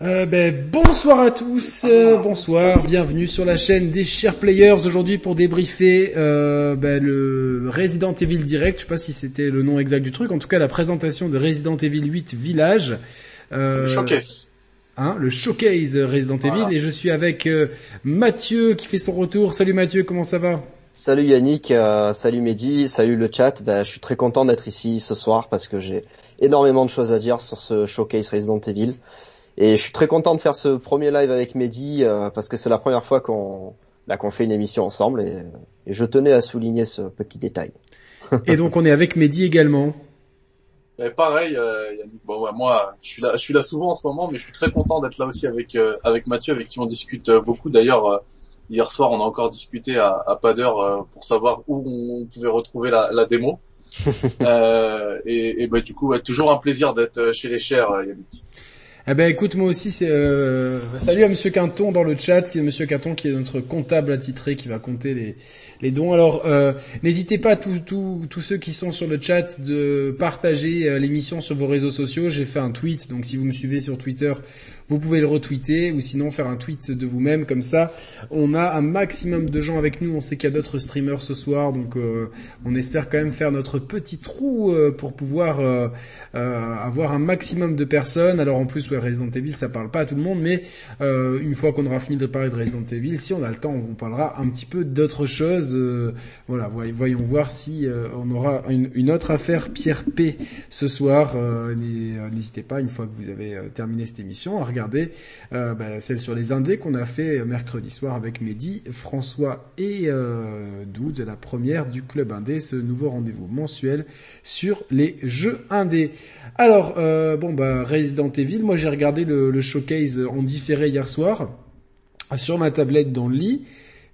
Euh, ben, bonsoir à tous, euh, bonsoir, bienvenue sur la chaîne des chers players aujourd'hui pour débriefer euh, ben, le Resident Evil Direct, je sais pas si c'était le nom exact du truc, en tout cas la présentation de Resident Evil 8 Village. Euh, le showcase. Hein, le showcase Resident Evil et je suis avec euh, Mathieu qui fait son retour. Salut Mathieu, comment ça va? Salut Yannick, euh, salut Mehdi, salut le chat. Ben, je suis très content d'être ici ce soir parce que j'ai énormément de choses à dire sur ce showcase Resident Evil. Et je suis très content de faire ce premier live avec Mehdi euh, parce que c'est la première fois qu'on bah, qu'on fait une émission ensemble et, je tenais à souligner ce petit détail. et donc on est avec Mehdi également. Et pareil, euh, Yannick. Bon, moi, je suis là, je suis là souvent en ce moment, mais je suis très content d'être là aussi avec euh, avec Mathieu, avec qui on discute beaucoup. D'ailleurs, hier soir, on a encore discuté à, à pas d'heure pour savoir où on pouvait retrouver la, la démo. et, et bah, du coup, ouais, toujours un plaisir d'être chez les chers, Yannick. Eh ben écoute, moi aussi, c'est euh... salut à Monsieur Quinton dans le chat, qui est Monsieur Quinton qui est notre comptable attitré qui va compter les, dons. Alors euh, n'hésitez pas tous tous ceux qui sont sur le chat de partager euh, l'émission sur vos réseaux sociaux. J'ai fait un tweet, donc si vous me suivez sur Twitter, vous pouvez le retweeter ou sinon faire un tweet de vous-même comme ça. On a un maximum de gens avec nous. On sait qu'il y a d'autres streamers ce soir, donc euh, on espère quand même faire notre petit trou euh, pour pouvoir euh, avoir un maximum de personnes. Alors en plus, ouais, Resident Evil, ça parle pas à tout le monde, mais une fois qu'on aura fini de parler de Resident Evil, si on a le temps, on parlera un petit peu d'autres choses. voilà, voyons voir si on aura une, autre affaire Pierre P ce soir. N'hésitez pas, une fois que vous avez terminé cette émission, à regarder regarder euh, bah, celle sur les indés qu'on a fait mercredi soir avec Mehdi, François et euh, Doud, la première du Club Indé, ce nouveau rendez-vous mensuel sur les jeux indés. Alors, euh, bon bah Resident Evil, moi j'ai regardé le, showcase en différé hier soir sur ma tablette dans le lit.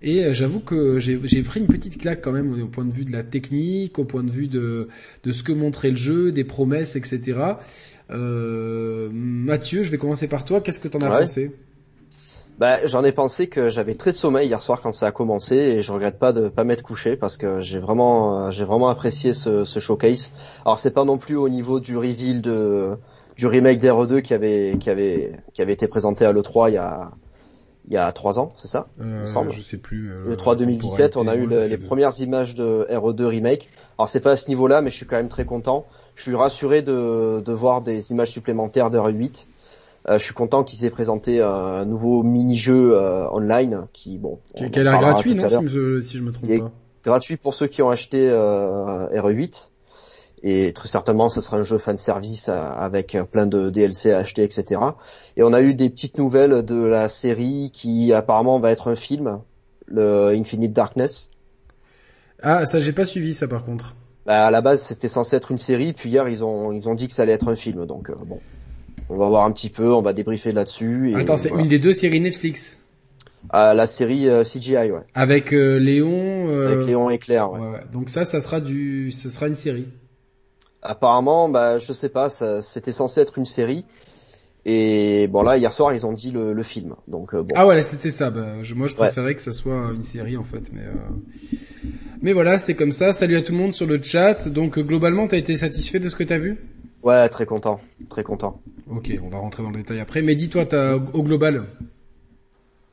Et euh, j'avoue que j'ai pris une petite claque quand même au point de vue de la technique, au point de vue de ce que montrait le jeu, des promesses, etc. Euh, Mathieu, je vais commencer par toi. Qu'est-ce que t'en as pensé? Bah, j'en ai pensé que j'avais très de sommeil hier soir quand ça a commencé et je regrette pas de pas m'être couché parce que j'ai vraiment j'ai vraiment apprécié ce, ce showcase. Alors c'est pas non plus au niveau du reveal de du remake d'RE2 qui avait qui avait qui avait été présenté à l'E3 il y a il y a trois ans, c'est ça? Euh, Je sais plus. Euh, le 3 2017, on a eu les premières images de RE2 remake. Alors c'est pas à ce niveau-là, mais je suis quand même très content je suis rassuré de, de voir des images supplémentaires de 8. Euh, je suis content qu'ils aient présenté un nouveau mini-jeu euh, online qui bon qui, a l'air gratuit non si je, si je me trompe pas. Gratuit pour ceux qui ont acheté euh, RE8 et très certainement ce sera un jeu fan service euh, avec plein de DLC à acheter etc. Et on a eu des petites nouvelles de la série qui apparemment va être un film, le Infinite Darkness. Ah ça j'ai pas suivi ça par contre. Bah, à la base, c'était censé être une série, puis hier, ils ont, ils ont dit que ça allait être un film. Donc, euh, bon, on va voir un petit peu, on va débriefer là-dessus. Attends, c'est une des deux séries Netflix? Ah, La série euh, CGI, ouais. Avec euh, Léon Avec Léon et Claire, ouais. ouais. Donc ça, ça sera du, ça sera une série. Apparemment, bah, je sais pas, c'était censé être une série. Et bon là, hier soir, ils ont dit le, le film. Donc bon. Ah ouais, c'était ça. Bah, je, moi, je préférais que ça soit une série en fait, mais. Mais voilà, c'est comme ça. Salut à tout le monde sur le chat. Donc globalement, t'as été satisfait de ce que t'as vu? Ouais, très content, très content. Ok, on va rentrer dans le détail après. Mais dis-toi, t'as au global.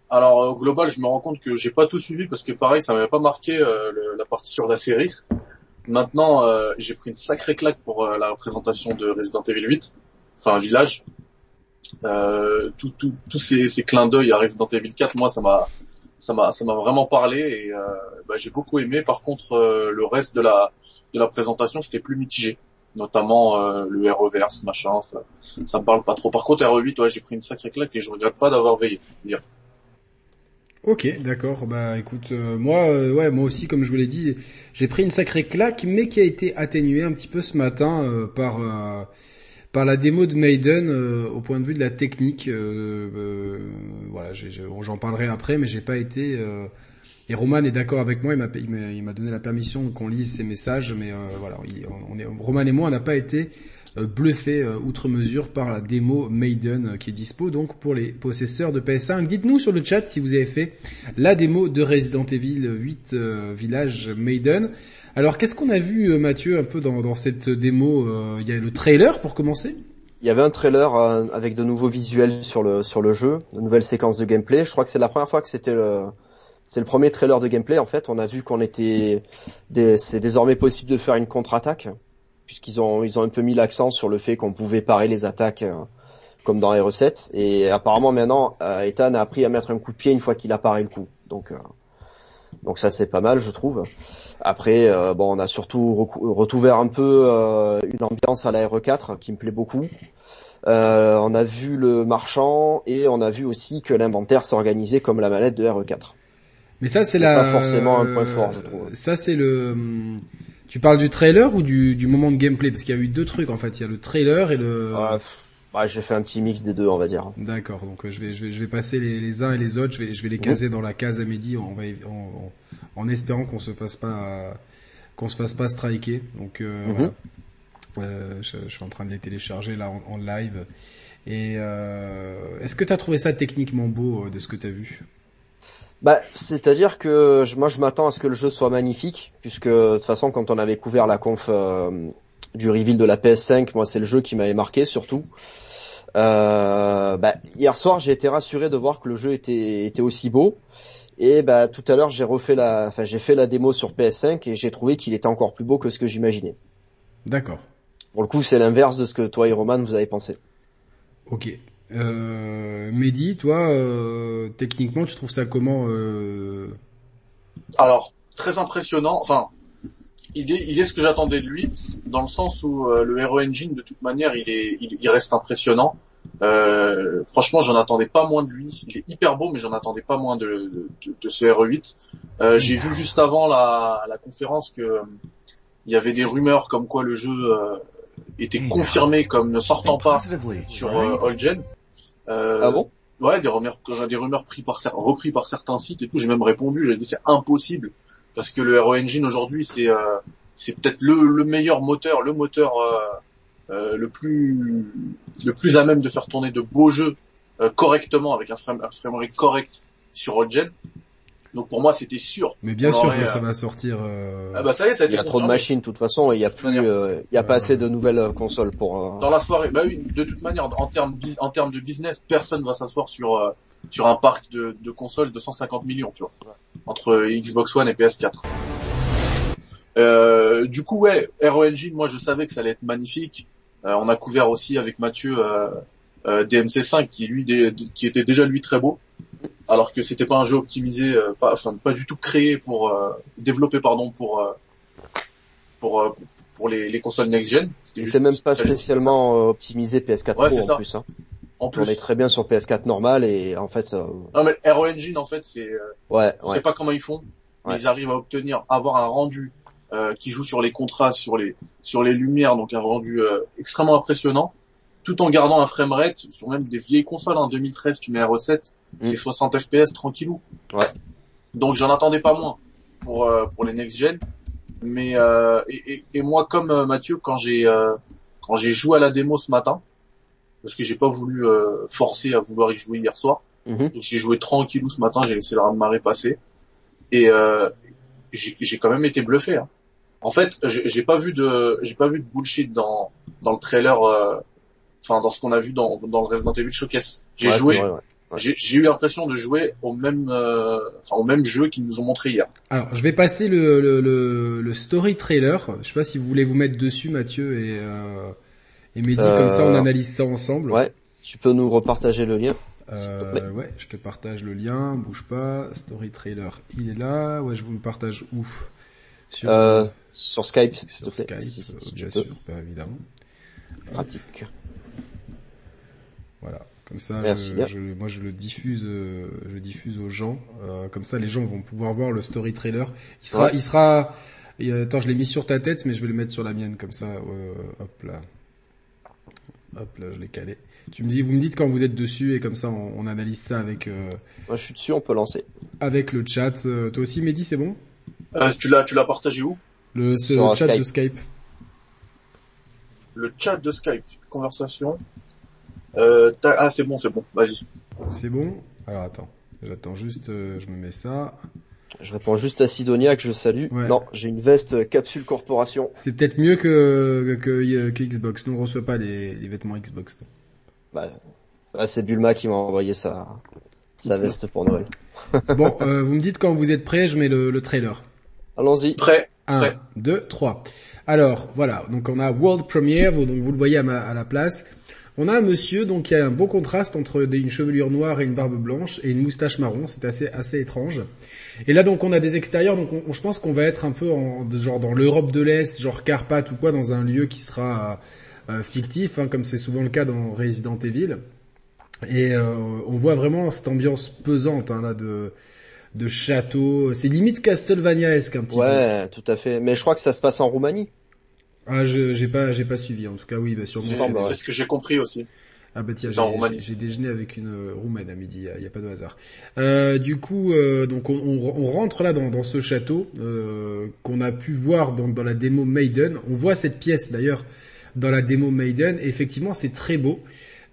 Alors au global, je me rends compte que j'ai pas tout suivi parce que pareil, ça m'avait pas marqué euh, la partie sur la série. Maintenant, euh, j'ai pris une sacrée claque pour euh, la représentation de Resident Evil 8, enfin Village. tous ces, ces clins d'œil à Resident Evil 4, moi, ça m'a ça m'a ça m'a vraiment parlé et euh, bah, j'ai beaucoup aimé. Par contre, euh, le reste de la de la présentation, j'étais plus mitigé, notamment euh, le REverse, machin, ça, ça me parle pas trop. Par contre, RE8, ouais, j'ai pris une sacrée claque et je regrette pas d'avoir veillé hier. Ok, d'accord. Bah écoute, moi, ouais, moi aussi, comme je vous l'ai dit, j'ai pris une sacrée claque, mais qui a été atténuée un petit peu ce matin par par la démo de Maiden euh, au point de vue de la technique. Euh, euh, voilà, j'en parlerai après, mais j'ai pas été. et Roman est d'accord avec moi, il m'a donné la permission qu'on lise ses messages, mais voilà, est, Roman et moi, on n'a pas été bluffé outre mesure par la démo Maiden qui est dispo donc pour les possesseurs de PS5. Dites-nous sur le chat si vous avez fait la démo de Resident Evil 8 Village Maiden. Alors qu'est-ce qu'on a vu euh, Mathieu un peu dans, cette démo euh, Il y a le trailer pour commencer Il y avait un trailer euh, avec de nouveaux visuels sur le sur le jeu, de nouvelles séquences de gameplay. Je crois que c'est la première fois que c'était le c'est le premier trailer de gameplay en fait. On a vu qu'on était c'est désormais possible de faire une contre-attaque puisqu'ils ont ils ont un peu mis l'accent sur le fait qu'on pouvait parer les attaques comme dans les recettes et apparemment maintenant Ethan a appris à mettre un coup de pied une fois qu'il a paré le coup. Donc donc ça c'est pas mal je trouve. Après bon on a surtout retrouvé un peu une ambiance à la RE4 qui me plaît beaucoup. Euh, on a vu le marchand et on a vu aussi que l'inventaire s'organisait comme la manette de RE4. Mais ça c'est la... pas forcément un point fort, je trouve. Ça c'est le. Tu parles du trailer ou du, du moment de gameplay? Parce qu'il y a eu deux trucs en fait. Il y a le trailer et le. Ouais, j'ai fait un petit mix des deux, on va dire. D'accord. Donc euh, je vais je vais je vais passer les, les uns et les autres. Je vais je vais les caser dans la case à midi. On va en, en, espérant qu'on se fasse pas qu'on se fasse pas striker. Donc euh, mhm. voilà. Euh, je, je, suis en train de les télécharger là en, live. Et euh, est-ce que tu as trouvé ça techniquement beau euh, de ce que tu as vu? Bah, c'est-à-dire que moi je m'attends à ce que le jeu soit magnifique, puisque de toute façon quand on avait couvert la conf du reveal de la PS5, moi c'est le jeu qui m'avait marqué surtout. Euh, bah, hier soir j'ai été rassuré de voir que le jeu était, était aussi beau. Et bah tout à l'heure j'ai refait la, enfin j'ai fait la démo sur PS5 et j'ai trouvé qu'il était encore plus beau que ce que j'imaginais. D'accord. Pour le coup, c'est l'inverse de ce que toi et Roman vous avez pensé. Ok. Euh, Mehdi, toi, euh, techniquement, tu trouves ça comment euh... Alors, très impressionnant. Enfin, il est, il est ce que j'attendais de lui, dans le sens où euh, le Hero Engine, de toute manière, il est, il, reste impressionnant. Euh, franchement, j'en attendais pas moins de lui. Il est hyper beau, mais j'en attendais pas moins de, de, de ce RE8. Euh, j'ai vu juste avant la, la conférence que il y avait des rumeurs comme quoi le jeu était confirmé comme ne sortant pas sur euh, All Euh, ah bon? Ouais, des rumeurs, des rumeurs pris par, repris par certains sites et tout. J'ai même répondu, j'ai dit c'est impossible parce que le Hero Engine aujourd'hui c'est euh, c'est peut-être le, le, meilleur moteur, le moteur euh, euh, le plus le plus à même de faire tourner de beaux jeux correctement avec un, frame, correct sur All donc pour moi c'était sûr. Mais bien sûr que ça va sortir. Euh... Ah bah ça y est, ça a Il y a trop de machines de toute façon et il y a plus, euh, il y a pas assez de nouvelles euh, consoles pour. Euh... Dans la soirée, bah oui, de toute manière, en termes en termes de business, personne va s'asseoir sur euh, sur un parc de, de consoles de 150 millions, tu vois, entre Xbox One et PS4. Euh, du coup, ouais, Hero Engine, moi je savais que ça allait être magnifique. on a couvert aussi avec Mathieu DMC5 qui lui qui était déjà lui très beau alors que c'était pas un jeu optimisé, euh, pas, enfin pas du tout créé pour euh, développé pardon pour euh, euh, pour, pour, les, consoles next gen. C'était même pas spécialement euh, optimisé PS4 ouais, en ça. plus. Hein. En plus, on est très bien sur PS4 normal et en fait. Non mais Aero Engine en fait c'est. ouais. Je pas comment ils font. Ils arrivent à obtenir avoir un rendu qui joue sur les contrastes, sur les sur les lumières, donc un rendu extrêmement impressionnant, tout en gardant un framerate sur même des vieilles consoles hein. en 2013. Tu mets Aero 7 Mm. C'est 60 FPS tranquillou. Ouais. Donc j'en attendais pas moins pour euh, pour les next gen. Mais euh, et, et, moi comme euh, Mathieu quand j'ai euh, quand j'ai joué à la démo ce matin parce que j'ai pas voulu euh, forcer à vouloir y jouer hier soir. Mm-hmm. Donc j'ai joué tranquillou ce matin, j'ai laissé la marée passer et euh, j'ai quand même été bluffé. Hein. En fait, j'ai pas vu de j'ai pas vu de bullshit dans dans le trailer enfin dans ce qu'on a vu dans dans le Resident Evil Showcase. J'ai joué j'ai eu l'impression de jouer au même, euh, enfin, au même jeu qu'ils nous ont montré hier. Alors, je vais passer le, le, le, le, story trailer. Je sais pas si vous voulez vous mettre dessus, Mathieu et euh, et Mehdi, comme ça on euh, analyse ça ensemble. Ouais. Tu peux nous repartager le lien. Euh, ouais, je te partage le lien. Bouge pas. Story trailer, il est là. Ouais, je vous le partage où? Sur euh, sur Skype. Sur Skype, bien sûr, évidemment. Pratique. Voilà. Comme ça, je, moi je le diffuse, euh, je diffuse aux gens. Euh, comme ça, les gens vont pouvoir voir le story trailer. Il sera, il sera. attends, je l'ai mis sur ta tête, mais je vais le mettre sur la mienne comme ça. Euh, hop là, hop là, je l'ai calé. Tu me dis, vous me dites quand vous êtes dessus et comme ça, on, analyse ça avec. moi, je suis dessus, on peut lancer. Avec le chat. toi aussi, Mehdi, c'est bon? Tu l'as, tu l'as partagé où? Le, chat de Skype. Le chat de Skype, conversation. Euh, ah, c'est bon, c'est bon. Vas-y. C'est bon Alors attends. J'attends juste, euh, je me mets ça. Je réponds juste à Sidonia que je salue. Ouais. Non, j'ai une veste capsule corporation. C'est peut-être mieux que, que, que Xbox. Nous on reçoit pas les, les vêtements Xbox. Bah, bah, c'est Bulma qui m'a envoyé sa, sa veste pour Noël. bon, euh, vous me dites quand vous êtes prêts, je mets le, le trailer. Allons-y. Prêt. 1, Prêt. 2, 3. Alors, voilà, donc on a World Premiere, vous, donc vous le voyez à, ma- à la place. On a un monsieur donc qui a un beau contraste entre une chevelure noire et une barbe blanche et une moustache marron, c'est assez assez étrange. Et là donc on a des extérieurs, donc on- on- je pense qu'on va être un peu en, genre dans l'Europe de l'Est, genre Carpath ou quoi, dans un lieu qui sera euh, fictif, hein, comme c'est souvent le cas dans Resident Evil. Et euh, on voit vraiment cette ambiance pesante hein, là de de château, c'est limite Castlevania-esque un petit peu. Ouais, tout à fait. Mais je crois que ça se passe en Roumanie. Ah, je j'ai pas j'ai pas suivi en tout cas oui bah sûrement. C'est ce que j'ai compris aussi. Ah bah tiens j'ai- déjeuné avec une euh, roumaine à midi, il y, a pas de hasard. Euh, du coup euh, donc on, on, on rentre là dans, dans ce château euh, qu'on a pu voir dans, dans la démo Maiden. On voit cette pièce d'ailleurs dans la démo Maiden. Et effectivement c'est très beau.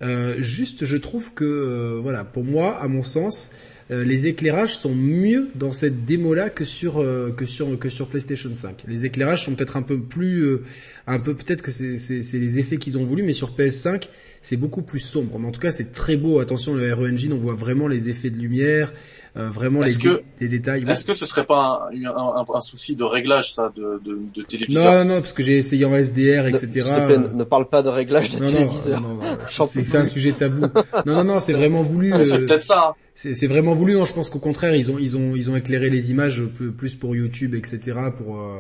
Euh, juste je trouve que euh, voilà pour moi à mon sens euh, les éclairages sont mieux dans cette démo là que sur euh, que sur que sur PlayStation 5. Les éclairages sont peut-être un peu plus euh, un peu peut-être que c'est c'est les effets qu'ils ont voulu mais sur PS5 c'est beaucoup plus sombre. Mais en tout cas c'est très beau. Attention le RE Engine on voit vraiment les effets de lumière, euh, vraiment les, Est-ce que- dé- les détails. Ouais. Est-ce que ce serait pas un, un, un- un souci de réglage ça de, de, de téléviseur Non non non parce que j'ai essayé en SDR Ne- etc. Te plaît, ne parle pas de réglage de Non, non, téléviseur. non, non, c'est un sujet tabou. Non, non, non, c'est vraiment voulu. C'est euh, peut-être ça. hein. C'est c'est vraiment voulu. Non, je pense qu'au contraire, ils ont, ils ont, ils ont éclairé les images plus, plus pour YouTube, etc. Pour, euh,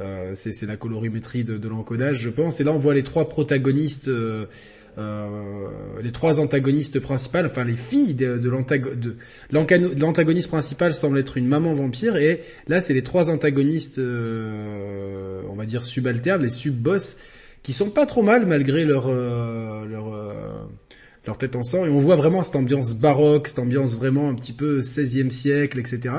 euh, c'est c'est la colorimétrie de, de l'encodage, je pense. Et là, on voit les trois protagonistes, euh, euh, les trois antagonistes principales, enfin les filles de, de l'antagoniste principal semble être une maman vampire. Et là, c'est les trois antagonistes, euh, on va dire subalternes, les sub-boss, qui sont pas trop mal malgré leur, euh, leur euh, leur tête en sang et on voit vraiment cette ambiance baroque, cette ambiance vraiment un petit peu 16e siècle, etc.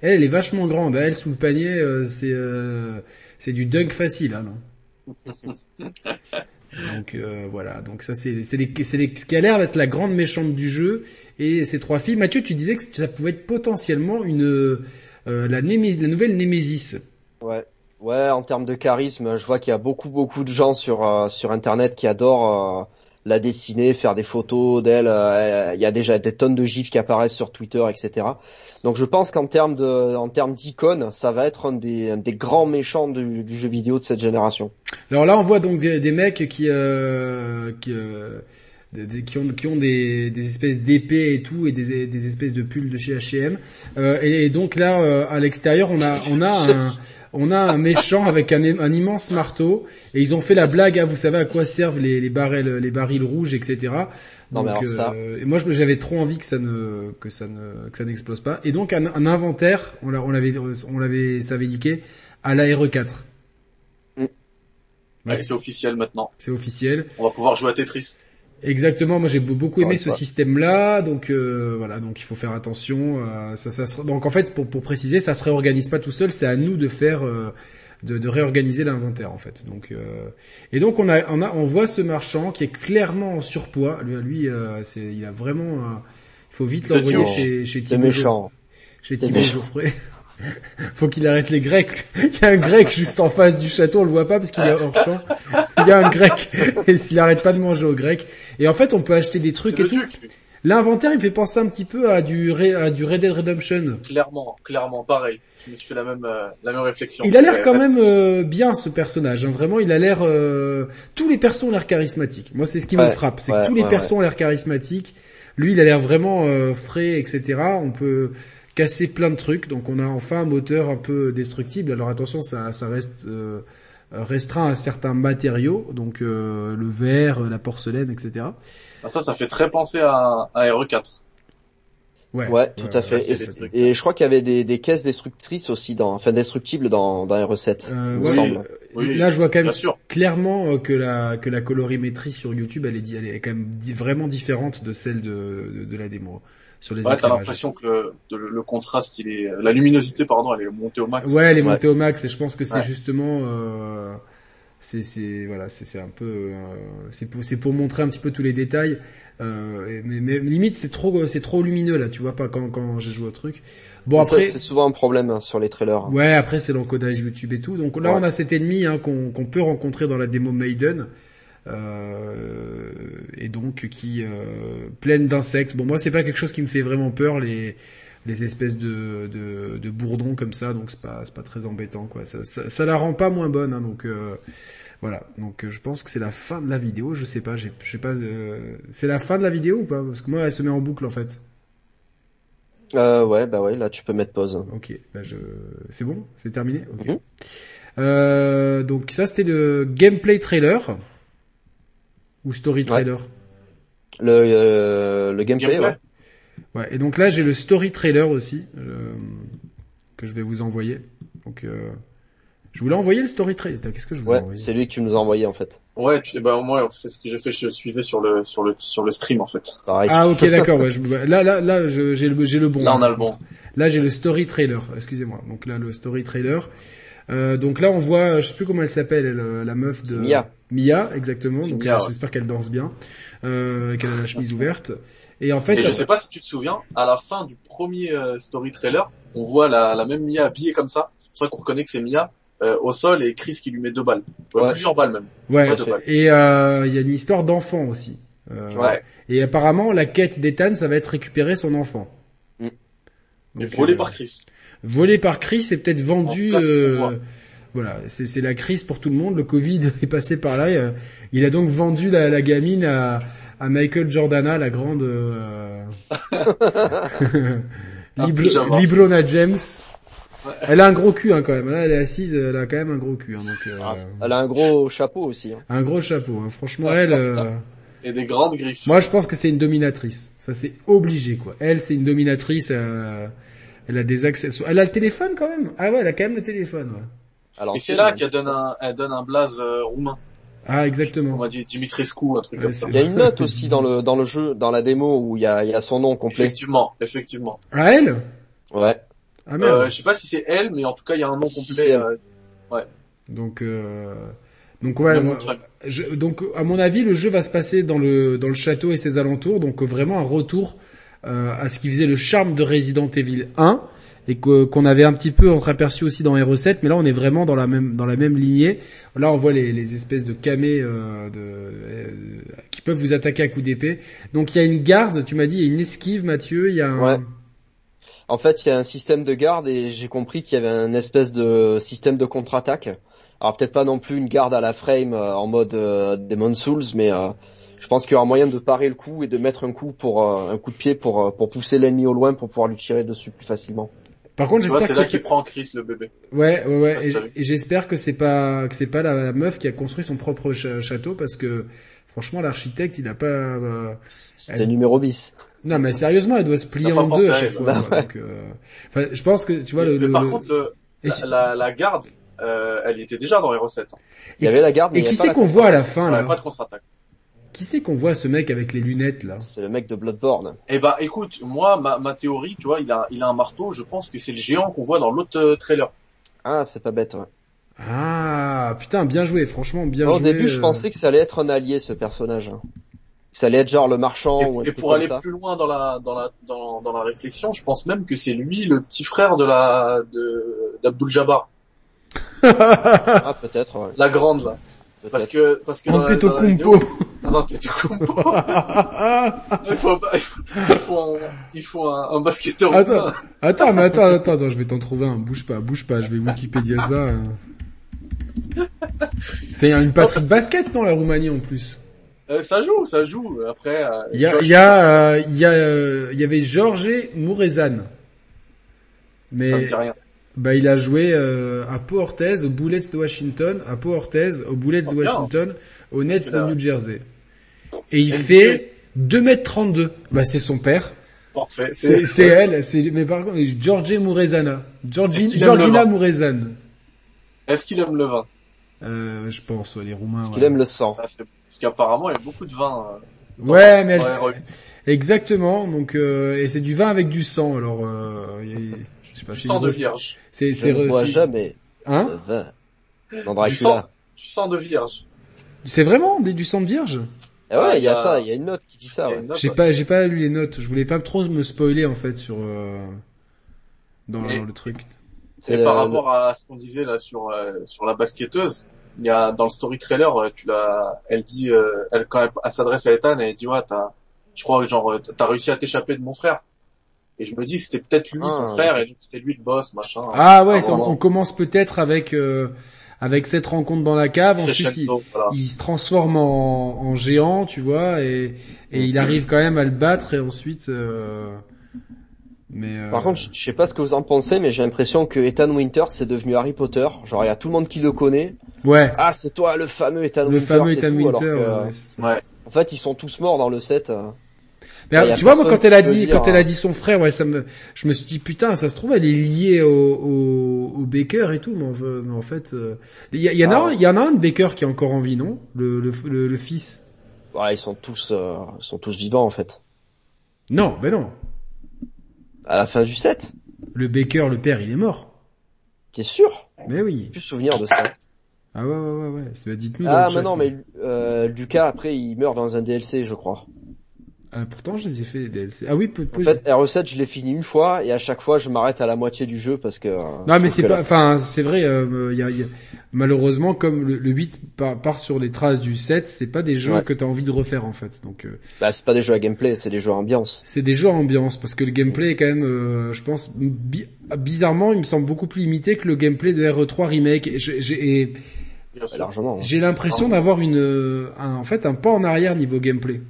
Elle, est vachement grande, elle sous le panier, euh, c'est euh, c'est du dunk facile, hein, non? Donc euh, voilà, donc ça c'est c'est ce qui a l'air d'être la grande méchante du jeu et ces trois filles. Mathieu, tu disais que ça pouvait être potentiellement une euh, la, Némé- la nouvelle Némésis. Ouais. Ouais, en termes de charisme, je vois qu'il y a beaucoup beaucoup de gens sur euh, sur internet qui adorent euh, la dessiner, faire des photos d'elle. euh, Il y a déjà des tonnes de gifs qui apparaissent sur Twitter, etc. Donc je pense qu'en termes de en termes d'icône, ça va être un des des grands méchants du, jeu vidéo de cette génération. Alors là, on voit donc des, mecs qui euh, qui, euh, qui ont qui ont des, des espèces d'épées et tout et des, des espèces de pulls de chez H&M. Et, et donc là, euh, à l'extérieur, on a on a un on a un méchant avec un, un immense marteau et ils ont fait la blague, ah, vous savez à quoi servent les, les barils les barils rouges, etc. Non, mais alors ça- euh, et moi j'avais trop envie que ça ne que ça ne que ça n'explose pas. Et donc un, un inventaire, on l'a- on l'avait on l'avait ça avait indiqué à la RE4. Ouais, c'est officiel maintenant. C'est officiel. On va pouvoir jouer à Tetris. Exactement, moi j'ai be- beaucoup aimé Ouais, ce système-là, donc euh, voilà, donc il faut faire attention. euh, ça, ça donc en fait, pour, pour préciser, ça se réorganise pas tout seul, c'est à nous de faire, euh, de, de réorganiser l'inventaire en fait. Donc euh, et donc on a, on a, on voit ce marchand qui est clairement en surpoids. Lui, lui, euh, c'est, il a vraiment, euh, il faut vite l'envoyer chez chez Thibaut, méchant. chez Thibaut. Geoffrey. Faut qu'il arrête les Grecs. Il y a un Grec juste en face du château, on le voit pas parce qu'il est hors champ. Il y a un Grec et s'il arrête pas de manger au Grec. Et en fait, on peut acheter des trucs et tout. L'inventaire, il me fait penser un petit peu à du, à du Red Dead Redemption. Clairement, clairement, pareil. Je me suis fait la même, euh, la même réflexion. Il a l'air quand même euh, bien ce personnage. hein. Vraiment, il a l'air. euh, Tous les persos ont l'air charismatiques. Moi, c'est ce qui me frappe, c'est ouais, que tous les ouais, persos ont l'air charismatiques. Lui, il a l'air vraiment euh, frais, etc. On peut casser plein de trucs. Donc, on a enfin un moteur un peu destructible. Alors attention, ça, ça reste euh, restreint à certains matériaux, donc euh, le verre, la porcelaine, etc. Ah, ça, ça fait très penser à, à RE4. Ouais, tout à fait. Et, des trucs. et je crois qu'il y avait des, des caisses destructrices aussi dans, enfin destructibles dans, dans R7. Euh, il me ouais, semble. euh, Oui, là, je vois quand même clairement euh, que la que la colorimétrie sur YouTube, elle est, di- elle est quand même vraiment différente de celle de, de, de la démo sur les Ouais, t'as l'impression que le, de- le contraste, il est, la luminosité, pardon, elle est montée au max. Ouais, elle est Ouais. montée au max et je pense que c'est Ouais. justement euh, c'est c'est voilà, c'est c'est un peu euh, c'est pour c'est pour montrer un petit peu tous les détails. Euh, mais, mais limite c'est trop c'est trop lumineux là, tu vois pas quand quand j'ai joué au truc. Bon après c'est souvent un problème hein, sur les trailers. Ouais, après c'est l'encodage YouTube et tout. Donc là, Ouais. on a cet ennemi hein, qu'on qu'on peut rencontrer dans la démo Maiden. Euh, et donc qui euh, pleine d'insectes. Bon, moi c'est pas quelque chose qui me fait vraiment peur les les espèces de de, de bourdons comme ça. Donc c'est pas c'est pas très embêtant quoi. Ça, ça, ça la rend pas moins bonne. Hein, donc euh, voilà. Donc euh, je pense que c'est la fin de la vidéo. Je sais pas. j'ai- Je sais pas. euh, c'est la fin de la vidéo ou pas? Parce que moi elle se met en boucle en fait. Euh, ouais, bah ouais, là tu peux mettre pause. Ok, bah je... c'est bon, c'est terminé? Ok. Mhm. Euh, donc ça c'était le gameplay trailer ou story trailer. Le, euh, le gameplay, Gameplay. ouais. Ouais. Et donc là j'ai le story trailer aussi euh, que je vais vous envoyer. Donc euh, je voulais envoyer le story trailer. Qu'est-ce que je vous ai Ouais, envoyé c'est lui que tu nous as envoyé en fait. Ouais, tu, bah, moi, c'est ce que j'ai fait, je suivais sur le, sur le, sur le stream, en fait. Pareil. Ah ok d'accord. Ouais, je- là là là j'ai le j'ai le bon. Là, on a le bon. Là j'ai le story trailer. Excusez-moi. Donc là le story trailer. Euh, donc là on voit, je sais plus comment elle s'appelle, elle, euh, la meuf de Mia. Mia, exactement. Donc Mia, ouais. j'espère qu'elle danse bien, euh, qu'elle a la chemise ouverte. Et en fait, Et je sais pas si tu te souviens, à la fin du premier euh, story trailer, on voit la, la même Mia habillée comme ça. C'est pour ça qu'on reconnaît que c'est Mia euh, au sol et Chris qui lui met deux balles, Ouais, Ouais. plusieurs balles même. ouais. Ouais, de balle. Et euh, il y a une histoire d'enfant aussi. Euh, Ouais. Et apparemment, la quête d'Ethan, ça va être récupérer son enfant. Mm. Et Donc, volé euh, par Chris. Volé par Chris et peut-être vendu. Cas, euh, voilà, c'est c'est la crise pour tout le monde. Le Covid est passé par là. euh, Il a donc vendu la, la gamine à, à Michael Jordana, la grande euh, Libro-. Librona James. Elle a un gros cul hein, quand même. Là, elle est assise, elle a quand même un gros cul. Hein, donc euh, Ah. Elle a un gros chapeau aussi. hein. un gros chapeau. Hein. Franchement, elle. euh, Et des grandes griffes. Moi, je pense que c'est une dominatrice. Ça, c'est obligé, quoi. Elle, c'est une dominatrice. Elle a des accessoires. Elle a le téléphone quand même. Ah ouais, elle a quand même le téléphone. Ouais. Alors, et c'est là qu'elle donne un, elle donne un blaze euh, roumain. Ah, On exactement. m'a dit Dimitrescu, un truc Ouais, comme ça. Il y a une note aussi dans le dans le jeu, dans la démo où il y a, il y a son nom complet. Effectivement, effectivement. Ah elle? Ouais. Ah merde. Euh, je sais pas si c'est elle, mais en tout cas, il y a un nom Si, complet. euh, Donc, euh... donc ouais. moi- je- donc, à mon avis, le jeu va se passer dans le dans le château et ses alentours. Donc, vraiment un retour euh, à ce qui faisait le charme de Resident Evil 1 et que- qu'on avait un petit peu entreaperçu aussi dans Hero 7. Mais là, on est vraiment dans la même dans la même lignée. Là, on voit les, les espèces de camés euh, de, euh, qui peuvent vous attaquer à coups d'épée. Donc, il y a une garde. Tu m'as dit, il y a une esquive, Mathieu. Il y a un... Ouais. En fait, il y a un système de garde et j'ai compris qu'il y avait un espèce de système de contre-attaque. Alors peut-être pas non plus une garde à la frame euh, en mode euh, Demon Souls, mais euh, je pense qu'il y aura moyen de parer le coup et de mettre un coup pour euh, un coup de pied pour euh, pour pousser l'ennemi au loin pour pouvoir lui tirer dessus plus facilement. Par contre, j'espère c'est que là qu'il prend Chris, le bébé. Ouais, ouais, ouais. Ah, Et, c'est j'espère que c'est pas que c'est pas la, la meuf qui a construit son propre château parce que franchement l'architecte il a pas. euh, C'était Elle- numéro bis. Non mais sérieusement elle doit se plier en deux à chaque fois. Bah. Donc, euh, enfin, je pense que tu vois le. mais le- par le- contre, le, et la, si- la, la garde, euh, elle était déjà dans les recettes. Il y avait la garde, mais et il y qui c'est qu'on voit à la fin Ouais, là pas de contre-attaque. Qui c'est qu'on voit ce mec avec les lunettes là? C'est le mec de Bloodborne. Eh bah, écoute, moi, ma, ma théorie, tu vois, il a, il a un marteau. Je pense que c'est le géant qu'on voit dans l'autre euh, trailer. Ah, c'est pas bête. Ouais. Ah putain bien joué franchement bien Au joué. début, je euh. pensais que ça allait être un allié ce personnage. hein. Ça allait être genre le marchand ou un Et, et truc pour aller ça. plus loin dans la, dans la, dans, dans la réflexion, je pense même que c'est lui, le petit frère de la, de, d'Abdul Jabbar. Ah, peut-être. Ouais. La grande, là. Parce que, parce que dans la- dans la Antetokounmpo. vidéo- non, il faut, pas- il faut, il faut un, il faut un, un basketteur. Attends, attends, mais attends, attends, attends, je vais t'en trouver un. Bouge pas, bouge pas, je vais Wikipédia ça. euh. C'est une patrie de basket, non, la Roumanie en plus? Euh, ça joue, ça joue. Après, euh, Il y a, il y a, euh, il euh, il y avait Georges Mourezan. ça Mais me dit rien. bah il a joué euh, à Pau Orthez, aux Bullets de Washington, à Pau Orthez, aux Bullets Oh, de. Washington, aux Nets de New Jersey. Et il fait 2m32. Bah c'est son père. Parfait. C'est elle, c'est mais par contre Georgie Mourezana. Georgi- Est-ce qu'il aime le Georgina Mourezan. Est-ce qu'il aime le vin Euh, je pense, ouais, les Roumains. Parce ouais. qu'il aime le sang. Ah, Parce qu'apparemment, il y a beaucoup de vin. euh, Ouais, mais elle- exactement. Donc euh, et c'est du vin avec du sang. Alors, euh, y a- je sais pas. Du sang de grosse- vierge. C'est Je c'est ne bois c'est- jamais hein vin. Dans Du sang, du sang de vierge. C'est vraiment des- du sang de vierge? Ouais, Ah, il y a il y a- ça, il y a une note qui dit ça. Ouais. J'ai ouais. pas, j'ai pas lu les notes. Je voulais pas trop me spoiler en fait sur euh, dans Mais- le truc. C'est Et le- par rapport à ce qu'on disait là sur euh, sur la basketteuse, il y a dans le story trailer, euh, tu l'as, elle dit, euh, elle quand elle, elle s'adresse à Ethan, elle dit ouais, t'as, je crois genre euh, t'as réussi à t'échapper de mon frère. Et je me dis c'était peut-être lui son Ah, frère et donc c'était lui le boss machin. Ah ouais, ça, on, on commence peut-être avec euh, avec cette rencontre dans la cave. Ensuite, il, Crescendo, voilà. il se transforme en, en géant, tu vois, et et il arrive quand même à le battre et ensuite. euh, mais euh, Par contre, je sais pas ce que vous en pensez, mais j'ai l'impression que Ethan Winter c'est devenu Harry Potter. Genre, il y a tout le monde qui le connaît. ouais, Ah, c'est toi le fameux Ethan le Winter. fameux c'est Ethan tout, Winter. que, ouais. En fait, ils sont tous morts dans le set. Mais Il a tu vois, moi, quand elle a dit, dire, quand elle hein. a dit son frère, ouais, ça me, je me suis dit, putain, ça se trouve, elle est liée au, au, au Baker et tout, mais en, fait- mais en fait, euh, il y, il en a, Ah. il y en a un de Baker qui est encore en vie, non? Le, le, le, le fils. Ouais, ils sont tous, euh, ils sont tous vivants en fait. Non, ben non. À la fin du set, Le Baker, le père, il est mort. t'es sûr? Mais oui. J'ai plus souvenir de ça. Ah ouais, ouais, ouais, ouais. Bah, dites-nous. Ah, mais non, mais euh, Lucas après il meurt dans un DLC, je crois. Ah, pourtant, je les ai fait, les DLC. Ah oui, peut, En fait, R7, je l'ai fini une fois et à chaque fois je m'arrête à la moitié du jeu parce que. euh, Non, mais c'est pas, enfin, c'est vrai, euh, y a, y a- malheureusement, comme le, le 8 part, part sur les traces du 7, c'est pas des jeux Ouais. que t'as envie de refaire, en fait. Donc, euh, Bah, c'est pas des jeux à gameplay, c'est des jeux à ambiance. c'est des jeux à ambiance, parce que le gameplay est quand même, euh, je pense, bi- bizarrement, il me semble beaucoup plus limité que le gameplay de RE3 Remake. Et j'ai- j'ai. Largement. hein. j'ai l'impression d'avoir une, euh, un- en fait, un pas en arrière niveau gameplay.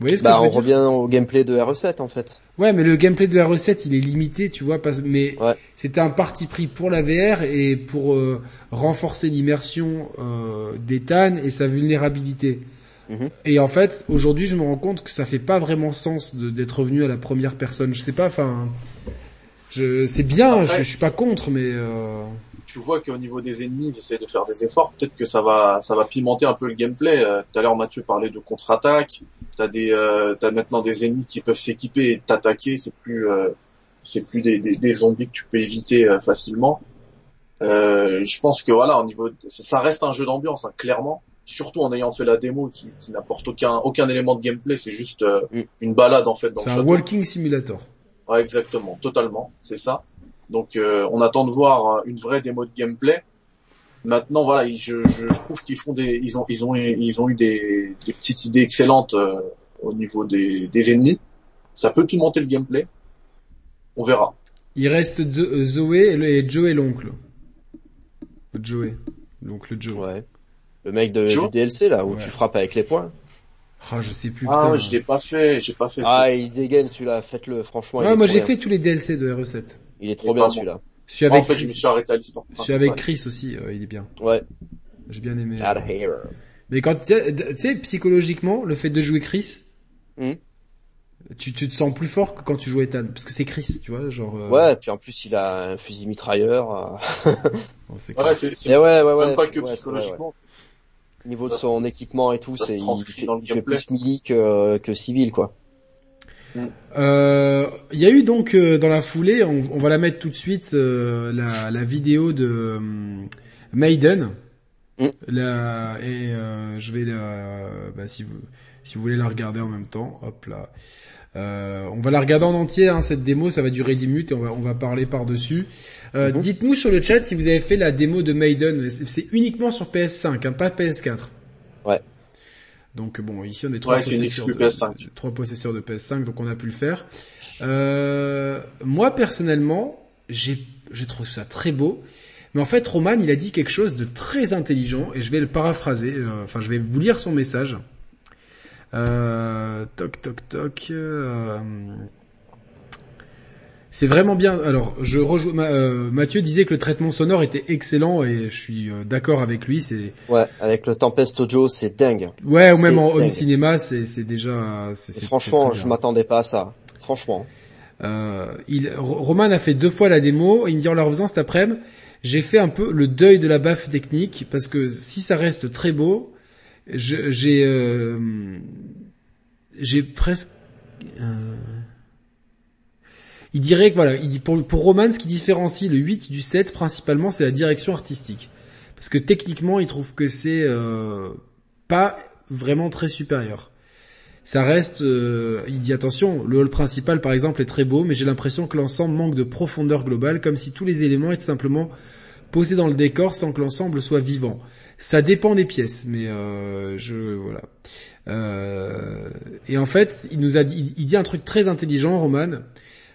Vous voyez ce que Bah, je veux on dire revient au gameplay de RE7 en fait. Ouais, mais le gameplay de la recette, il est limité, tu vois, parce, mais Ouais. c'était un parti pris pour la VR et pour euh, renforcer l'immersion euh, d'Ethan et sa vulnérabilité. Mhm. Et en fait, aujourd'hui, je me rends compte que ça fait pas vraiment sens d'être revenu à la première personne. Je sais pas, enfin, je, c'est bien, Après- je, je suis pas contre, mais euh, tu vois qu'au niveau des ennemis, ils essaient de faire des efforts. Peut-être que ça va, ça va pimenter un peu le gameplay. Euh, Tout à l'heure, Mathieu parlait de contre-attaque. T'as des, euh, t'as maintenant des ennemis qui peuvent s'équiper et t'attaquer. C'est plus, euh, c'est plus des, des, des zombies que tu peux éviter euh, facilement. Euh, je pense que voilà, au niveau, de- ça reste un jeu d'ambiance, hein, clairement. Surtout en ayant fait la démo qui, qui n'apporte aucun, aucun élément de gameplay. C'est juste euh, Mm. une balade en fait c'est un walking simulator. Ouais, exactement, totalement, c'est ça. Donc euh, on attend de voir euh, une vraie démo de gameplay. Maintenant voilà, je, je, je trouve qu'ils font des ils ont ils ont ils ont eu des, des petites idées excellentes euh, au niveau des, des ennemis. Ça peut pimenter le gameplay. On verra. Il reste euh, Zoé et, le- et Joe et l'oncle. Joey, l'oncle Joe. Ouais. Le mec de, Joe du DLC là où Ouais. tu frappes avec les poings. Ah, je sais plus. Ah, putain. je l'ai pas fait, j'ai pas fait. Ah, il dégaine celui-là, faites-le, franchement. Ouais, moi j'ai fait tous les DLC de RE7. Il est trop bien celui-là. Celui en fait, je me suis arrêté à l'histoire. celui avec. Chris aussi, euh, il est bien. Ouais. J'ai bien aimé. Out of here. Mais quand tu sais, psychologiquement, le fait de jouer Chris, Hmm. tu, tu te sens plus fort que quand tu joues Ethan, parce que c'est Chris, tu vois, genre. euh, Ouais, puis en plus il a un fusil mitrailleur. euh. bon, c'est Ouais, cool. c'est Et ouais, ouais, ouais. même pas que ouais, vrai, ouais. psychologiquement. Au niveau de son équipement et tout, c'est il, il fait plus melee que, que civil quoi. Euh, Il y a eu donc euh, dans la foulée, on, on va la mettre tout de suite, euh, la, la vidéo de euh, Maiden. Mm. La, et euh, je vais la, bah, si vous si vous voulez la regarder en même temps, hop là. Euh, on va la regarder en entier, hein, cette démo, ça va durer 10 minutes et on va, on va parler par-dessus. Euh, Mhm. Dites-nous sur le chat si vous avez fait la démo de Maiden. C'est c'est uniquement sur PS5, hein, pas PS4. Donc bon, ici on est trois Ouais, possesseurs de- PS5. trois possesseurs de PS5, donc on a pu le faire. Euh, moi personnellement, j'ai je trouve ça très beau. Mais en fait, Roman, il a dit quelque chose de très intelligent et je vais le paraphraser. euh, Enfin, je vais vous lire son message. Euh, toc toc toc. Euh, c'est vraiment bien. Alors, je rejoins. Euh, Mathieu disait que le traitement sonore était excellent et je suis euh, d'accord avec lui. C'est Ouais, avec le Tempest Audio, c'est dingue. ouais, ou même en home cinéma, c'est c'est déjà. c'est- franchement, je m'attendais pas à ça. Franchement. Euh, il, Ro- Roman a fait deux fois la démo. Et il me dit en la refaisant cet après-midi, j'ai fait un peu le deuil de la baffe technique parce que si ça reste très beau, j'ai euh, j'ai presque. Il dirait que voilà, il dit pour pour Roman, ce qui différencie le 8 du 7 principalement, c'est la direction artistique. Parce que techniquement, il trouve que c'est euh, pas vraiment très supérieur. Ça reste, euh, il dit attention, le hall principal par exemple est très beau, mais j'ai l'impression que l'ensemble manque de profondeur globale, comme si tous les éléments étaient simplement posés dans le décor sans que l'ensemble soit vivant. Ça dépend des pièces, mais euh, je voilà. Euh, et en fait, il nous a dit, il dit un truc très intelligent, Roman.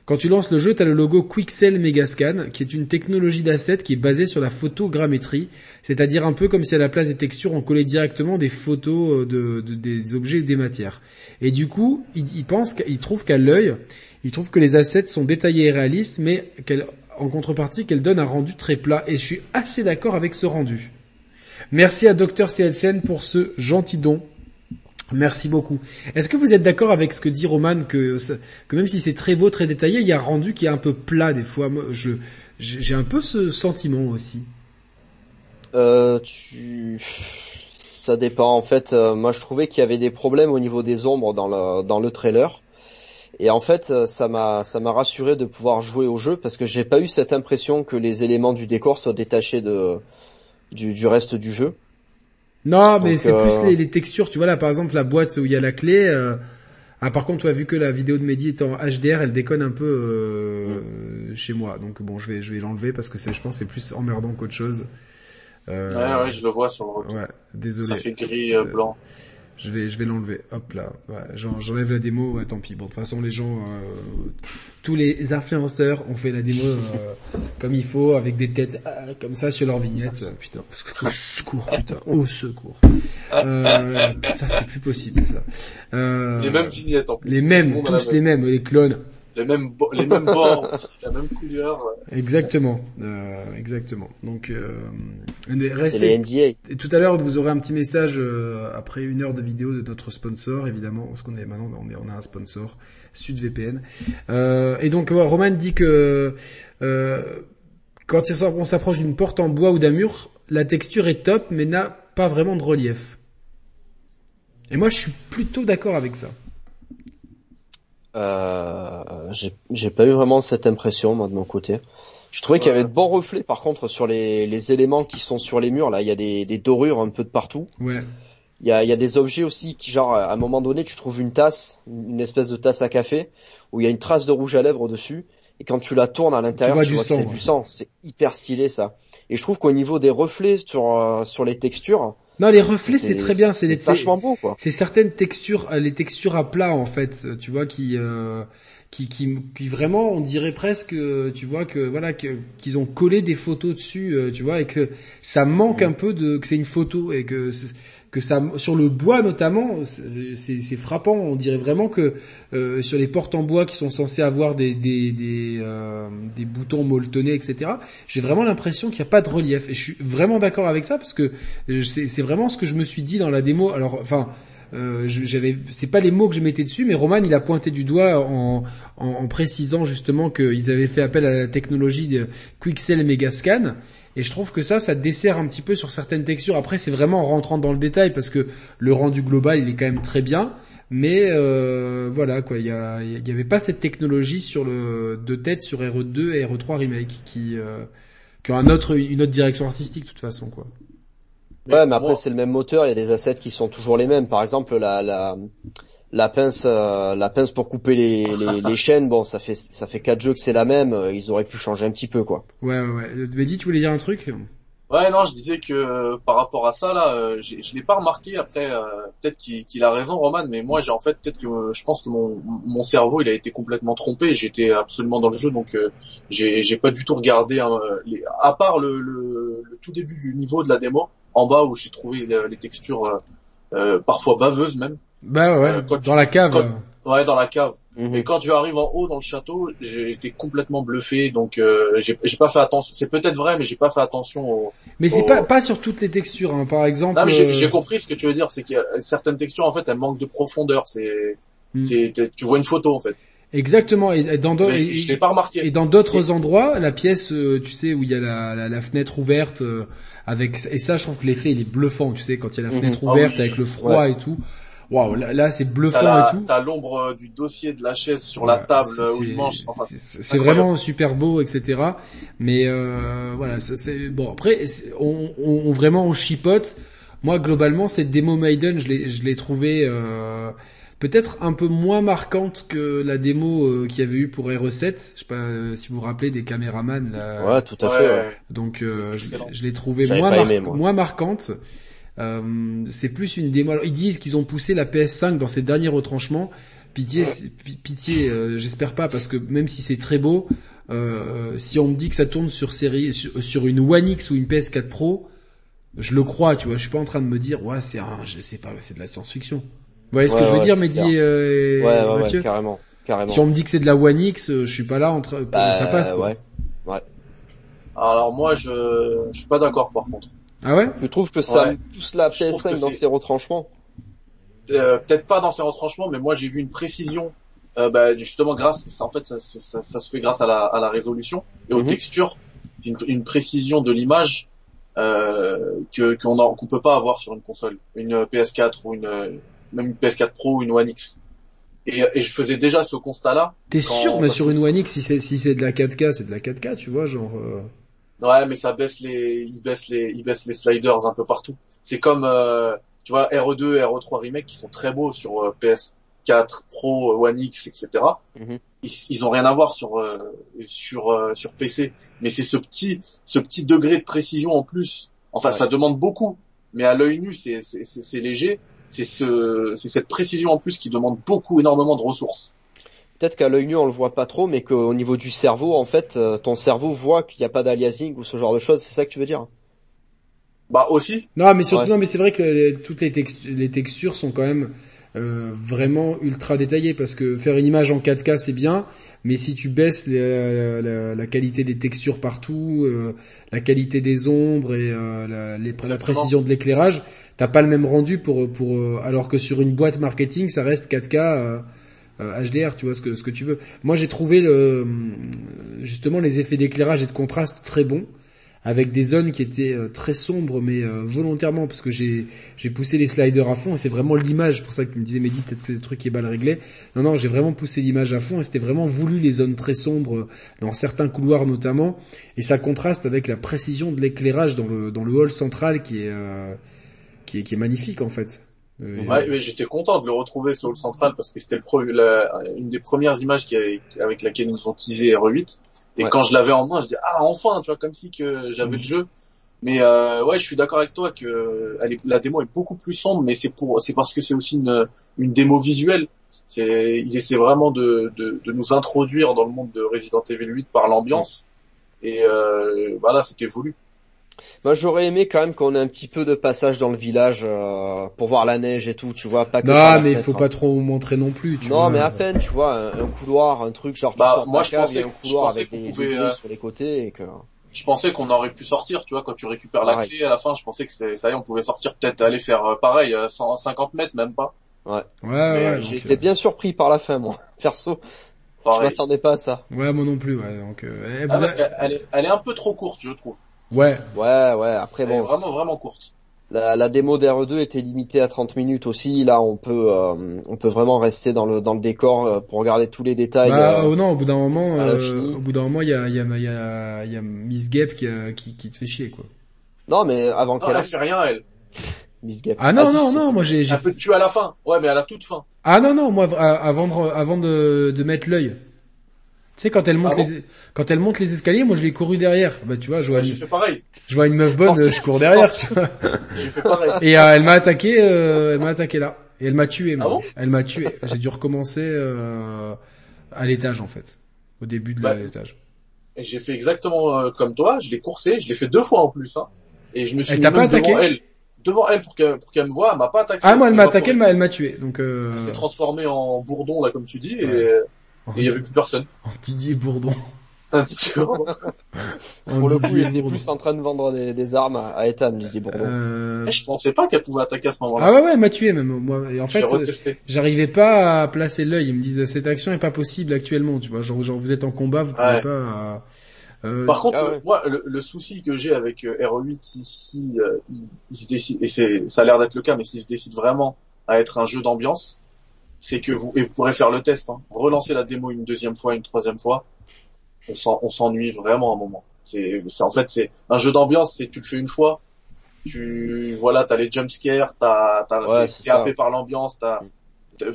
Quand tu lances le jeu, tu as le logo Quixel Megascan, qui est une technologie d'asset qui est basée sur la photogrammétrie, c'est-à-dire un peu comme si à la place des textures, on collait directement des photos euh, de, des objets ou des matières. Et du coup, il, pense, il trouve qu'à l'œil, il trouve que les assets sont détaillés et réalistes, mais en contrepartie, qu'elles donnent un rendu très plat. Et je suis assez d'accord avec ce rendu. Merci à Dr CLCN pour ce gentil don. Merci beaucoup. Est-ce que vous êtes d'accord avec ce que dit Roman que, même si c'est très beau, très détaillé, il y a un rendu qui est un peu plat des fois? je, j'ai un peu ce sentiment aussi. Euh, tu... Ça dépend. En fait, euh, moi je trouvais qu'il y avait des problèmes au niveau des ombres dans le, dans le trailer. Et en fait, euh, ça m'a ça m'a rassuré de pouvoir jouer au jeu parce que j'ai pas eu cette impression que les éléments du décor soient détachés de du, du reste du jeu. Non, mais c'est plus euh, les, textures. Tu vois là, par exemple, la boîte où il y a la clé. Euh, ah, par contre, tu as vu que la vidéo de Mehdi est en HDR, elle déconne un peu euh, chez moi. Donc bon, je vais, je vais l'enlever parce que c'est, je pense, c'est plus emmerdant qu'autre chose. Euh, ouais, ouais, je le vois sur le retour. Ouais, désolé. Ça fait gris blanc. Je vais, je vais l'enlever. Hop là. Ouais, J'enlève la démo. Ouais, tant pis. Bon, de toute façon, les gens, euh, tous les influenceurs ont fait la démo euh, comme il faut, avec des têtes euh, comme ça sur leur vignette. Putain, au secours, putain, au secours. putain, c'est plus possible ça. les mêmes vignettes en plus. Les mêmes, tous les mêmes, les clones les mêmes les mêmes bords, la même couleur. Exactement, euh, exactement. Donc euh, restez. Les Et tout à l'heure, vous aurez un petit message euh, après une heure de vidéo de notre sponsor, évidemment, parce qu'on est maintenant on, est, on a un sponsor SudVPN. Euh, et donc Roman dit que euh, quand on s'approche d'une porte en bois ou d'un mur, la texture est top, mais n'a pas vraiment de relief. Et moi, je suis plutôt d'accord avec ça. Euh, j'ai pas eu vraiment cette impression moi de mon côté. Je trouvais qu'il y avait de bons reflets par contre sur les, les éléments qui sont sur les murs là, il y a des, des dorures un peu de partout. Ouais. Il y a, il y a des objets aussi qui genre à un moment donné tu trouves une tasse, une espèce de tasse à café où il y a une trace de rouge à lèvres dessus et quand tu la tournes à l'intérieur tu, vois, que c'est du sang, c'est hyper stylé ça. Et je trouve qu'au niveau des reflets sur euh, sur les textures, non, les reflets c'est très bien, c'est vachement beau quoi. C'est certaines textures, euh, les textures à plat en fait, tu vois qui euh, qui, qui, qui vraiment on dirait presque, euh, tu vois que voilà qu'ils ont collé des photos dessus, tu vois et que ça manque un peu de que c'est une photo et que que ça sur le bois notamment c'est frappant. On dirait vraiment que euh, sur les portes en bois qui sont censées avoir des des des, euh, des boutons molletonnés etc j'ai vraiment l'impression qu'il n'y a pas de relief. Et je suis vraiment d'accord avec ça parce que c'est vraiment ce que je me suis dit dans la démo. Alors enfin euh, j'avais c'est pas les mots que je mettais dessus mais Roman il a pointé du doigt en, précisant justement qu'ils avaient fait appel à la technologie de Quixel Megascan et je trouve que ça, ça dessert un petit peu sur certaines textures. Après, c'est vraiment en rentrant dans le détail parce que le rendu global, il est quand même très bien. Mais euh, voilà quoi, il y, y avait pas cette technologie sur le de tête sur RE2 et RE3 remake qui euh, qui ont une autre direction artistique de toute façon quoi. Ouais, mais après c'est le même moteur, il y a des assets qui sont toujours les mêmes. Par exemple, la la la pince euh, la pince pour couper les, les, les, chaînes bon ça fait ça fait quatre jeux que c'est la même euh, ils auraient pu changer un petit peu quoi. Ouais ouais ouais. Mehdi tu voulais dire un truc? Ouais non je disais que euh, par rapport à ça là je, je l'ai pas remarqué après peut-être qu'il a raison Roman mais moi j'ai en fait peut-être que je pense que mon mon cerveau il a été complètement trompé j'étais absolument dans le jeu donc j'ai j'ai pas du tout regardé hein, les, à part le, le, le, tout début du niveau de la démo en bas où j'ai trouvé les, textures parfois baveuses même bah ouais, euh, dans la cave. Ouais, dans la cave. Mhm. Et quand tu arrives en haut dans le château, j'ai été complètement bluffé, donc euh, j'ai pas fait attention. C'est peut-être vrai, mais j'ai pas fait attention. Au, mais c'est pas pas sur toutes les textures, hein. par exemple. Non, mais j'ai euh, compris ce que tu veux dire, c'est qu'il y a certaines textures en fait, elles manquent de profondeur. C'est, hmm. tu vois une photo en fait. Exactement. Et dans d'autres, je l'ai pas remarqué. Et dans d'autres endroits, la pièce, tu sais, où il y a la, la, fenêtre ouverte, avec et ça, je trouve que l'effet il est bluffant. Tu sais, quand il y a la mhm. fenêtre ah ouverte avec le froid et tout waouh, là, c'est bluffant et tout. T'as l'ombre euh, du dossier de la chaise sur la table où il mange. c'est vraiment super beau, etc. Mais euh, voilà, c'est bon. Après, on, on, vraiment on chipote moi globalement cette démo Maiden, je l'ai je l'ai trouvé euh, peut-être un peu moins marquante que la démo euh, qu'il y avait eu pour re 7 Je sais pas euh, si vous vous rappelez des caméramans là. Ouais, tout à fait. ouais. Donc euh, je, je l'ai trouvé J'avais moins, mar- aimé, moins marquante. Euh, c'est plus une démo. Alors, ils disent qu'ils ont poussé la PS5 dans ses derniers retranchements. Pitié, pitié, euh, j'espère pas parce que même si c'est très beau, euh, si on me dit que ça tourne sur série, sur, sur une One X ou une PS4 Pro, je le crois, tu vois. Je suis pas en train de me dire, ouais, c'est un, je sais pas, c'est de la science-fiction. Vous voyez ce Ouais, que je veux ouais, dire, Mehdi euh, Ouais, ouais, ouais, Mathieu? carrément, carrément. Si on me dit que c'est de la One X, je suis pas là en train, Bah, ça passe. Quoi. ouais. Alors moi, je, je suis pas d'accord par contre. Ah ouais? Je trouve que ça Ouais. pousse la Je trouve PS5 que dans ses retranchements. Euh, Peut-être pas dans ses retranchements, mais moi j'ai vu une précision. Euh, bah, justement, grâce, en fait, ça, ça- ça- ça se fait grâce à la, à la résolution et aux Mhm. textures, une, une précision de l'image euh, que qu'on qu'on peut pas avoir sur une console, une PS4 ou une même une PS4 Pro ou une One X. Et, et je faisais déjà ce constat-là. T'es sûr, mais sur une One X, si c'est si c'est de la 4K, c'est de la 4K, tu vois, genre. euh, Ouais, mais ça baisse les, ils baissent les, baissent les sliders un peu partout. C'est comme, euh, tu vois, RE2 et RE3 remake qui sont très beaux sur euh, PS4 Pro, One X, etc. Mhm. Ils, ils ont rien à voir sur euh, sur sur PC. Mais c'est ce petit, ce petit degré de précision en plus. Enfin, Ouais. ça demande beaucoup, mais à l'œil nu, c'est- c'est léger. C'est ce, c'est cette précision en plus qui demande beaucoup, énormément de ressources. Peut-être qu'à l'œil nu on le voit pas trop, mais qu'au niveau du cerveau, en fait, euh, ton cerveau voit qu'il n'y a pas d'aliasing ou ce genre de choses. C'est ça que tu veux dire Bah aussi, Non, mais surtout, Ouais. non, mais c'est vrai que les- toutes les, les textures sont quand même euh, vraiment ultra détaillées parce que faire une image en 4K c'est bien, mais si tu baisses les- la, la qualité des textures partout, euh, la qualité des ombres et euh, la, les- la précision de l'éclairage, t'as pas le même rendu pour pour alors que sur une boîte marketing ça reste 4K. Euh, euh, HDR, tu vois ce que ce que tu veux. Moi, j'ai trouvé le justement les effets d'éclairage et de contraste très bons avec des zones qui étaient euh, très sombres mais euh, volontairement parce que j'ai j'ai poussé les sliders à fond et c'est vraiment l'image pour ça que tu me disais Mehdi peut-être que c'est le truc qui est mal réglé. Non non j'ai vraiment poussé l'image à fond et c'était vraiment voulu les zones très sombres euh, dans certains couloirs notamment. Et ça contraste avec la précision de l'éclairage dans le dans le hall central qui est euh, qui est qui est magnifique en fait Euh, Ouais, mais j'étais content de le retrouver sur le central parce que c'était une des premières images qui avait- avec laquelle ils nous ont teasé RE8. Et Ouais. quand je l'avais en main, je dis ah enfin, tu vois, comme si que j'avais le jeu. Mais euh, ouais, je suis d'accord avec toi que elle est- la démo est beaucoup plus sombre, mais c'est pour c'est parce que c'est aussi une une démo visuelle. Ils essaient vraiment de, de de nous introduire dans le monde de Resident Evil 8 par l'ambiance. Et euh, voilà, c'était voulu. Moi, j'aurais aimé quand même qu'on ait un petit peu de passage dans le village euh, pour voir la neige et tout, tu vois, pas que non mais il faut hein. pas trop montrer non plus tu Non, vois. mais à peine, tu vois, un, un couloir, un truc genre Bah, moi, je pensais- il y a un je couloir pensais avec qu'on des, pouvait, des euh, sur les côtés et que. je pensais qu'on aurait pu sortir, tu vois, quand tu récupères la clé à la fin, je pensais que ça y est, on pouvait sortir peut-être aller faire euh, pareil, euh, 150 mètres même pas. ouais ouais, mais, ouais, euh, J'ai euh, été bien surpris par la fin, moi. Perso, je Pareil. m'attendais pas à ça. ouais moi non plus ouais donc euh, eh, Ah, vous parce a- qu'elle elle est, elle est un peu trop courte, je trouve. Ouais Ouais, ouais, après Elle est bon, vraiment vraiment courte. la, la démo d'RE2 était limitée à 30 minutes aussi. Là, on peut, euh, on peut vraiment rester dans le dans le décor euh, pour regarder tous les détails. Bah, euh, oh non, au bout d'un moment, euh, au bout d'un moment, il y a, il y a, il y a, y a Miss Gap qui, a- qui, qui te fait chier, quoi. Non, mais avant Non, qu'elle elle arrive, fait rien, elle. Miss Gap. Ah non, Ah, non, si. non, moi j'ai, j'ai- Elle peut te tuer à la fin. Ouais, mais à la toute fin. ah non, non, moi, avant de, avant de, de mettre l'œil. Tu sais, quand elle monte Ah bon les, quand elle monte les escaliers, moi je l'ai couru derrière. Bah, tu vois, je vois, Ouais, une, je vois une meuf bonne, je cours derrière. J'ai fait pareil. Et euh, elle m'a attaqué, euh, elle m'a attaqué là. Et elle m'a tué, moi. Ah bon? Elle m'a tué. J'ai dû recommencer, euh, à l'étage, en fait. Au début de Bah, l'étage. Et j'ai fait exactement comme toi. Je l'ai coursé. Je l'ai fait deux fois en plus. Hein. Et je me suis Elle mis pas même devant attaqué? elle. Devant elle pour qu'elle pour qu'elle me voie. Elle m'a pas attaqué. Ah, moi, elle m'a attaqué, elle m'a, elle m'a tué. Donc, Elle s'est transformée en bourdon, là, comme tu dis. Et Ouais. et il y avait plus personne. en Didier Bourdon. Un petit peu. En Pour le coup, Didier il était Bourdon. plus en train de vendre des, des armes à, à Ethan, Didier Bourdon. Euh, Eh, Je pensais pas qu'elle pouvait attaquer à ce moment-là. Ah ouais, ouais, elle m'a tué même. Moi, et en fait, j'arrivais pas à placer l'œil. Ils me disent cette action est pas possible actuellement. Tu vois, genre, genre vous êtes en combat, vous pouvez Ouais. pas. euh, euh, Par contre, Ah euh, ouais. moi, le, le souci que j'ai avec euh, RE8 ici, euh, il, il se décide, et c'est, ça a l'air d'être le cas, mais s'il se décide vraiment à être un jeu d'ambiance, c'est que vous, et vous pourrez faire le test, hein, relancer la démo une deuxième fois, une troisième fois, on s'en- on s'ennuie vraiment un moment. C'est, en fait, c'est un jeu d'ambiance, c'est tu le fais une fois, tu voilà, t'as les jumpscares, t'as t'as Ouais, t'es happé par l'ambiance, t'as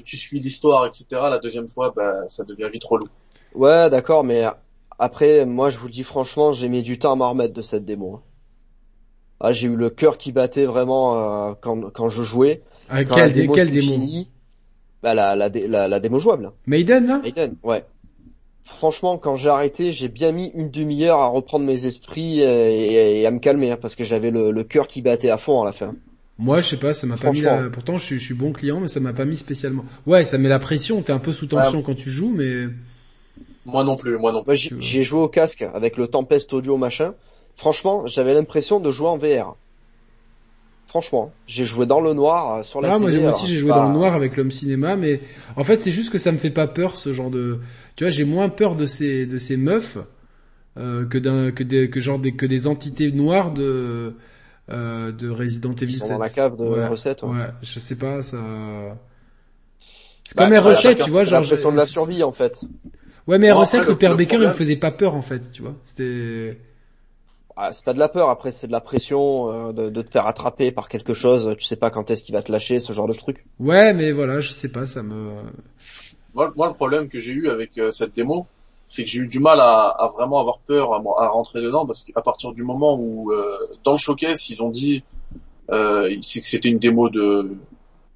tu suis l'histoire, etc. La deuxième fois, bah ça devient vite relou. Ouais, d'accord, mais après, moi, je vous le dis franchement, j'ai mis du temps à m'en remettre de cette démo. hein. Ah, j'ai eu le cœur qui battait vraiment euh, quand quand je jouais. Ah, Quand la quelle, dé- démo quelle démo finie, bah la la, dé- la la démo jouable. Maiden, là? Aiden, ouais. Franchement, quand j'ai arrêté, j'ai bien mis une demi-heure à reprendre mes esprits et, et- et à me calmer, hein, parce que j'avais le, le cœur qui battait à fond à la fin. Moi, je sais pas, ça m'a pas mis Franchement. la... Pourtant, je suis, je suis bon client, mais ça m'a pas mis spécialement. Ouais, ça met la pression, t'es un peu sous tension quand tu joues, mais... Moi non plus, moi non plus. Moi, j'y j'y ai joué au casque avec le Tempest Audio machin. Franchement, j'avais l'impression de jouer en VR. Franchement, j'ai joué dans le noir euh, sur la Ah, moi, télé. moi alors, aussi, j'ai joué pas- dans le noir avec l'homme cinéma, mais en fait, c'est juste que ça me fait pas peur, ce genre de... Tu vois, j'ai moins peur de ces, de ces meufs euh, que d'un, que des, que genre des, que des entités noires de, euh, de Resident Evil Ils sont 7. dans la cave de ouais. recette. Ouais, je sais pas, ça... C'est Bah, comme R7, chacun tu vois, J'ai genre... l'impression de la j'ai- survie en fait. Ouais, mais Bon, R7, après, le le- père le Baker, il me faisait pas peur, en fait, tu vois. C'était... Ah, c'est pas de la peur, après c'est de la pression euh, de, de te faire attraper par quelque chose. Tu sais pas quand est-ce qu'il va te lâcher, ce genre de truc. Ouais, mais voilà, je sais pas, ça me... Moi, moi, le problème que j'ai eu avec euh, cette démo, c'est que j'ai eu du mal à, à vraiment avoir peur, à, à rentrer dedans, parce qu'à partir du moment où, euh, dans le showcase, ils ont dit euh, que c'était une démo de,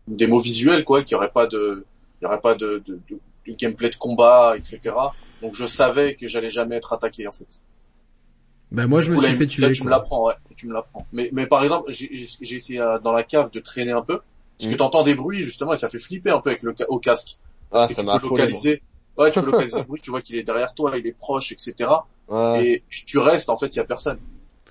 une démo visuelle, quoi, qu'il y aurait pas de, il y aurait pas de, de, de- de gameplay de combat, etc. Donc je savais que j'allais jamais être attaqué, en fait. Bah, moi, je me coup, suis là, fait là, tuer, tu me l'apprends, ouais, tu me l'apprends. Mais, mais par exemple, j'ai essayé euh, dans la cave de traîner un peu, parce que Mhm. t'entends des bruits justement et ça fait flipper un peu avec le au casque. Parce Ah, que ça tu m'a peux affolé. localiser, ouais, tu peux localiser le bruit, tu vois qu'il est derrière toi, il est proche, etc. Ouais. Et tu restes, en fait, il y a personne.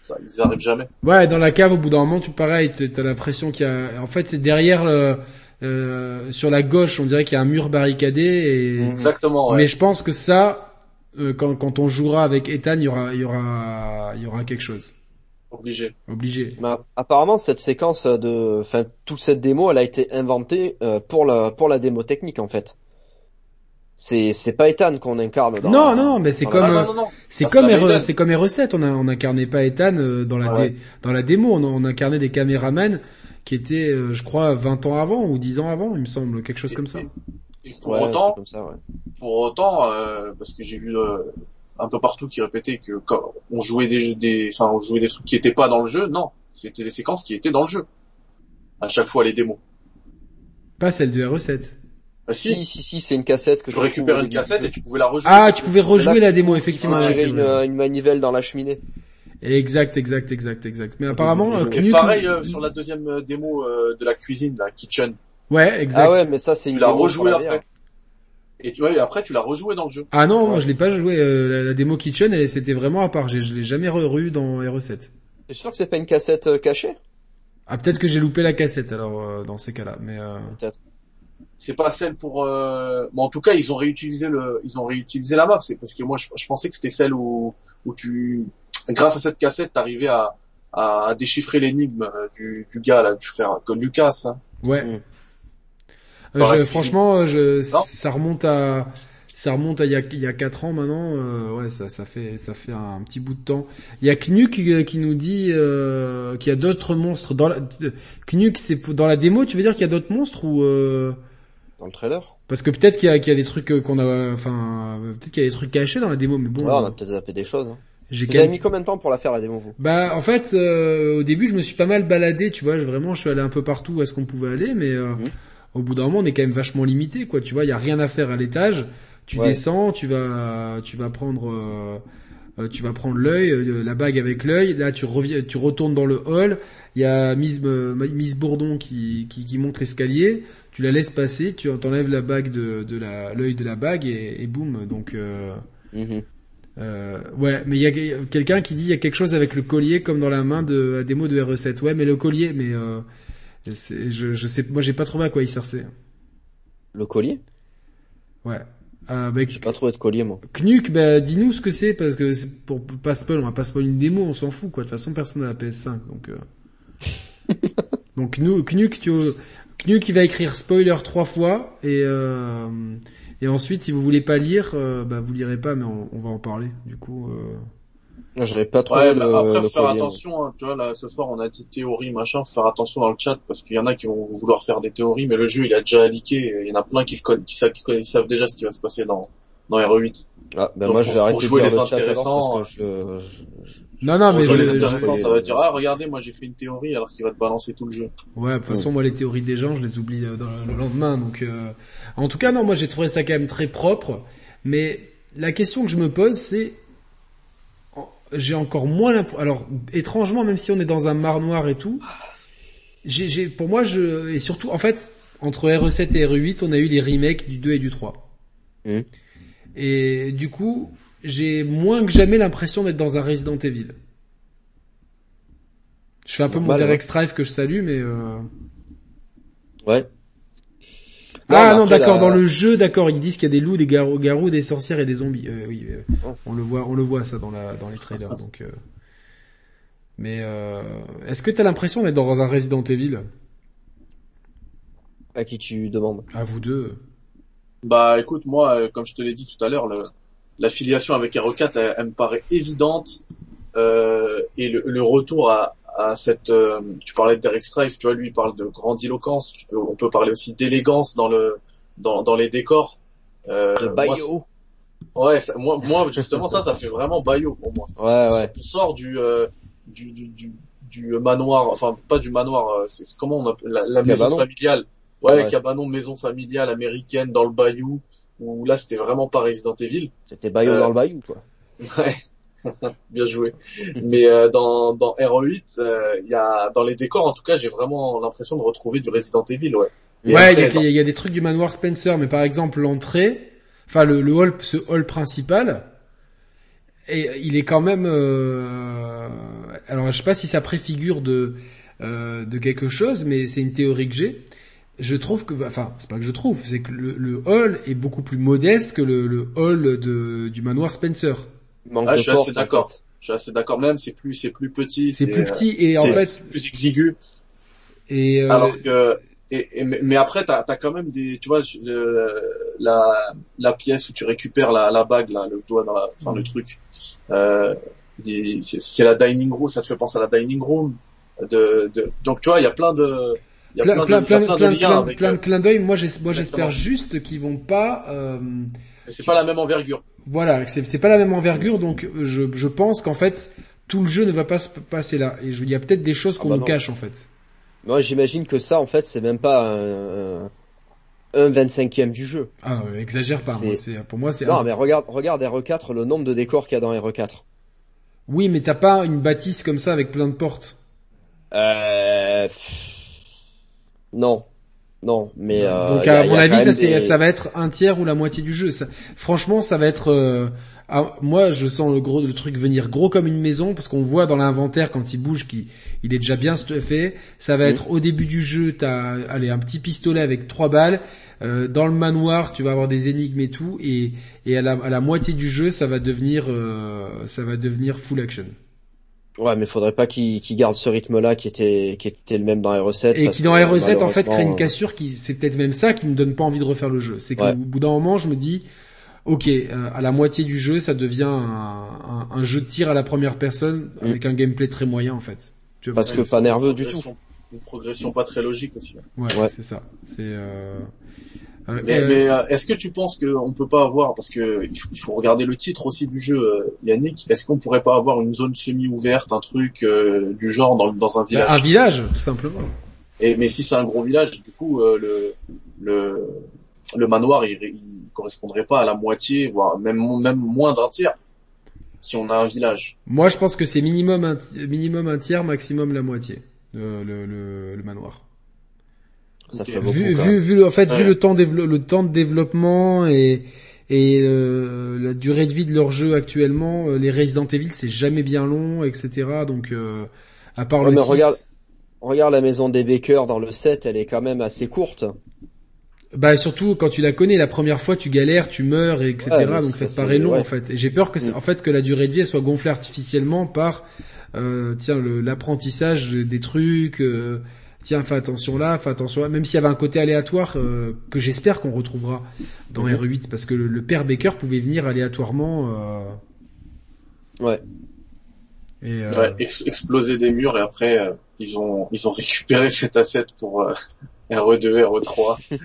Ça, ils arrivent jamais. Ouais, dans la cave, au bout d'un moment, tu pareil, t'as l'impression qu'il y a... En fait, c'est derrière le... euh, sur la gauche, on dirait qu'il y a un mur barricadé et... Mhm. Exactement, ouais. Mais je pense que ça, euh, quand, quand on jouera avec Ethan, il y aura, il y aura, il y aura quelque chose. Obligé. Obligé. Mais apparemment, cette séquence de, enfin, toute cette démo, elle a été inventée euh, pour la pour la démo technique en fait. C'est c'est pas Ethan qu'on incarne dans. Non, non, mais c'est comme, Ah, non, non, non. c'est Ah, comme, c'est comme R7, on a, on incarnait pas Ethan euh, dans la, Ouais. dé- dans la démo, on, on incarnait des caméramans qui étaient, euh, je crois, 20 ans avant ou 10 ans avant, il me semble, quelque chose comme ça. Et pour Ouais, autant, truc comme ça, ouais. pour autant, euh, parce que j'ai vu euh, un peu partout qui répétaient que quand on jouait des, des, enfin, on jouait des trucs qui étaient pas dans le jeu, non. C'était des séquences qui étaient dans le jeu. À chaque fois, les démos. Pas celle de R7. Bah, si, Si, si, si, c'est une cassette que tu au une cassette et tu pouvais la rejouer. Ah, tu pouvais rejouer la démo, effectivement. Tu tirais une, manivelle dans la cheminée. Exact, exact, exact, exact. Mais apparemment, euh, Et Knut- pareil euh, sur la deuxième euh, démo euh, de la cuisine, la kitchen. Ouais, exact. Ah ouais, mais ça c'est Tu une l'as démo pour rejoué la après. Et tu vois, et après tu l'as rejoué dans le jeu. Ah non, moi je l'ai pas joué. euh, la, la démo Kitchen, elle, c'était vraiment à part. J'ai- Je l'ai jamais re-ru dans RE7. T'es sûr que c'est pas une cassette euh, cachée? Ah peut-être que j'ai loupé la cassette alors euh, dans ces cas-là. Mais euh... Peut-être. C'est pas celle pour. Euh... Bon, en tout cas, ils ont réutilisé le, ils ont réutilisé la map. C'est parce que moi, je, je pensais que c'était celle où où tu, grâce à cette cassette, t'arrivais à à déchiffrer l'énigme euh, du, du gars là, du frère, que Lucas. Hein. ouais. Mm. Euh, je- franchement, euh, je, ça remonte à ça remonte à il y a il y a quatre ans maintenant. euh, ouais, ça ça fait ça fait un, petit bout de temps. Il y a Knuk qui, qui nous dit euh, qu'il y a d'autres monstres dans la Knuk, c'est pour- dans la démo. Tu veux dire qu'il y a d'autres monstres ou euh... Dans le trailer? Parce que peut-être qu'il y a, qu'il y a des trucs euh, qu'on a, enfin, euh, peut-être qu'il y a des trucs cachés dans la démo, mais bon, Ouais, on euh, a peut-être zappé des choses. hein. j'ai quand mis combien de temps pour la faire la démo vous? Bah, en fait, euh, au début, je me suis pas mal baladé, tu vois, je- vraiment, je suis allé un peu partout où est-ce qu'on pouvait aller, mais euh, Mhm. Au bout d'un moment, on est quand même vachement limité, quoi, tu vois, il y a rien à faire à l'étage, tu Ouais. descends, tu vas, tu vas prendre, euh, euh, tu vas prendre l'œil, euh, la bague avec l'œil, là, tu reviens, tu retournes dans le hall, il y a Miss, euh, Miss Bourdon qui, qui, qui monte l'escalier, tu la laisses passer, tu t'enlèves la bague de, de la, l'œil de la bague et, et boum, donc. Euh, Mhm. euh, ouais, mais il y a quelqu'un qui dit il y a quelque chose avec le collier comme dans la main de la démo de RE7. Ouais, mais le collier, mais euh, je, je sais, moi j'ai pas trouvé à quoi il servait. Le collier? Ouais. Euh, bah, J'ai pas trouvé de collier moi. Knuk, bah dis-nous ce que c'est parce que c'est pour pas spoil, on va pas spoil une démo, on s'en fout quoi. De toute façon, personne n'a la PS5, donc. Euh... donc nous, Knuk, tu, Knuk, il va écrire spoiler trois fois et euh, et ensuite, si vous voulez pas lire, euh, bah vous lirez pas, mais on, on va en parler. Du coup. Euh... J'avais pas trop Ouais, le, mais après, le faut faire attention, hein, tu vois, là, ce soir, on a dit théorie, machin, faut faire attention dans le chat, parce qu'il y en a qui vont vouloir faire des théories, mais le jeu, il a déjà leaké, et il y en a plein qui, le conna- qui, savent, qui déjà ce qui va se passer dans, dans RE8. Ah, ben Donc, moi je vais arrêter pour de jouer les alors intéressants, parce que je, je- Non, non, Pour mais jouer les intéressants, je- ça va dire, ah, regardez, moi, j'ai fait une théorie, alors qu'il va te balancer tout le jeu. Ouais, de toute façon, moi, les théories des gens, je les oublie euh, dans le lendemain. Donc, euh, en tout cas, non, moi, j'ai trouvé ça quand même très propre. Mais la question que je me pose, c'est, j'ai encore moins l'impression. Alors, étrangement, même si on est dans un mar noir et tout, j'ai, pour moi, je et surtout, en fait, entre RE7 et RE8, on a eu les remakes du 2 et du 3. Mhm. Et du coup, j'ai moins que jamais l'impression d'être dans un Resident Evil. Je fais un peu mon Normal, Derek Strife que je salue, mais. Euh... ouais. Ah non, d'accord. la- Dans le jeu, d'accord, ils disent qu'il y a des loups, des garous, garous, des sorcières et des zombies. Euh, oui, euh, Oh. on le voit, on le voit ça dans la dans les trailers. Donc, euh, mais euh, est-ce que t'as l'impression d'être dans un Resident Evil? À qui tu demandes? À vous deux. Bah, écoute, moi, euh, comme je te l'ai dit tout à l'heure, le, la filiation avec RE4, elle, elle me paraît évidente, euh, et le, le retour à, à cette, euh, tu parlais de Derek Strife, tu vois, lui, il parle de grandiloquence, tu peux, on peut parler aussi d'élégance dans le, dans, dans les décors. Euh, Le moi, Bayo. Ouais, ça- moi, moi justement ça, ça fait vraiment Bayo pour moi. Ouais, ouais. On sort du, euh, du, du, du, du manoir, enfin pas du manoir, euh, c'est comment on appelle la, la maison familiale. Ouais, Ouais. cabanon, maison familiale américaine dans le bayou, où là c'était vraiment pas Resident Evil. C'était Bayo Euh, dans le Bayou, quoi. Ouais, bien joué. Mais euh, dans, dans RE8, euh, il y a dans les décors en tout cas, j'ai vraiment l'impression de retrouver du Resident Evil, ouais. Et ouais, il y, après, a- il y, a des trucs du manoir Spencer, mais par exemple l'entrée, enfin le, le hall, ce hall principal, et il est quand même. euh, alors je sais pas si ça préfigure de euh, de quelque chose, mais c'est une théorie que j'ai. Je trouve que, enfin, c'est pas que je trouve, c'est que le, le hall est beaucoup plus modeste que le, le hall de, du manoir Spencer. Manque Ah, de je suis assez en d'accord. fait. Je suis assez d'accord. Même c'est plus c'est plus petit. C'est plus euh, petit et en c'est fait, plus exigu. et euh, Alors que et, et- mais mais après t'as as quand même des tu vois je- euh, la la pièce où tu récupères la la bague là le doigt dans la enfin le Mhm. truc euh, c'est la dining room ça te fait penser à la dining room de, de donc tu vois il y a plein de il y a plein, plein, plein, de, plein, plein plein, de liens plein, avec plein de clins d'œil. Moi, j'es- moi, j'espère juste qu'ils vont pas. euh, c'est pas la même envergure Voilà, c'est c'est pas la même envergure, donc euh, je, je pense qu'en fait tout le jeu ne va pas se passer là. Et je- il y a peut-être des choses Ah qu'on bah nous non. cache en fait. Moi, j'imagine que ça, en fait, c'est même pas un, un, un 25e du jeu. Ah, euh, exagère pas. C'est- Moi, c'est pour moi c'est. Non, un- mais regarde, regarde RE4, le nombre de décors qu'il y a dans RE4. Oui, mais t'as pas une bâtisse comme ça avec plein de portes. Euh... Non. Non, mais euh, donc à mon avis, ça des- ça va être un tiers ou la moitié du jeu. Ça, franchement, ça va être. euh, ah, moi, je sens le gros le truc venir gros comme une maison parce qu'on voit dans l'inventaire quand il bouge qu'il il est déjà bien stuffé. Ça va Mhm. être au début du jeu, t'as allez un petit pistolet avec trois balles. Euh, dans le manoir, tu vas avoir des énigmes et tout, et, et à, la, à la moitié du jeu, ça va devenir euh, ça va devenir full action. Ouais, mais faudrait pas qu'il qu'il garde ce rythme-là qui était qui était le même dans RE7. Et qui dans que, RE7 en fait crée une malheureusement, cassure qui c'est peut-être même ça qui me donne pas envie de refaire le jeu. C'est qu'au Ouais. bout d'un moment je me dis ok euh, à la moitié du jeu ça devient un, un, un jeu de tir à la première personne Mm. avec un gameplay très moyen en fait. Tu vois, Parce que pas nerveux du progression- une progression pas très logique aussi ouais, Ouais. c'est ça. C'est euh... euh, Mais, euh, mais, euh, est-ce que tu penses qu'on peut pas avoir, parce que il faut, il faut regarder le titre aussi du jeu, euh, Yannick, est-ce qu'on pourrait pas avoir une zone semi-ouverte, un truc du genre dans, dans un village? Un village tout simplement. Et mais si c'est un gros village, du coup le le le manoir il, il correspondrait pas à la moitié, voire même même moins d'un tiers si on a un village. Moi je pense que c'est minimum un, minimum un tiers, maximum la moitié le, le manoir. Ça Ok. fait beaucoup. vu, vu, même. vu le- en fait, vu le temps, dévelop- le temps de développement et, et euh, la durée de vie de leur jeu actuellement, euh, les Resident Evil c'est jamais bien long, etc. Donc, euh, à part Ouais, le mais 6, regarde- Regarde la maison des Baker dans le 7, elle est quand même assez courte. bah surtout quand tu la connais, la première fois tu galères, tu meurs, et etc. Ouais, donc ça, ça te paraît long ouais. en fait. Et j'ai peur que, Mm. en fait, que la durée de vie elle soit gonflée artificiellement par, euh, tiens, l'apprentissage des trucs. euh, Tiens, fais attention là, fais attention là. Même s'il y avait un côté aléatoire euh, que j'espère qu'on retrouvera dans Mhm. RE8, parce que le, le père Baker pouvait venir aléatoirement. euh, Ouais. Et, euh, Ouais, ex- exploser des murs et après euh, ils ont ils ont récupéré cet asset pour euh, RE2, RE3. ils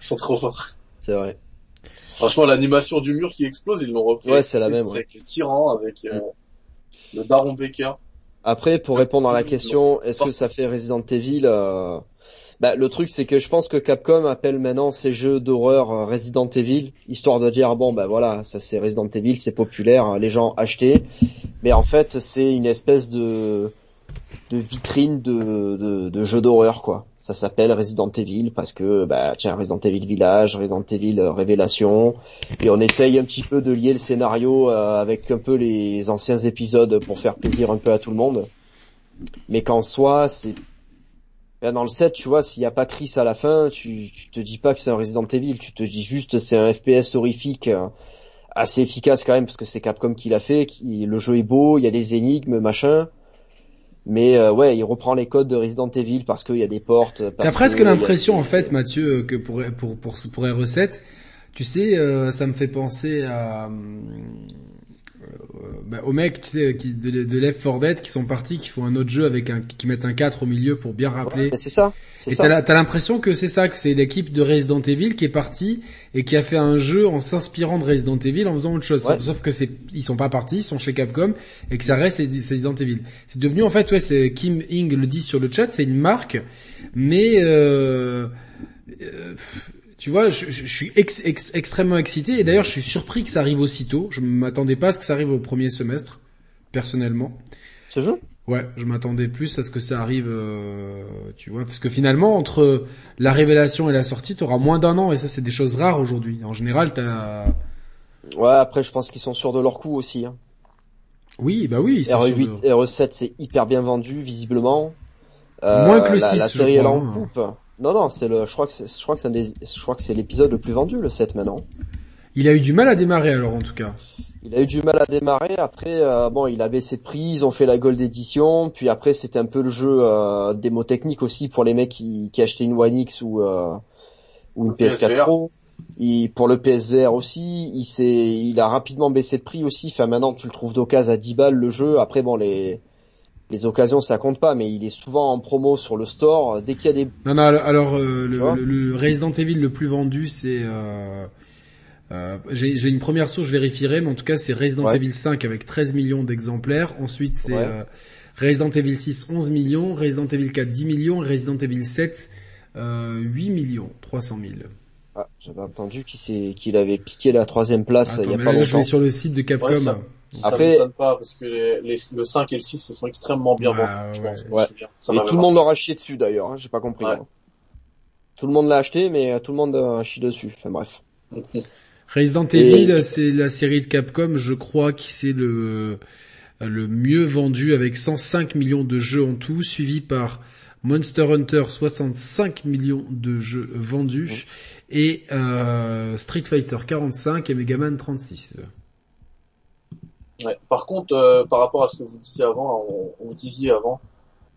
sont trop forts. C'est vrai. Franchement, l'animation du mur qui explose, ils l'ont repris. Ouais, c'est la même, ouais. Avec les tyrans, avec euh, le Daron Baker. Après, pour répondre à la question, est-ce que ça fait Resident Evil euh, bah, Le truc, c'est que je pense que Capcom appelle maintenant ces jeux d'horreur euh, Resident Evil, histoire de dire, bon, bah voilà, ça c'est Resident Evil, c'est populaire, hein, les gens achetaient. Mais en fait, c'est une espèce de de vitrine de, de, de jeux d'horreur, quoi. Ça s'appelle Resident Evil parce que, bah, tiens, Resident Evil Village, Resident Evil euh, Révélation, et on essaye un petit peu de lier le scénario euh, avec un peu les anciens épisodes pour faire plaisir un peu à tout le monde. Mais qu'en soi, c'est Ben, dans le 7, tu vois, s'il n'y a pas Chris à la fin, tu, tu te dis pas que c'est un Resident Evil, tu te dis juste c'est un FPS horrifique euh, assez efficace quand même parce que c'est Capcom qui l'a fait, qui le jeu est beau, il y a des énigmes, machin. Mais euh, ouais, il reprend les codes de Resident Evil parce qu'il y a des portes. T'as presque l'impression en fait, Mathieu, que pour pour pour pour R7, tu sais, euh, ça me fait penser à hum, bah, aux mecs, tu sais, qui de, de Left 4 Dead qui sont partis, qui font un autre jeu avec un qui mettent un 4 au milieu pour bien rappeler. C'est ça, Et t'as l'impression que c'est ça, que c'est l'équipe de Resident Evil qui est partie et qui a fait un jeu en s'inspirant de Resident Evil en faisant autre chose. Ouais. Sauf que c'est, ils sont pas partis, ils sont chez Capcom et que ça reste Resident Evil. C'est devenu en fait, ouais, c'est Kim Ing le dit sur le chat, c'est une marque, mais euh, euh, tu vois, je, suis ex- ex- extrêmement excité et d'ailleurs je suis surpris que ça arrive aussitôt. Je m'attendais pas à ce que ça arrive au premier semestre, personnellement. Ce jeu? Ouais, je m'attendais plus à ce que ça arrive, euh, tu vois, parce que finalement entre la révélation et la sortie, t'auras moins d'un an et ça c'est des choses rares aujourd'hui. En général, t'as, Ouais, après je pense qu'ils sont sûrs de leur coup aussi. Hein. oui, bah oui, c'est sûr RE8, de- RE7 c'est hyper bien vendu visiblement. Euh, Moins que le la, 6, la je série est en hein. Non non, c'est le je crois que c'est je crois que c'est un des- je crois que c'est l'épisode le plus vendu le 7 maintenant. Il a eu du mal à démarrer alors en tout cas. Il a eu du mal à démarrer. Après, euh, bon, il a baissé de prix. Ils ont fait la Gold Edition. Puis après, c'était un peu le jeu euh, démo technique aussi pour les mecs qui, qui achetaient une One X ou euh, ou une Le PS4 PSVR. Pro. Il, pour le PSVR aussi, il s'est, il a rapidement baissé de prix aussi. Enfin, maintenant, tu le trouves d'occasion à 10 balles le jeu. Après, bon, les les occasions, ça compte pas, mais il est souvent en promo sur le store. Dès qu'il y a des, Non, non, alors euh, le, le- le Resident Evil le plus vendu, c'est... Euh, euh, J'ai j'ai une première source, je vérifierai, mais en tout cas c'est Resident Ouais. Evil 5 avec 13 millions d'exemplaires. Ensuite c'est Ouais. euh, Resident Evil 6, 11 millions. Resident Evil 4, 10 millions. Resident Evil 7, euh, 8 millions, 300 000. ah, j'avais entendu qu'il s'est, qu'il avait piqué la troisième place Attends, il y a mais pas là, je longtemps. vais sur le site de Capcom. Ouais, ça- Ça Après- m'étonne pas parce que les, les- le 5 et le 6 se sont extrêmement bien vendus. je ouais. pense. Ça Et tout le monde leur a chié dessus d'ailleurs, hein, j'ai pas compris. Ouais. moi. Tout le monde l'a acheté, mais euh, tout le monde a chié dessus. Enfin bref. marqué. Resident Et- Evil, c'est la série de Capcom, je crois que c'est le le mieux vendu avec 105 millions de jeux en tout, suivi par Monster Hunter 65 millions de jeux vendus et euh, Street Fighter 45 et Mega Man 36. Ouais. Par contre, euh, par rapport à ce que vous disiez avant, on, on vous disiez avant,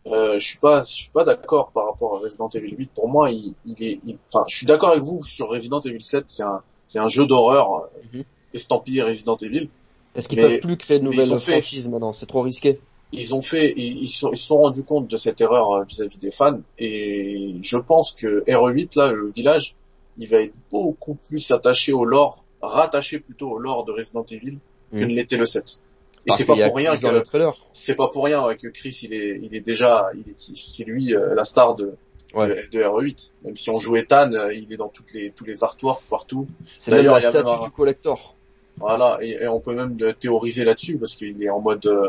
euh, je suis pas, je suis pas d'accord par rapport à Resident Evil 8. Pour moi, il, il est, enfin, je suis d'accord avec vous sur Resident Evil 7. C'est un, c'est un jeu d'horreur euh, Mhm. estampillé Resident Evil. Est-ce qu'ils peuvent plus créer de nouvelles fait- franchises maintenant? C'est trop risqué. Ils ont fait, ils, ils sont, ils se sont rendus compte de cette erreur euh, vis-à-vis des fans. Et je pense que RE8 là, le village, il va être beaucoup plus attaché au lore, rattaché plutôt au lore de Resident Evil que ne l'était le 7. Et c'est pas a pour rien que le trailer. c'est pas pour rien que Chris il est il est déjà il est c'est lui euh, la star de Ouais. de, de RE8 même si on joue Ethan euh, il est dans toutes les tous les artworks partout C'est D'ailleurs, la statue un- du collector. voilà et, et on peut même théoriser là-dessus parce qu'il est en mode euh,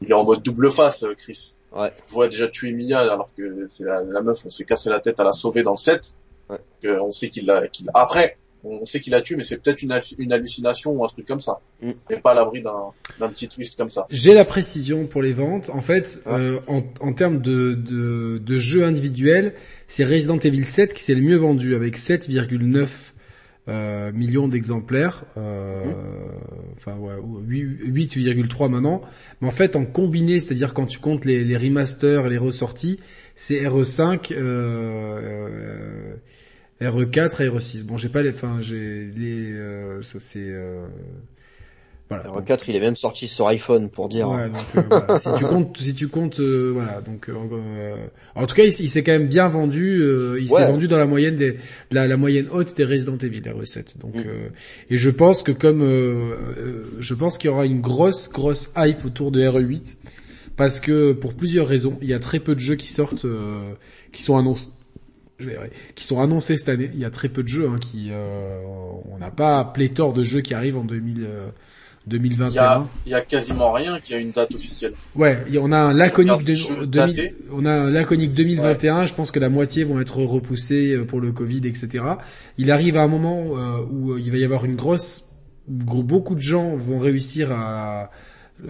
il est en mode double face Chris Ouais. on voit déjà tuer Mia alors que c'est la, la meuf on s'est cassé la tête à la sauver dans le set Ouais. que on sait qu'il l'a qu'il après on sait qu'il a tué mais c'est peut-être une, hallu- une hallucination ou un truc comme ça Mm. et pas à l'abri d'un petit twist comme ça J'ai la précision pour les ventes. En fait, Ouais. euh, en, en termes de, de, de jeux individuels, c'est Resident Evil 7 qui s'est le mieux vendu avec 7,9 euh, millions d'exemplaires. Euh, Enfin, ouais, ou 8 8,3 maintenant. Mais en fait, en combiné, c'est-à-dire quand tu comptes les, les remasters et les ressorties, c'est RE5, euh, euh, RE4 et RE6. Bon, j'ai pas les, enfin, j'ai les, euh, ça c'est. euh, Voilà. RE4, il est même sorti sur iPhone pour dire. Ouais, donc euh, voilà. si tu comptes, si tu comptes, euh, voilà. Donc, euh, en tout cas, il, s'est quand même bien vendu. il s'est vendu dans la moyenne des, la, la, moyenne haute des Resident Evil, les recettes. Donc, mm. et je pense que comme, je pense qu'il y aura une grosse, grosse hype autour de RE8 parce que pour plusieurs raisons, il y a très peu de jeux qui sortent, qui sont annoncés qui sont annoncés cette année. Il y a très peu de jeux, hein, qui, on n'a pas pléthore de jeux qui arrivent en 2000, 2021. Il y, a, quasiment rien qui a une date officielle. Ouais, on a un laconique de, on a un laconique 2021. Je pense que la moitié vont être repoussés euh, pour le Covid, etc. Il arrive à un moment euh, où il va y avoir une grosse, beaucoup de gens vont réussir à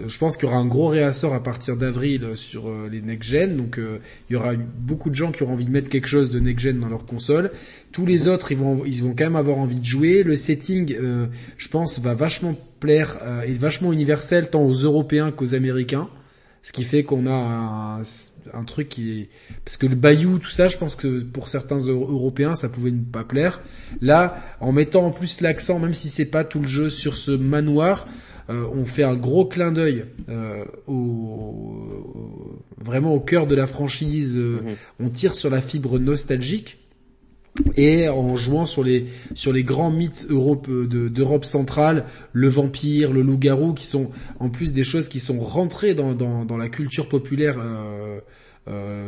je pense qu'il y aura un gros réassort à partir d'avril sur euh, les next-gen, donc euh, il y aura beaucoup de gens qui auront envie de mettre quelque chose de next-gen dans leur console. Tous les autres, ils vont, ils vont quand même avoir envie de jouer. Le setting, euh, je pense, va vachement plaire et vachement universel tant aux Européens qu'aux Américains, ce qui fait qu'on a un, un, truc qui est... Parce que le Bayou, tout ça, je pense que pour certains Européens, ça pouvait ne pas plaire. Là, en mettant en plus l'accent, même si c'est pas tout le jeu, sur ce manoir, euh, on fait un gros clin d'œil euh, au, vraiment au cœur de la franchise. Euh, mhm. On tire sur la fibre nostalgique et en jouant sur les sur les grands mythes Europe d'Europe centrale, le vampire, le loup-garou, qui sont en plus des choses qui sont rentrées dans dans, la culture populaire.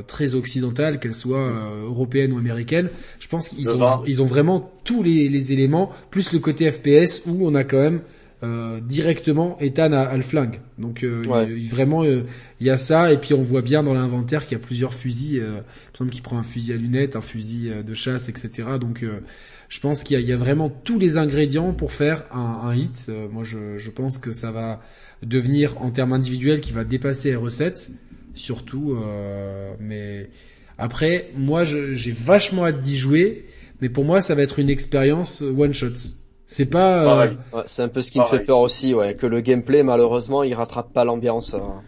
très occidentale, qu'elle soit européenne ou américaine. Je pense qu'ils ont, ils ont vraiment tous les, les, éléments, plus le côté FPS où on a quand même euh, directement Ethan a, le flingue. Donc euh, vraiment euh, il y a ça et puis on voit bien dans l'inventaire qu'il y a plusieurs fusils. il me semble qu'il prend un fusil à lunettes, un fusil de chasse, etc. Donc je pense qu'il y, a vraiment tous les ingrédients pour faire un, un hit. moi je, je, pense que ça va devenir en termes individuels qui va dépasser R7 surtout. mais après moi j'ai vachement hâte d'y jouer. Mais pour moi, ça va être une expérience one shot. C'est pas. Euh, c'est un peu ce qui me fait peur aussi, ouais, que le gameplay malheureusement il rattrape pas l'ambiance. Hein.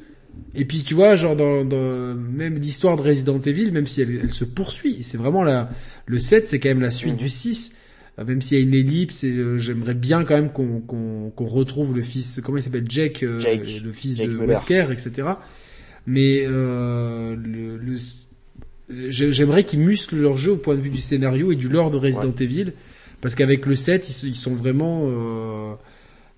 Et puis tu vois, genre dans, dans même l'histoire de Resident Evil, même si elle, elle se poursuit, c'est vraiment la le 7, c'est quand même la suite mhm. du 6. Euh, même s'il y a une ellipse, et euh, j'aimerais bien quand même qu'on qu'on qu'on retrouve le fils, comment il s'appelle, Jack, le fils de Wesker, etc. Mais euh, le, le j'aimerais qu'ils musclent leur jeu au point de vue du scénario et du lore de Resident Evil parce qu'avec le 7, ils, sont vraiment... Euh,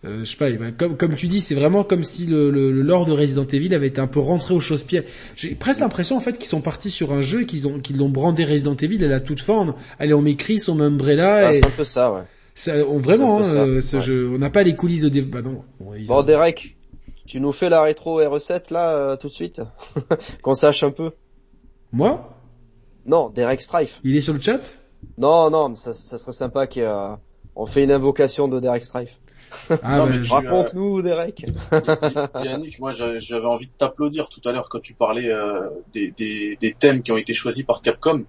euh, je sais pas, comme, comme tu dis, c'est vraiment comme si le, le, le, lore de Resident Evil avait été un peu rentré aux chausse-pieds. J'ai presque l'impression en fait qu'ils sont partis sur un jeu et qu'ils ont qu'ils l'ont brandé Resident Evil à la toute forme. Allez, on m'écrit son umbrella. Ah, C'est un peu ça, ouais. Ça, on, vraiment, hein, ce jeu, on n'a pas les coulisses de dév... Bah non. Bon, Derek, tu nous fais la rétro R7 là euh, tout de suite, qu'on sache un peu. Moi? Non, Derek Strife. Il est sur le chat? Non, non, mais ça, ça serait sympa qu'on fait une invocation de Derek Strife. Ah, Raconte-nous, Derek. Yannick, moi j'avais envie de t'applaudir tout à l'heure quand tu parlais euh, des, des, des, thèmes qui ont été choisis par Capcom.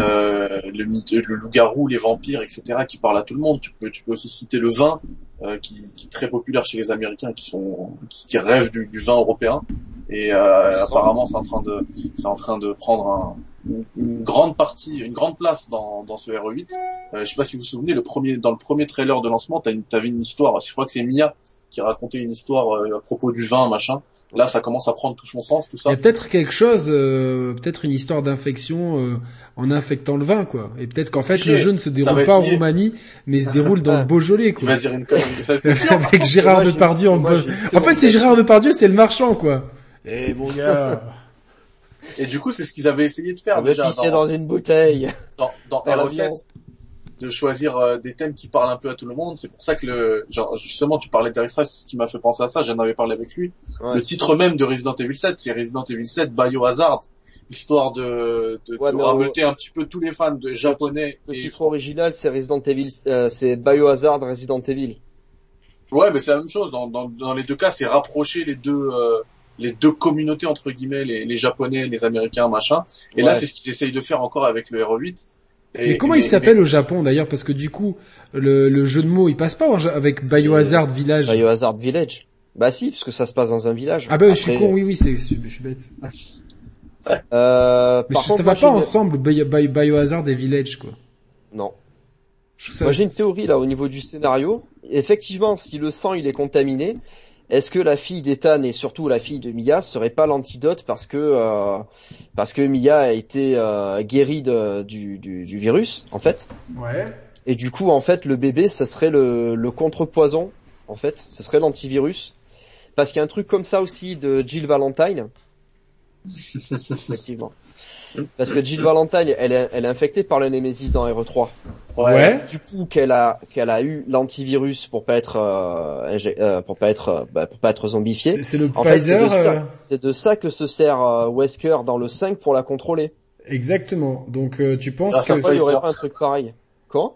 Euh, le, le loup-garou, les vampires, etc., qui parlent à tout le monde. Tu peux, tu peux aussi citer le vin, euh, qui, qui, est très populaire chez les Américains, qui sont, qui, qui rêvent du, du, vin européen. Et euh, apparemment, c'est en train de, c'est en train de prendre un, une grande partie, une grande place dans, dans ce RE8. Euh, je sais pas si vous vous souvenez, le premier, dans le premier trailer de lancement, tu avais une histoire. Je crois que c'est Mia qui racontait une histoire euh, à propos du vin, machin. Là, ça commence à prendre tout son sens, tout ça. Il y a peut-être quelque chose, euh, peut-être une histoire d'infection euh, en infectant le vin, quoi. Et peut-être qu'en fait, le jeu ne se déroule pas en Roumanie, mais se déroule dans le Beaujolais, quoi. va dire une connerie, Avec Gérard Depardieu en... en fait, c'est Gérard Depardieu, c'est le marchand, quoi. Eh, mon gars Et du coup, c'est ce qu'ils avaient essayé de faire déjà. Dans, dans une bouteille. Dans, dans, dans de choisir euh, des thèmes qui parlent un peu à tout le monde. C'est pour ça que le, genre, justement, tu parlais d'Eric c'est ce qui m'a fait penser à ça. J'en avais parlé avec lui. Le titre même de Resident Evil 7, c'est Resident Evil 7 Biohazard, histoire de, de, ouais, de un petit peu tous les fans de japonais. Le, titre original, c'est Resident Evil, euh, c'est Biohazard Resident Evil. Ouais, mais c'est la même chose. Dans, dans, dans les deux cas, c'est rapprocher les deux. Euh, les deux communautés entre guillemets, les, les japonais, les américains, machin. Et là, c'est ce qu'ils essayent de faire encore avec le Hero 8. mais comment il s'appelle au Japon d'ailleurs? Parce que du coup, le, le, jeu de mots, il passe pas avec Biohazard Village. Biohazard Village. Bah si, parce que ça se passe dans un village. Ah bah je suis con, oui oui, c'est, je suis bête. Euh, mais ça va pas ensemble, Biohazard et Village quoi. Non. Je Moi j'ai une théorie là au niveau du scénario. Effectivement, si le sang il est contaminé, est-ce que la fille d'Ethan et surtout la fille de Mia serait pas l'antidote parce que euh, parce que Mia a été euh, guérie de- du, du, du virus en fait? Ouais. et du coup en fait le bébé ça serait le, le contrepoison en fait, ce serait l'antivirus parce qu'il y a un truc comme ça aussi de Jill Valentine. Effectivement. Parce que Jill Valentine, elle est, elle est infectée par le Nemesis dans RE3 Ouais. du coup qu'elle a qu'elle a eu l'antivirus pour pas être euh, ingé- euh, pour pas être euh, bah, pour pas être zombifiée. C'est- le En c'est Pfizer. de, euh, c'est de ça que se sert euh, Wesker dans le 5 pour la contrôler. Exactement. Donc euh, tu penses Ah, que il y aurait pas un truc pareil? Quand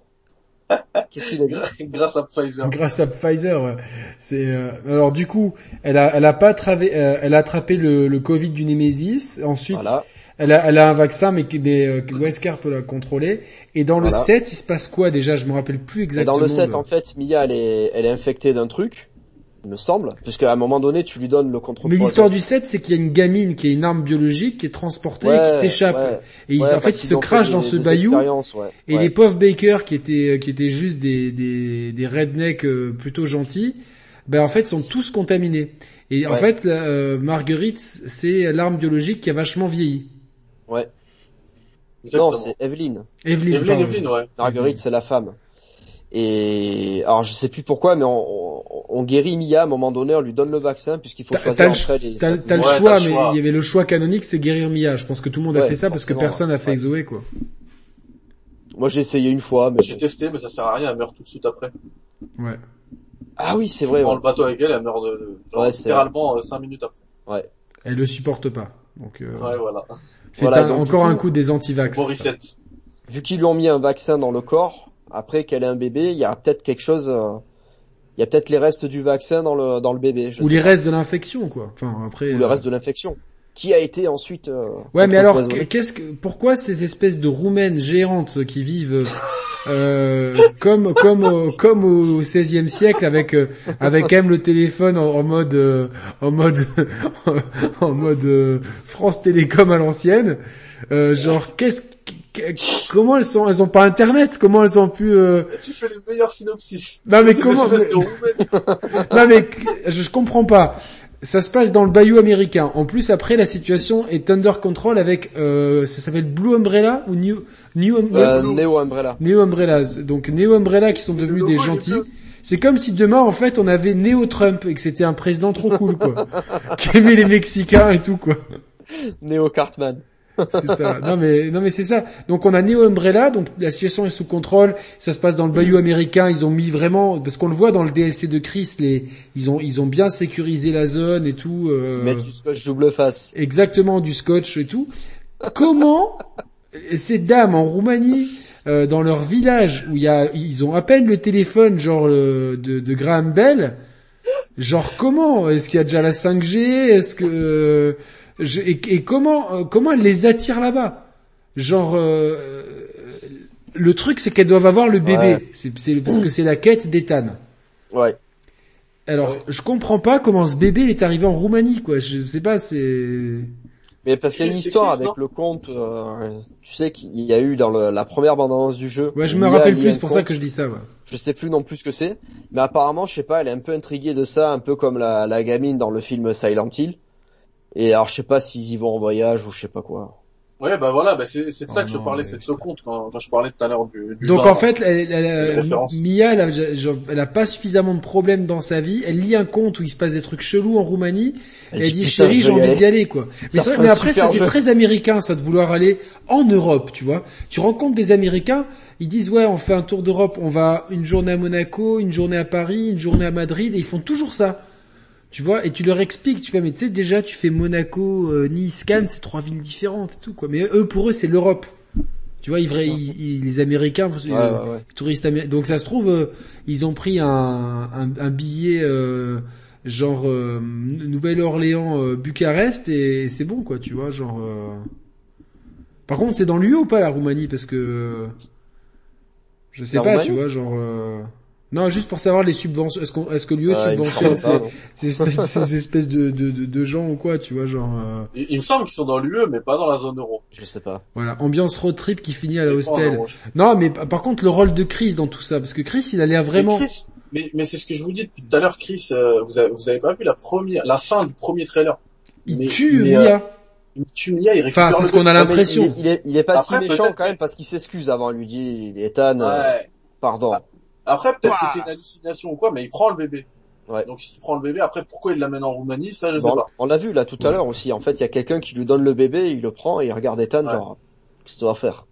Qu'est-ce qu'il a dit? Grâce à Pfizer. grâce à Pfizer, ouais. c'est euh, alors du coup, elle a elle a pas attrapé euh, elle a attrapé le, le Covid du Nemesis. Ensuite, Voilà. Elle a elle a un vaccin mais que mais, euh, Wesker peut la contrôler. Et dans le Voilà. 7, il se passe quoi déjà? Je me rappelle plus Et exactement. dans le 7, de- en fait, Mia, elle est, elle est infectée d'un truc, il me semble, puisqu'à un moment donné, tu lui donnes le contre Mais l'histoire du 7, c'est qu'il y a une gamine qui est une arme biologique qui est transportée et qui s'échappe. Ouais, Et il, ouais, en fait, parce il qu'ils se ont crache fait dans des- ce des bayou. Et les pauvres bakers qui étaient qui étaient juste des des des rednecks euh, plutôt gentils, ben en fait sont tous contaminés. Et en fait, euh, Marguerite, c'est l'arme biologique qui a vachement vieilli. Ouais. Exactement. Non, c'est Evelyn. Evelyn, Evelyn, ouais. Marguerite, c'est la femme. Et alors je sais plus pourquoi, mais on, on, on guérit Mia à un moment donné, on lui donne le vaccin puisqu'il faut T'as- choisir le entre et T'as t'as le. Ouais, choix, t'as mais choix. il y avait le choix canonique, c'est guérir Mia. Je pense que tout le monde a Ouais, fait ça parce que personne a fait ouais. Zoé, quoi. Moi j'ai essayé une fois, mais J'ai testé, mais ça sert à rien, elle meurt tout de suite après. Ouais. ah oui c'est Tu vrai. prends ouais. le bateau avec elle, elle meurt de, de- genre, Ouais, c'est littéralement 5 minutes après. Elle le supporte pas. Donc, euh, Ouais, voilà. c'est Voilà, encore coup- un coup des anti-vax. Vu qu'ils lui ont mis un vaccin dans le corps, après qu'elle ait un bébé, il y a peut-être quelque chose. euh, Il y a peut-être les restes du vaccin dans le dans le bébé. Je Ou sais les pas. restes de l'infection, quoi. Enfin, après. ou le euh, reste de l'infection, qui a été ensuite. euh, Ouais, mais alors, qu'est-ce que, pourquoi ces espèces de roumaines géantes qui vivent euh, comme comme au, comme au XVIe siècle avec euh, avec quand même le téléphone en, en mode euh, en mode en mode euh, France Télécom à l'ancienne, euh, genre qu'est-ce que- comment elles sont elles ont pas internet? Comment elles ont pu euh, Tu fais les meilleurs synopsis. non mais comment non mais je, je comprends pas. Ça se passe dans le bayou américain. En plus après la situation est under control avec euh, ça s'appelle Blue Umbrella ou New New Euh, Neo, Umbrella. Neo Umbrellas. Donc Neo Umbrella qui sont devenus des gentils. C'est comme si demain en fait on avait Neo Trump et que c'était un président trop cool quoi. qui aimait les Mexicains et tout quoi. Neo Cartman. C'est ça. Non mais non mais c'est ça. Donc on a Neo Umbrella, donc la situation est sous contrôle. Ça se passe dans le bayou américain. Ils ont mis vraiment parce qu'on le voit dans le DLC de Chris, les ils ont ils ont bien sécurisé la zone et tout. euh, Mettre du scotch double face. exactement du scotch et tout. Comment ces dames en Roumanie, euh, dans leur village où il y a, ils ont à peine le téléphone genre euh, de, de Graham Bell, genre comment? Est-ce qu'il y a déjà la 5G Est-ce que euh, je- et, et comment euh, comment elles les attirent là-bas? Genre euh, le truc c'est qu'elles doivent avoir le bébé, Ouais. c'est parce que c'est la quête d'Ethan. Ouais. Alors, Ouais. je comprends pas comment ce bébé il est arrivé en Roumanie, quoi. Je sais pas, c'est... Mais parce qu'il y a une histoire avec le compte, euh, tu sais qu'il y a eu dans le- la première bande-annonce du jeu. Ouais, je me rappelle plus, c'est pour ça que je dis ça, ouais. Je sais plus non plus ce que c'est, mais apparemment, je sais pas, elle est un peu intriguée de ça, un peu comme la, la gamine dans le film Silent Hill. Et alors, je sais pas s'ils y vont en voyage ou je sais pas quoi. Ouais, bah voilà, bah c'est c'est de ça Oh que je non, parlais, c'est de ce compte quand, quand je parlais tout à l'heure du, du Donc vin. en fait, elle, elle- elle- Les références. Mia, elle a, genre, elle a pas suffisamment de problèmes dans sa vie. Elle lit un conte où il se passe des trucs chelous en Roumanie. Et elle dit, chérie, j'ai envie d'y aller, quoi. Mais, vrai- mais après, ça c'est très américain, ça, de vouloir aller en Europe, tu vois. Tu rencontres des Américains, ils disent, ouais, on fait un tour d'Europe, on va une journée à Monaco, une journée à Paris, une journée à Madrid, et ils font toujours ça. Tu vois, et tu leur expliques, tu fais, mais tu sais, déjà, tu fais Monaco, euh, Nice, Cannes, c'est trois villes différentes et tout, quoi. Mais eux, pour eux, c'est l'Europe. Tu vois, ils, vrais- ils- ils- les Américains, Ouais, euh, ouais, ouais. touristes américains. Donc ça se trouve, euh, ils ont pris un, un, un billet euh, genre Nouvelle-Orléans, Bucarest et c'est bon quoi, tu vois, genre. Par contre, c'est dans l'UE ou pas la Roumanie? Parce que je sais La pas, Roumanie tu vois, genre. Euh, Non, juste pour savoir les subventions. Est-ce qu'on, est-ce que l'UE Ah, il me subventionne ces, espèces, ces espèces de, de, de, de gens ou quoi, tu vois, genre, euh, Il, il me semble qu'ils sont dans l'UE, mais pas dans la zone euro. Je sais pas. voilà, ambiance road trip qui finit à la hostel. Non, mais pa- par contre, le rôle de Chris dans tout ça, parce que Chris, il a l'air vraiment. Mais, Chris, mais, mais c'est ce que je vous dis depuis tout à l'heure, Chris. euh, vous, avez, vous avez pas vu la première, la fin du premier trailer? Il mais- tue mais, Mia. Il tue Mia, il récupère Enfin, c'est ce qu'on a l'impression. Il, est- il est, il est pas Après, si méchant quand même parce qu'il s'excuse avant. Il lui dit, Ethan, euh, Ouais. pardon. Après, peut-être que c'est une hallucination ou quoi, mais il prend le bébé. Ouais. Donc s'il prend le bébé, après pourquoi il l'amène en Roumanie, ça je sais Bon, pas. on l'a vu là tout à l'heure aussi. En fait, il y a quelqu'un qui lui donne le bébé, il le prend et il regarde Ethan Ouais. genre, qu'est-ce que tu vas faire?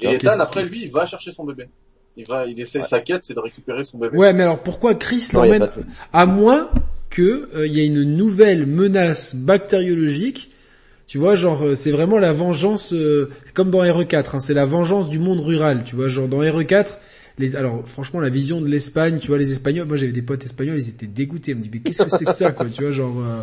Et Ethan, après lui, il va chercher son bébé. Il va, il essaie Ouais. sa quête, c'est de récupérer son bébé. Ouais, mais alors pourquoi Chris l'emmène de- à moins que euh, il y a une nouvelle menace bactériologique. Tu vois, genre euh, c'est vraiment la vengeance, euh, comme dans RE4, hein, c'est la vengeance du monde rural. Tu vois, genre dans RE4, les, alors franchement la vision de l'Espagne, tu vois, les Espagnols, moi j'avais des potes espagnols, ils étaient dégoûtés, ils me disaient mais qu'est-ce que c'est que ça, quoi, tu vois, genre. euh,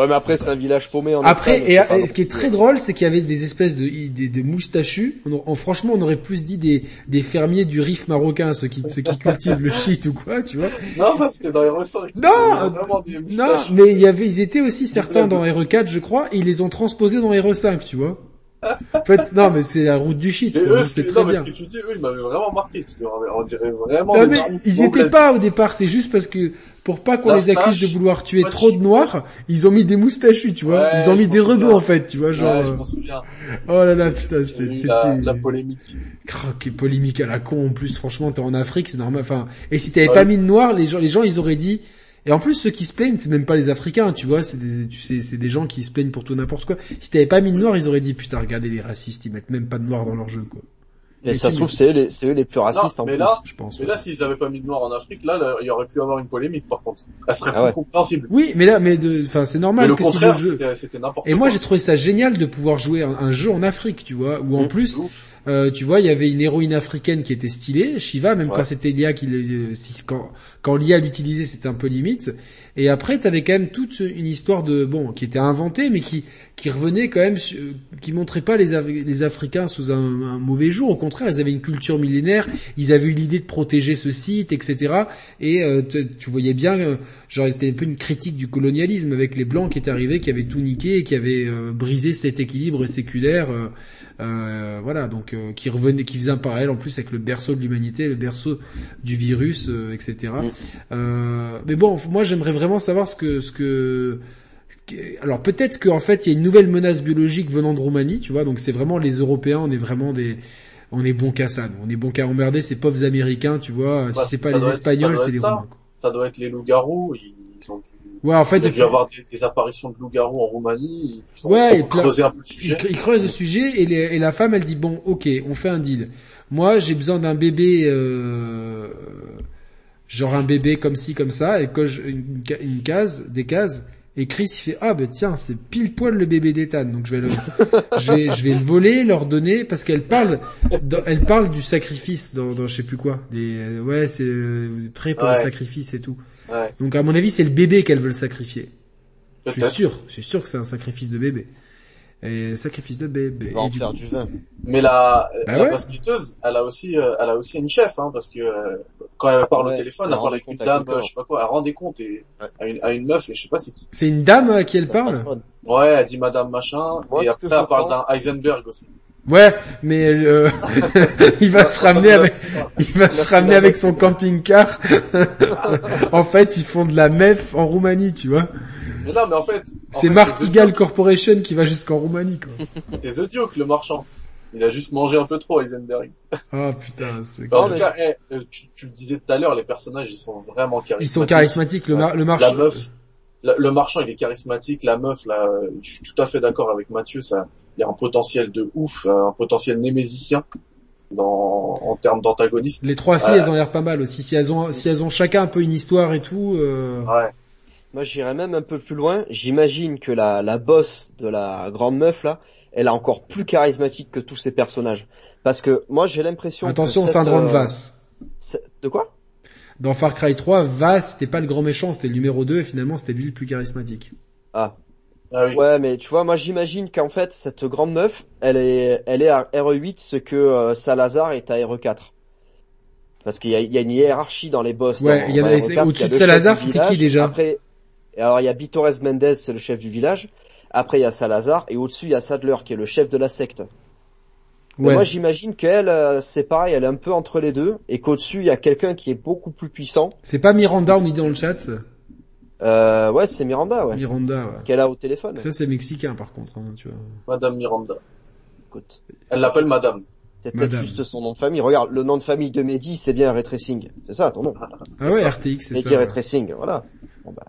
Ouais, mais après c'est un village paumé en Après, Espagne, et, et ce qui est très drôle, c'est qu'il y avait des espèces de, des, des moustachus. On, en- franchement, on aurait plus dit des, des fermiers du Rif marocain, ceux qui, ceux qui cultivent le shit ou quoi, tu vois. Non, ça c'était dans les 5 Non, vraiment des Non, mais il y avait, ils étaient aussi certains dans RE4, je crois, et ils les ont transposés dans RE5, tu vois. En fait, non, mais c'est la route du shit, c'est très non, mais bien. ce que tu dis, eux, ils m'avaient vraiment marqué. Tu dis, on dirait vraiment Non, mais ils étaient pas au départ, c'est juste parce que, pour pas qu'on les accuse de vouloir tuer trop de noirs, ils ont mis des moustachus, tu vois. Ouais, ils ont mis des rebeux, en fait, tu vois, genre, Ouais, je euh, m'en souviens. oh là là, putain, c'était, la, la polémique. Quelle polémique à la con en plus. Franchement, t'es en Afrique, c'est normal. Enfin, et si t'avais Ouais. pas mis de noir, les gens, les gens, ils auraient dit. Et en plus, ceux qui se plaignent, c'est même pas les Africains, tu vois. C'est des, tu sais, c'est des gens qui se plaignent pour tout n'importe quoi. Si t'avais pas mis de noir, ils auraient dit putain, regardez les racistes, ils mettent même pas de noir dans leur jeu, quoi. Et ça se trouve c'est eux les, c'est eux les plus racistes Non, en mais plus. là- Je pense. Mais ouais. là, s'ils avaient pas mis de noir en Afrique, là, là, il y aurait pu avoir une polémique, par contre. Elle serait Ah plus ouais. compréhensible. Oui, mais là, mais de, enfin, c'est Mais normal le que si le contraire, jeu. c'était c'était n'importe Et quoi. moi, j'ai trouvé ça génial de pouvoir jouer un, un jeu en Afrique, tu vois, où en Mm. plus, ouf. Euh, tu vois, il y avait une héroïne africaine qui était stylée, Shiva, même Ouais. quand c'était l'IA qui, euh, si- quand, quand l'IA l'utilisait, c'était un peu limite. Et après, t'avais quand même toute une histoire de, bon, qui était inventée, mais qui, qui revenait quand même, su- qui montrait pas les, Af- les Africains sous un, un mauvais jour. Au contraire, ils avaient une culture millénaire, ils avaient eu l'idée de protéger ce site, etc. Et euh, tu voyais bien, euh, genre, c'était un peu une critique du colonialisme avec les blancs qui étaient arrivés, qui avaient tout niqué, et qui avaient euh, brisé cet équilibre séculaire. Euh, voilà, donc euh, qui revenait, qui faisait un parallèle en plus avec le berceau de l'humanité, le berceau du virus, euh, etc. Mm. Euh, mais bon, moi j'aimerais vraiment savoir ce que, ce que, que- alors peut-être qu'en fait il y a une nouvelle menace biologique venant de Roumanie, tu vois, donc c'est vraiment les Européens, on est vraiment des, on est bon qu'à ça, on est bon qu'à emmerder ces pauvres Américains, tu vois. Bah, si c'est pas les Espagnols, c'est les ça. Roumains. quoi. Ça doit être les loups-garous. Ils, ils ont dû, Ouais, en fait, ils ont dû avoir des, des apparitions de loups-garous en Roumanie. Ils Ouais, plein- creusé un peu le il, sujet. il creuse le sujet et, les- et la femme elle dit bon ok on fait un deal. Moi j'ai besoin d'un bébé euh, genre un bébé comme ci comme ça elle coche une, une case des cases et Chris il fait ah ben tiens c'est pile poil le bébé d'Ethan donc je vais le je vais je vais le voler leur donner parce qu'elle parle elle parle du sacrifice dans, dans je sais plus quoi des euh, ouais c'est euh, vous êtes prêts pour le sacrifice et tout Ouais, donc à mon avis c'est le bébé qu'elle veut le sacrifier je suis sûr je suis sûr que c'est un sacrifice de bébé et sacrifice de bébé va en du faire coup- du vin. Mais la, Bah la ouais. elle a aussi, euh, elle a aussi une chef, hein, parce que euh, quand elle parle Ouais, au téléphone, elle elle parle avec compte une dame, je sais pas quoi, elle rend des comptes et Ouais. à, une, à une meuf, et je sais pas c'est qui. C'est une dame à qui elle parle. Ouais, elle dit Madame machin, Moi, et après elle parle d'un Heisenberg aussi. Ouais, mais euh, il va se ramener avec, il va se ramener avec son camping-car. en fait, ils font de la mef en Roumanie, tu vois. Mais non, mais en fait, C'est Martigal Corporation qui va jusqu'en Roumanie, quoi. C'est The Duke, le marchand. Il a juste mangé un peu trop Heisenberg. Oh putain, c'est... En tout cas, eh, euh, tu, tu le disais tout à l'heure, les personnages, ils sont vraiment charismatiques. Ils sont charismatiques, le, mar- le La meuf, le, le marchand, il est charismatique. La meuf, là, je suis tout à fait d'accord avec Mathieu. Ça, il y a un potentiel de ouf, euh, un potentiel némésicien dans en termes d'antagonistes. Les trois filles, Ouais. elles ont l'air pas mal aussi. Si elles ont, si elles ont chacun un peu une histoire et tout, euh... Ouais. Moi, j'irais même un peu plus loin. J'imagine que la, la boss de la grande meuf, là, elle est encore plus charismatique que tous ces personnages. Parce que moi, j'ai l'impression attention au que cette, syndrome euh, Vass. De quoi? Dans Far Cry 3, Vass, c'était pas le grand méchant, c'était le numéro 2 et finalement c'était lui le plus charismatique. Ah, Ah oui. ouais, mais tu vois, moi, j'imagine qu'en fait, cette grande meuf, elle est, elle est à RE8 ce que euh, Salazar est à RE4. parce qu'il y a, il y a une hiérarchie dans les boss. Ouais, il y a- au-dessus de Salazar, c'était qui, déjà Après, alors il y a Bitores Mendez, c'est le chef du village. Après il y a Salazar et au-dessus il y a Sadler qui est le chef de la secte. Ouais. Moi j'imagine qu'elle, euh, c'est pareil, elle est un peu entre les deux et qu'au-dessus il y a quelqu'un qui est beaucoup plus puissant. C'est pas Miranda, on dit dans le chat. Euh, ouais, c'est Miranda, ouais, Miranda, ouais. qu'elle a au téléphone. Ça c'est mexicain par contre, hein, tu vois. Madame Miranda. Écoute, Elle l'appelle Madame. c'est peut-être juste son nom de famille. Regarde, le nom de famille de Mehdi, c'est bien Ray Tracing. C'est ça ton nom. Ah ouais, ça. RTX, c'est Mehdi ça. Ray ouais. Tracing, voilà. Bon, bah,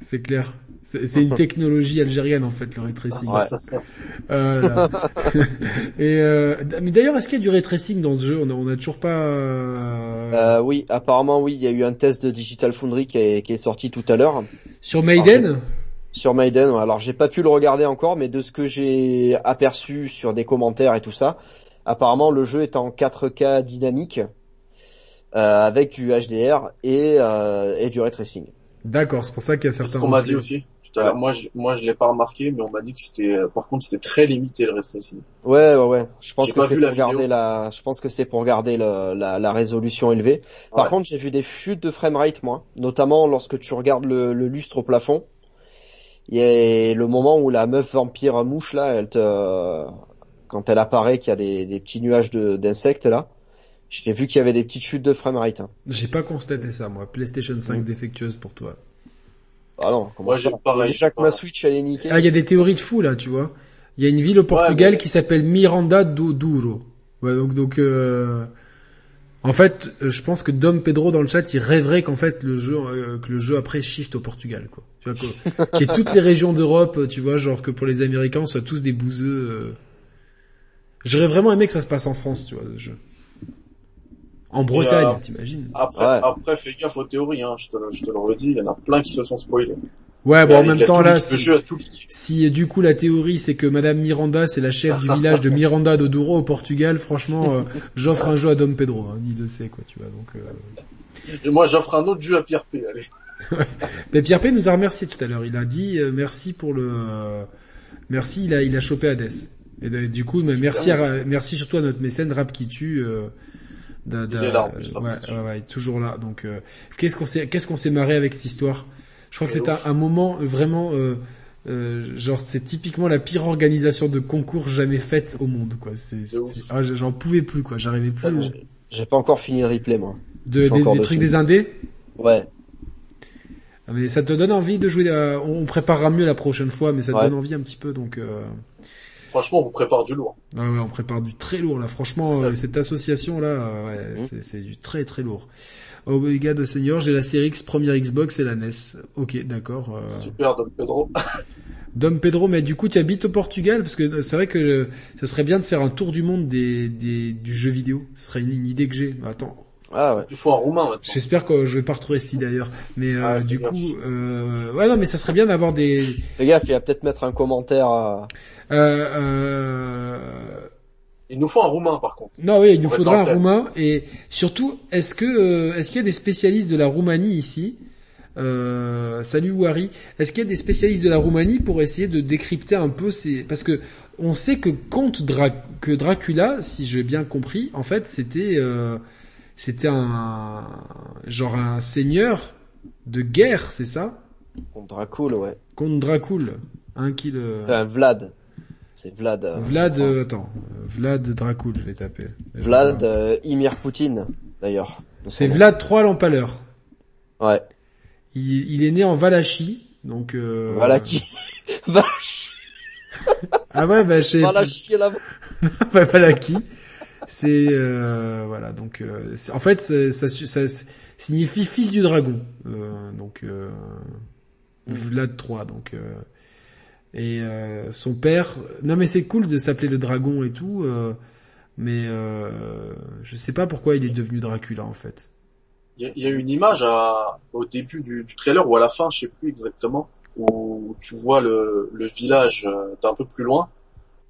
C'est clair. C'est une technologie algérienne en fait, le ray tracing. Ouais. Euh. Et euh, mais d'ailleurs, est-ce qu'il y a du ray tracing dans ce jeu? On a, on a toujours pas. euh, Euh, oui, apparemment oui, il y a eu un test de Digital Foundry qui est, qui est sorti tout à l'heure Sur Maiden? Sur Maiden. Alors j'ai pas pu le regarder encore, mais de ce que j'ai aperçu sur des commentaires et tout ça, apparemment le jeu est en 4K dynamique euh, avec du HDR et, euh, et du ray tracing. D'accord, c'est pour ça qu'il y a C'est certains. ce qu'on m'a dit aussi. Tout à l'heure. Moi, je, moi, je l'ai pas remarqué, mais on m'a dit que c'était, euh, par contre, c'était très limité le rétréci. Ouais, ouais, ouais. Je pense que c'est pour vidéo. garder la, je pense que c'est pour garder le- la, la résolution élevée. Par Ouais. contre, j'ai vu des chutes de framerate, moi, notamment lorsque tu regardes le, le lustre au plafond. Il y a le moment où la meuf vampire mouche là, elle te, quand elle apparaît, qu'il y a des, des petits nuages de- d'insectes là. J'ai vu qu'il y avait des petites chutes de framerate. Hein. J'ai pas constaté ça, moi. PlayStation 5 Mm. défectueuse pour toi. Ah non, Moi, j'ai pareil, Déjà que ma Switch elle est niquée. Ah, il y a des théories de fou là, tu vois. Il y a une ville au Portugal mais- qui s'appelle Miranda do Douro. Ouais, donc donc euh, en fait, je pense que Dom Pedro dans le chat, il rêverait qu'en fait le jeu euh, que le jeu après shift au Portugal quoi. Tu vois quoi. Qu'il y ait toutes les régions d'Europe, euh, tu vois, genre que pour les Américains, on soit tous des bouseux. euh. J'aurais vraiment aimé que ça se passe en France, tu vois, ce jeu. En Bretagne, euh, t'imagines Après, Ouais. après, fais gaffe aux théories, hein. Je te, le- je te le redis. Il y en a plein qui se sont spoilés. Ouais, bon, en même temps là, si- le jeu. Si euh, du coup la théorie c'est que Madame Miranda c'est la chef du village de Miranda do Douro au Portugal, franchement euh, j'offre un jeu à Dom Pedro, hein, il le sait quoi, tu vois. Donc, euh... Et moi, j'offre un autre jeu à Pierre P. Allez. Mais Pierre P nous a remercié tout à l'heure. Il a dit euh, merci pour le, euh, merci, il a il a chopé Hades. Et de- du coup, merci à, merci surtout à notre mécène Rap qui tue. Euh, d'a- Il est là, en plus, ouais, ouais, ouais, toujours là. Donc, euh, qu'est-ce qu'on s'est, qu'est-ce qu'on s'est marré avec cette histoire? Je crois que C'est un, un moment vraiment, euh, euh, genre c'est typiquement la pire organisation de concours jamais faite au monde, quoi. C'est, ah, j'en pouvais plus, quoi. J'arrivais plus. Tellement. J'ai pas encore fini le replay moi. De, des, des de trucs des indés? Ouais. Ah, Mais ça te donne envie de jouer. à- on préparera mieux la prochaine fois, mais ça te donne envie un petit peu, donc. Franchement, on vous prépare du lourd. Ah ouais, on prépare du très lourd là. Franchement, euh, cette association là, euh, ouais, Mhm. c'est, du très très lourd. Oh les gars de Senior, j'ai la série X, première Xbox et la NES. Ok, d'accord. euh, Super, Dom Pedro. Dom Pedro, mais du coup tu habites au Portugal? Parce que euh, c'est vrai que ça serait bien de faire un tour du monde des, des du jeu vidéo. Ce serait une, une idée que j'ai. Attends, Ah ouais. Il faut un roumain maintenant. j'espère que je vais pas retrouver cette idée ailleurs. Mais euh, Ah, du coup, euh, ouais non, mais ça serait bien d'avoir des. Fais gaffe, il va peut-être mettre un commentaire. à- Il nous faut un roumain, par contre. Non, oui, il nous Pour faudra un roumain. Et surtout, est-ce que euh, est-ce qu'il y a des spécialistes de la Roumanie ici? Euh, Salut Wari. Est-ce qu'il y a des spécialistes de la Roumanie pour essayer de décrypter un peu ces parce que on sait que Comte Dra... que Dracula, si j'ai bien compris, en fait, c'était euh, c'était un genre un seigneur de guerre, c'est ça? Contre Dracul, ouais. Comte Dracul, hein, qui le Enfin, Vlad. C'est Vlad. euh, Vlad, euh, attends, Vlad Dracul, je vais taper. Vlad euh, Imir Poutine, d'ailleurs. C'est. Vlad 3 lampes à l'heure. Ouais. Il, il est né en Valachie, donc. Euh... Voilà qui. Va Ah ouais, bah chez. voilà chier là-bas. Bah, Valaki. C'est euh, voilà, donc euh, en fait ça, su- ça, signifie fils du dragon, euh, donc euh, Vlad 3, donc. Et euh, son père. Non mais c'est cool de s'appeler le dragon et tout, euh, mais euh, je sais pas pourquoi il est devenu Dracula en fait. Il y, a- il y a une image à, au début du, du trailer ou à la fin, je sais plus exactement, où tu vois le, le village euh, d'un peu plus loin,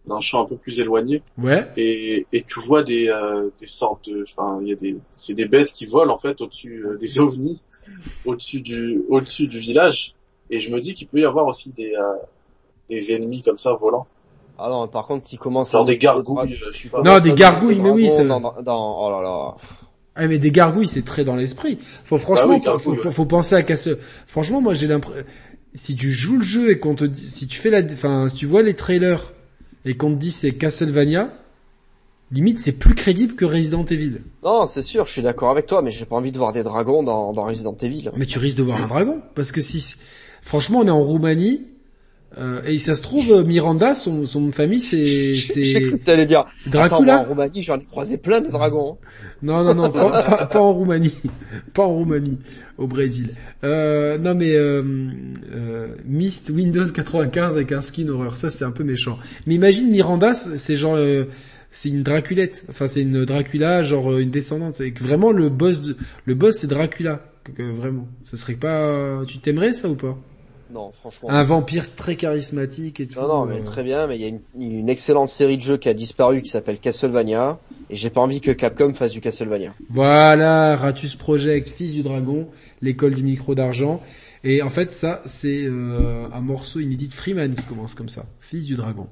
d'un champ un peu plus éloigné, Ouais. et, et tu vois des, euh, des sortes de, enfin, il y a des, c'est des bêtes qui volent en fait au-dessus euh, des ovnis, au-dessus du, au-dessus du village, et je me dis qu'il peut y avoir aussi des, euh, des ennemis comme ça volants. Ah non, par contre, il commence Genre à des gargouilles, je sais il pas. Non, des gargouilles, le mais oui, ça- Dans, dans- oh là là. Ah mais des gargouilles c'est très dans l'esprit. Faut franchement, Bah oui, gargouille, faut, penser à Castle. Franchement moi j'ai l'impression, si tu joues le jeu et qu'on te dit, si tu fais la, enfin si tu vois les trailers et qu'on te dit c'est Castlevania, limite c'est plus crédible que Resident Evil. Non, c'est sûr, je suis d'accord avec toi, mais j'ai pas envie de voir des dragons dans, dans Resident Evil. Mais tu risques de voir un dragon parce que si, franchement on est en Roumanie. Euh, et ça se trouve, Miranda, son, son famille, c'est, c'est t'allais dire. Attends, Dracula. en Roumanie, j'en ai croisé plein de dragons. Non, non, non, pas, pas, pas en Roumanie, pas en Roumanie, au Brésil. Euh, non, mais euh, euh, Myst Windows 95 avec un skin horreur, ça c'est un peu méchant. Mais imagine Miranda, c'est genre, euh, c'est une Draculette, enfin c'est une Dracula, genre euh, une descendante. Et que vraiment le boss, de, le boss c'est Dracula, que, que vraiment. Ce serait pas, tu t'aimerais ça ou pas? Non, franchement. Un vampire très charismatique et tout. Non, non, mais euh, très bien, mais il y a une, une excellente série de jeux qui a disparu qui s'appelle Castlevania, et j'ai pas envie que Capcom fasse du Castlevania. Voilà, Ratus Project, Fils du Dragon, l'école du micro d'argent. Et en fait, ça, c'est euh, un morceau inédit de Freeman qui commence comme ça, Fils du Dragon,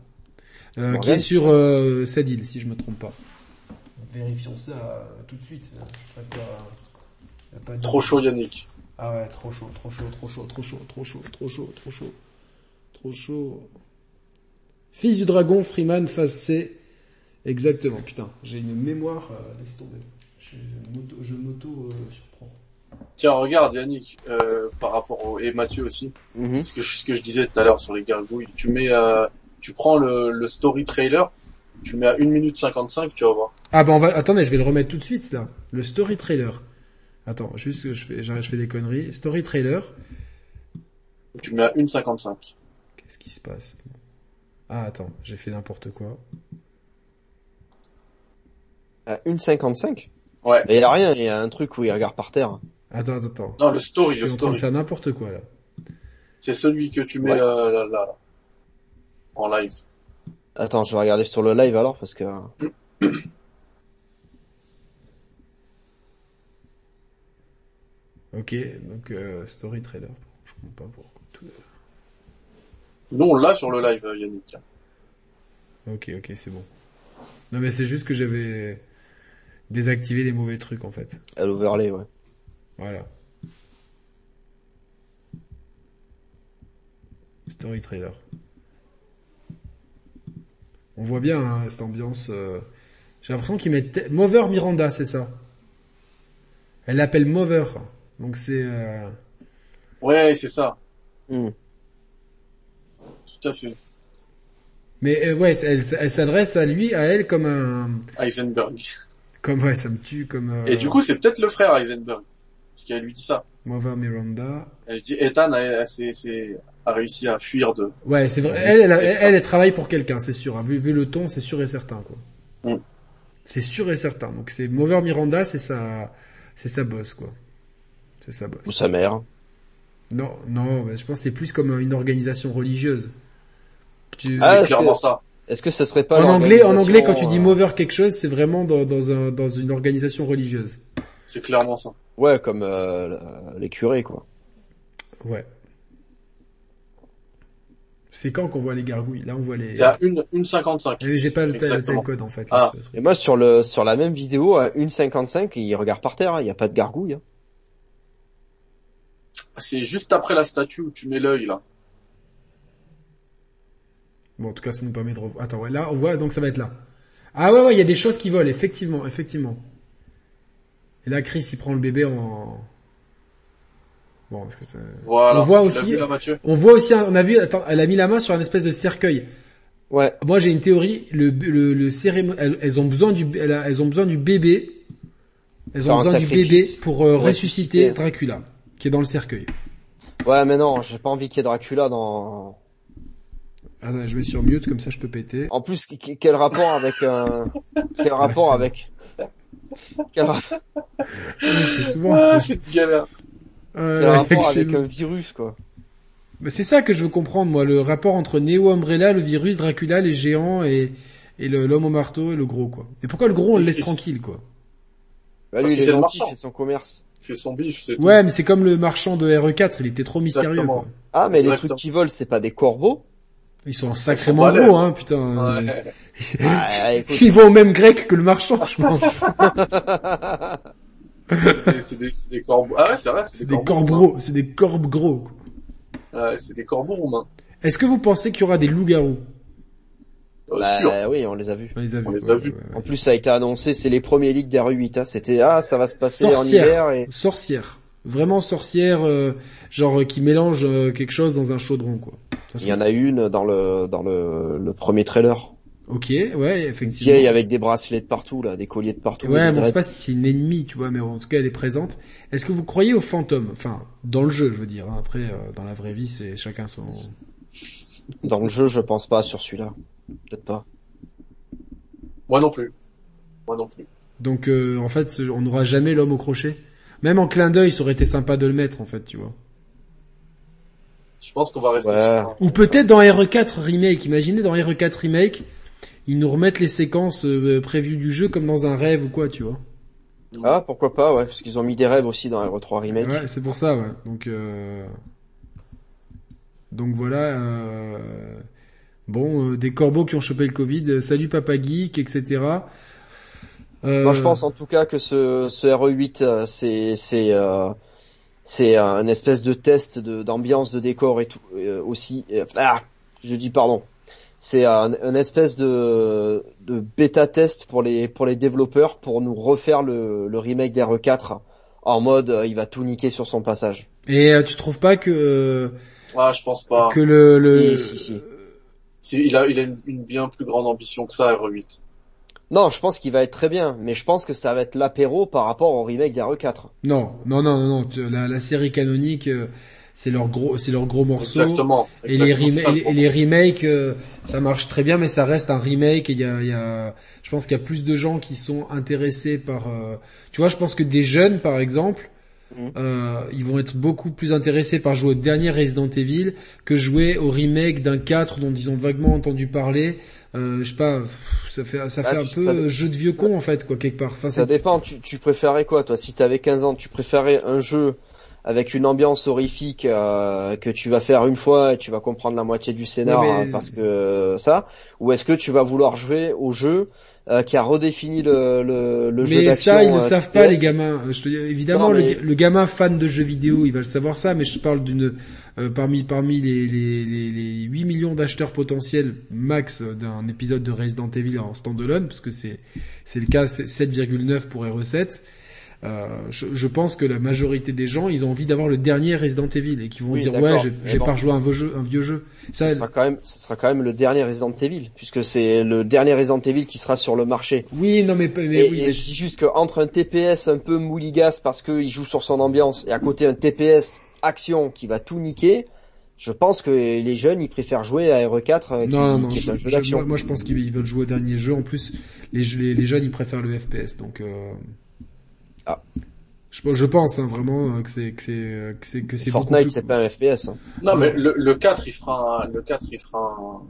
euh, qui est sur euh, Sadil, si je me trompe pas. Vérifions ça euh, tout de suite. Je préfère, Trop chaud Yannick. Ah ouais, trop chaud, trop chaud, trop chaud, trop chaud, trop chaud, trop chaud, trop chaud. Trop chaud. Fils du dragon, Freeman, phase C. Exactement, putain, j'ai une mémoire, euh, laisse tomber. Je m'auto-surprends. Euh, Tiens, regarde Yannick, euh, par rapport au... et Mathieu aussi, mm-hmm. ce, que, ce, que, je disais tout à l'heure sur les gargouilles, tu mets, euh, tu prends le, le, story trailer, tu mets à 1 minute 55, tu vas voir. Ah bah on va, attendez, je vais le remettre tout de suite là, le story trailer. Attends, juste que je fais, j'arrête, je fais des conneries. Story trailer. Tu mets à 1,55. Qu'est-ce qui se passe? Ah attends, j'ai fait n'importe quoi. À 1,55 Ouais. Mais il y a rien, il y a un truc où il regarde par terre. Attends, attends, attends. Non, le story, je le suis en train de faire n'importe quoi là. C'est celui que tu mets Ouais. euh, là, là, en live. Attends, je vais regarder sur le live alors, parce que... Ok, donc euh, story trailer. Je comprends pas pourquoi. Tout... Nous, on l'a sur le live, euh, Yannick. Ok, ok, c'est bon. Non mais c'est juste que j'avais désactivé les mauvais trucs en fait. À l'overlay, ouais. Voilà. Story trailer. On voit bien hein, cette ambiance. euh, J'ai l'impression qu'ils mettent te- Mover Miranda, c'est ça. Elle l'appelle Mover. Donc c'est. euh, Ouais, c'est ça. Hmm. Tout à fait. Mais euh, ouais, elle, elle s'adresse à lui, à elle comme un, Heisenberg. comme ouais, ça me tue, comme. euh, Et du coup, c'est peut-être le frère Heisenberg. Parce qu'elle lui dit ça. Mover Miranda. Elle dit Ethan a, réussi à fuir de. Ouais, c'est vrai. Elle, elle, elle, elle, elle travaille pour quelqu'un, c'est sûr. hein. Vu, vu le ton, c'est sûr et certain, quoi. Mm. C'est sûr et certain. Donc c'est Mover Miranda, c'est sa, c'est sa boss, quoi. C'est sa boss. Ou sa mère. Non, non, mais je pense que c'est plus comme une organisation religieuse. Tu- Ah, clairement que- ça. Est-ce que ça serait pas en anglais, en anglais, quand tu dis euh, Mover quelque chose, c'est vraiment dans, dans, un, dans une organisation religieuse. C'est clairement ça. Ouais, comme euh, les curés, quoi. Ouais. C'est quand qu'on voit les gargouilles? Là, on voit les. C'est à 1,55. Eh, J'ai pas le, tel- timecode en fait. Ah. là. Et moi, sur le sur la même vidéo, à 1,55, il regarde par terre, hein, il n'y a pas de gargouille. hein. C'est juste après la statue où tu mets l'œil, là. Bon, en tout cas, ça nous permet de revoir. Attends, ouais, là, on voit, donc ça va être là. Ah ouais, ouais, il y a des choses qui volent, effectivement, effectivement. Et là, Chris, il prend le bébé en... Bon, parce que c'est- Voilà. On voit aussi- vu, là, Mathieu On voit aussi, un- on a vu, attends, elle a mis la main sur un espèce de cercueil. Ouais. Moi, j'ai une théorie, le, le, le cérémo- elles, elles ont besoin du, elles, ont besoin du bébé. Elles ont besoin du bébé pour euh, ressusciter. Dracula, qui est dans le cercueil. Ouais, mais non, j'ai pas envie qu'il y ait Dracula dans. Attends, je vais sur mute, comme ça je peux péter. En plus, quel rapport avec un Quel rapport avec Quel, ra- Je fais souvent, Ah, c'est- c'est une galère. euh, quel avec rapport un virus, quoi Mais c'est ça que je veux comprendre, moi, le rapport entre Neo Umbrella, le virus, Dracula, les géants et, et l'homme au marteau et le gros, quoi. Et pourquoi le gros, on le laisse tranquille, quoi? Bah Parce lui, que il est c'est le gentil, il marchand. fait son commerce. Fait son biche, c'est tout. Ouais, mais c'est comme le marchand de RE4, il était trop mystérieux, Exactement. quoi. Ah, mais les trucs qui volent, c'est pas des corbeaux Ils sont sacrément gros, hein. hein, putain. Ouais. Ah, écoute, Ils vont au même grec que le marchand, je pense. C'est- C'est des, c'est des corbeaux. Ah ouais, c'est vrai, C'est des corbeaux, c'est des corbes gros. Ouais, c'est des corbeaux roumains. Est-ce que vous pensez qu'il y aura des loups-garous? Bah, sûr. oui, on les a vus. On les a vus. On les ouais, a ouais, vus. ouais, ouais. En plus, ça a été annoncé, c'est les premiers leaks d'RE8. Hein. C'était ah, ça va se passer en Sorcière. hiver et Sorcière. Vraiment sorcière, euh, genre euh, qui mélange euh, quelque chose dans un chaudron, quoi. Il y en a une dans le dans le, le premier trailer. Ok, ouais, effectivement. Vieille avec des bracelets de partout là, des colliers de partout. Ouais, des mais on sait dreads. pas si c'est une ennemie, tu vois, mais en tout cas elle est présente. Est-ce que vous croyez aux fantômes? Enfin, dans le jeu, je veux dire. hein. Après, euh, dans la vraie vie, c'est chacun son. Dans le jeu, je pense pas sur celui-là. Peut-être pas. Moi non plus. Moi non plus. Donc, euh, en fait, on n'aura jamais l'homme au crochet. Même en clin d'œil, ça aurait été sympa de le mettre, en fait, tu vois. Je pense qu'on va rester Ouais. sur Ou peut-être dans RE4 Remake. Imaginez dans RE4 Remake, ils nous remettent les séquences euh, prévues du jeu comme dans un rêve ou quoi, tu vois. Ah, pourquoi pas, ouais, parce qu'ils ont mis des rêves aussi dans RE3 Remake. Ouais, c'est pour ça, ouais. Donc, euh... donc voilà. Euh... Bon, euh, des corbeaux qui ont chopé le Covid. euh, Salut Papa Geek, etc. Euh... Moi, je pense en tout cas que ce, ce RE8, euh, c'est c'est euh, c'est un espèce de test de d'ambiance, de décor et tout euh, aussi. euh, ah, je dis pardon. C'est un, un espèce de de bêta test pour les pour les développeurs pour nous refaire le, le remake d'RE4 en mode euh, il va tout niquer sur son passage. Et euh, tu trouves pas que Ah, je pense pas. que le, le... Si, si, si. Il a, il a une, une bien plus grande ambition que ça, RE8. Non, je pense qu'il va être très bien, mais je pense que ça va être l'apéro par rapport au remake d'RE4. non, non, non, non, La, la série canonique, euh, c'est leur gros, c'est leur gros morceau. Exactement. Et les, ça, et remakes, euh, ça marche très bien, mais ça reste un remake. Et il y a, il y a, je pense qu'il y a plus de gens qui sont intéressés par. euh, tu vois, je pense que des jeunes, par exemple, Mhm. euh, ils vont être beaucoup plus intéressés par jouer au dernier Resident Evil que jouer au remake d'un 4 dont ils ont vaguement entendu parler. Euh, je sais pas, ça fait, ça Ah, fait un ça- peu jeu de vieux con en fait, quoi, quelque part. Enfin, Ça dépend, tu, tu préférais quoi toi? Si t'avais 15 ans, tu préférais un jeu avec une ambiance horrifique euh, que tu vas faire une fois et tu vas comprendre la moitié du scénar mais- hein, parce que ça Ou est-ce que tu vas vouloir jouer au jeu euh, qui a redéfini le, le, le jeu Mais d'action ça, ils ne euh, savent pas, les gamins. Je te dis, évidemment, Non, mais- le, le gamin fan de jeux vidéo, il va le savoir ça, mais je parle d'une euh, parmi parmi les, les, les, les 8 millions d'acheteurs potentiels max d'un épisode de Resident Evil en standalone, parce que c'est c'est le cas, c'est 7,9 pour RE7. Euh, je, je pense que la majorité des gens, ils ont envie d'avoir le dernier Resident Evil et qui vont Oui, dire ouais, vais bon. pas rejouer un vieux jeu, un vieux jeu. Ça, Ce sera quand même, ce sera quand même le dernier Resident Evil, puisque c'est le dernier Resident Evil qui sera sur le marché. oui, non mais, mais et, oui, et mais- je dis juste qu'entre un TPS un peu mouligasse parce qu'il joue sur son ambiance et à côté un TPS action qui va tout niquer, je pense que les jeunes ils préfèrent jouer à RE4 euh, qui, non, non, qui est je- un jeu je- d'action. moi, moi, je pense qu'ils ils veulent jouer au dernier jeu. En plus, les, jeux- les, les jeunes ils préfèrent le FPS, donc. Euh... Ah. Je, je pense hein, vraiment euh, que c'est que c'est euh, que c'est que c'est Fortnite plus- c'est pas un FPS. hein. Non, mais le, le 4, il fera un, le 4, il fera un,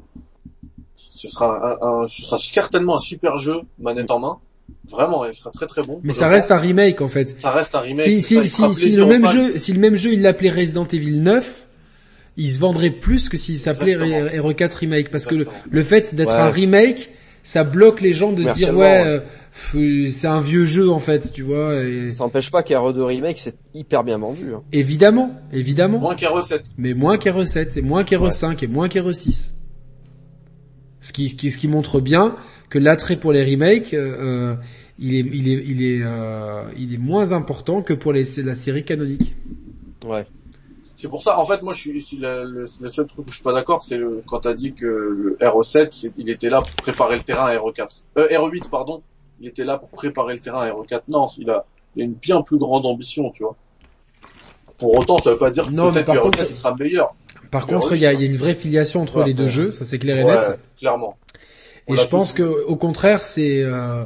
ce sera un, un- ce sera certainement un super jeu, manette en main. Vraiment, il sera très très bon. Mais ça reste pense. un remake en fait. Ça reste un remake. Si, ça, le même jeu, si le même jeu il l'appelait Resident Evil 9, il se vendrait plus que s'il s'appelait Exactement. RE4 remake parce que le, fait d'être Ouais. un remake, ça bloque les gens de se dire ouais, ouais. euh, c'est un vieux jeu en fait, tu vois. Et... Ça n'empêche pas qu'RE2 Remake c'est hyper bien vendu. hein. Évidemment, évidemment. Moins qu'à recette. mais moins qu'RE7, c'est moins qu'RE5 et moins qu'RE6. Ce qui, ce qui, ce qui montre bien que l'attrait pour les remakes, euh, euh, il est, il est, il est, euh, il est moins important que pour les, la série canonique. Ouais. C'est pour ça, en fait, moi, je suis, le, le, le seul truc où je suis pas d'accord, c'est quand t'as dit que le RE7, c'est- il était là pour préparer le terrain à RE4. Euh, RE8, pardon. Il était là pour préparer le terrain à RE4. Non, il a, il a une bien plus grande ambition, tu vois. Pour autant, ça veut pas dire que peut-être par que RE4 contre- il sera meilleur. Par Mais contre, oui. il y a, il y a une vraie filiation entre Ouais, les deux ouais. jeux, ça c'est clair et Ouais, net. clairement. On Et je pense tous que, au contraire, c'est euh,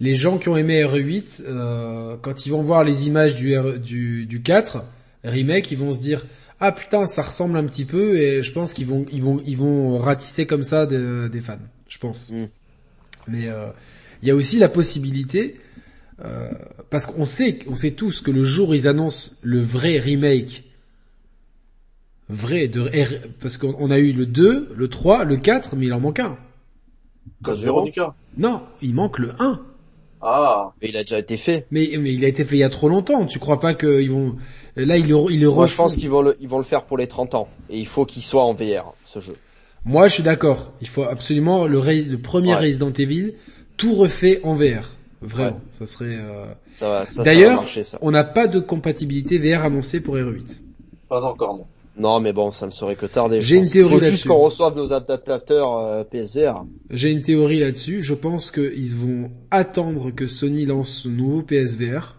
les gens qui ont aimé RE8, euh, quand ils vont voir les images du, R- du, du 4 remake, ils vont se dire ah putain, ça ressemble un petit peu, et je pense qu'ils vont, ils vont, ils vont ratisser comme ça de- des fans, je pense. Mm. Mais euh, il y a aussi la possibilité, euh, parce qu'on sait, on sait tous que le jour où ils annoncent le vrai remake, vrai de R, parce qu'on on a eu le 2, le 3, le 4, mais il en manque un. Code. Veronica. Non, il manque le 1. Ah, Mais il a déjà été fait. Mais, mais il a été fait il y a trop longtemps. Tu crois pas qu'ils vont, là, ils le, ils le Moi, je pense qu'ils vont le, ils vont le faire pour les 30 ans. Et il faut qu'il soit en VR, ce jeu. Moi, je suis d'accord. Il faut absolument le, le premier Ouais. Resident Evil, tout refait en VR. Vraiment. Ça serait, euh, Ça va, ça, ça va D'ailleurs, marcher, ça. on n'a pas de compatibilité VR annoncée pour RE8. pas encore, non. Non, mais bon, ça ne serait que tarder. je J'ai une théorie faut juste là-dessus. qu'on reçoive nos adaptateurs euh, PSVR. J'ai une théorie là-dessus. Je pense qu'ils vont attendre que Sony lance son nouveau PSVR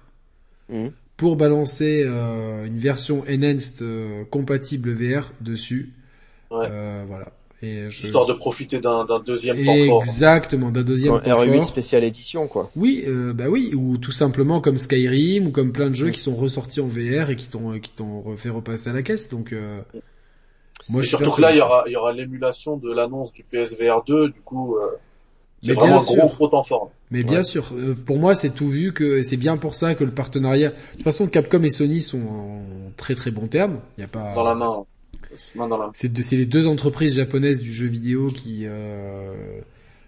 Mhm. pour balancer euh, une version enhanced euh, compatible VR dessus. Ouais. Euh, voilà. Et je... Histoire de profiter d'un deuxième temps fort. Exactement, d'un deuxième Un temps R8 fort. spécial édition, quoi. Oui, euh, bah oui, ou tout simplement comme Skyrim ou comme plein de jeux qui sont ressortis en VR et qui t'ont euh, qui t'ont fait repasser à la caisse. Donc euh, moi je surtout que là, il y aura, il y aura l'émulation de l'annonce du PSVR 2, du coup, euh, c'est Mais vraiment bien un gros sûr. gros temps fort. Mais bien sûr, euh, pour moi c'est tout vu que c'est bien pour ça que le partenariat. De toute façon, Capcom et Sony sont en très très bons termes. Il y a pas Dans la main. C'est les deux entreprises japonaises du jeu vidéo qui euh,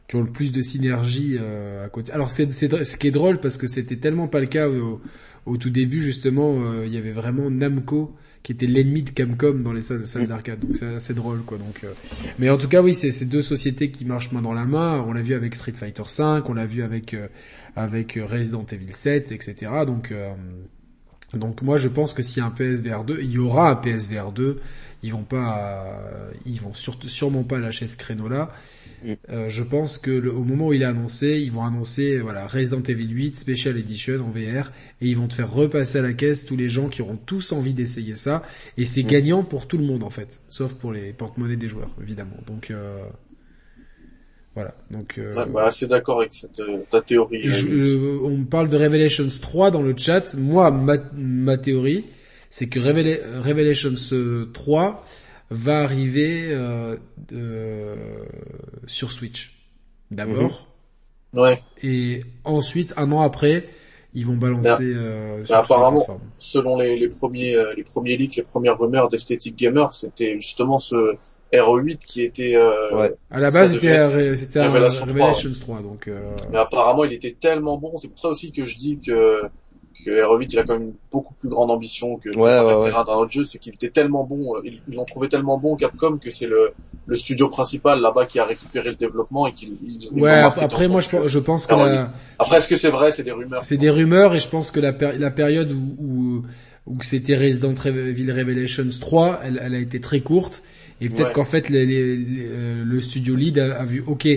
qui ont le plus de synergie euh, à côté. Alors c'est c'est ce qui est drôle parce que c'était tellement pas le cas au, au tout début justement. euh, il y avait vraiment Namco qui était l'ennemi de Capcom dans les salles, salles d'arcade. Donc c'est assez drôle quoi. Donc euh, mais en tout cas oui, c'est ces deux sociétés qui marchent main dans la main. On l'a vu avec Street Fighter 5, on l'a vu avec euh, avec Resident Evil 7, etc. Donc euh, donc moi je pense que s'il y a un PSVR 2, il y aura un PSVR 2. Ils vont pas, euh, ils vont sûrement pas lâcher ce créneau-là. Mm. Euh, je pense que le- au moment où il est annoncé, ils vont annoncer voilà Resident Evil 8 Special Edition en VR et ils vont te faire repasser à la caisse tous les gens qui auront tous envie d'essayer ça et c'est Mm. gagnant pour tout le monde en fait, sauf pour les porte-monnaies des joueurs évidemment. Donc euh, voilà. Donc euh, bah, assez d'accord avec cette, euh, ta théorie. je- euh, on parle de Revelations 3 dans le chat. Moi, ma, ma théorie, c'est que Revela- Revelations euh, 3 va arriver euh, euh, sur Switch d'abord, Ouais. et ensuite un an après, ils vont balancer euh, sur Mais toutes les apparemment. Selon les, les premiers, euh, les premiers leaks, les premières rumeurs d'Aesthetic Gamer, c'était justement ce RE8 qui était, euh, Ouais. À la base, c'était Revelations 3, donc euh, mais apparemment il était tellement bon. C'est pour ça aussi que je dis que, que RE8 il a quand même une beaucoup plus grande ambition que Ouais, ouais, rester ouais. un d'un autre jeu. C'est qu'il était tellement bon, euh, ils l'ont trouvé tellement bon Capcom que c'est le, le studio principal là-bas qui a récupéré le développement et qui ils- ouais. Après, moi, je, pense- je pense que la, Après, est-ce que c'est vrai? C'est des rumeurs. C'est des rumeurs et je pense que la, péri- la période où, où, où c'était Resident Evil Revelations 3, elle, elle a été très courte. Et peut-être Ouais. qu'en fait les- les- les- euh, le studio lead a, a vu, ok,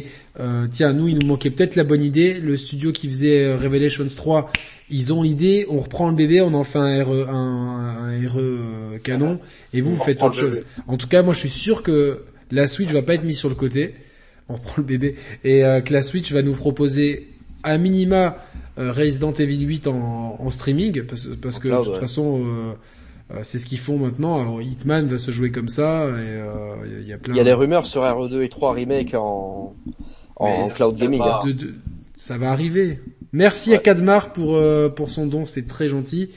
euh, tiens, nous il nous manquait peut-être la bonne idée. Le studio qui faisait euh, Revelations 3, ils ont l'idée, on reprend le bébé, on en fait un RE, un, un RE canon, et vous, vous faites autre chose. En tout cas, moi je suis sûr que la Switch va pas être mise sur le côté. On reprend le bébé. Et euh, que la Switch va nous proposer à minima euh, Resident Evil 8 en, en streaming, parce, parce que cloud, de toute ouais. façon, euh, c'est ce qu'ils font maintenant. Alors, Hitman va se jouer comme ça, et euh, il y a plein Il y a des rumeurs sur RE2 et 3 remake en, en cloud gaming. pas- hein. de- de- ça va arriver. Merci à. Kadmar pour euh, pour son don, c'est très gentil.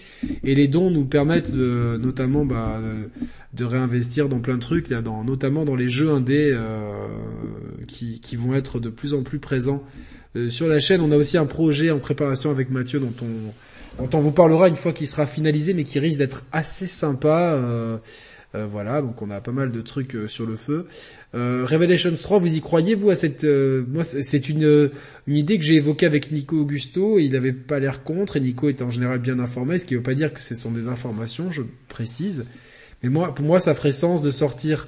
Et les dons nous permettent euh, notamment bah, euh, de réinvestir dans plein de trucs, là, dans, notamment dans les jeux indés euh, qui, qui vont être de plus en plus présents euh, sur la chaîne. On a aussi un projet en préparation avec Mathieu dont on dont on vous parlera une fois qu'il sera finalisé, mais qui risque d'être assez sympa. euh, euh, voilà, donc on a pas mal de trucs euh, sur le feu. Revelations 3, vous y croyez vous à cette moi c'est- une idée que j'ai évoquée avec Nico Augusto et il avait pas l'air contre et Nico est en général bien informé, ce qui veut pas dire que ce sont des informations, je précise. Mais moi pour moi ça ferait sens de sortir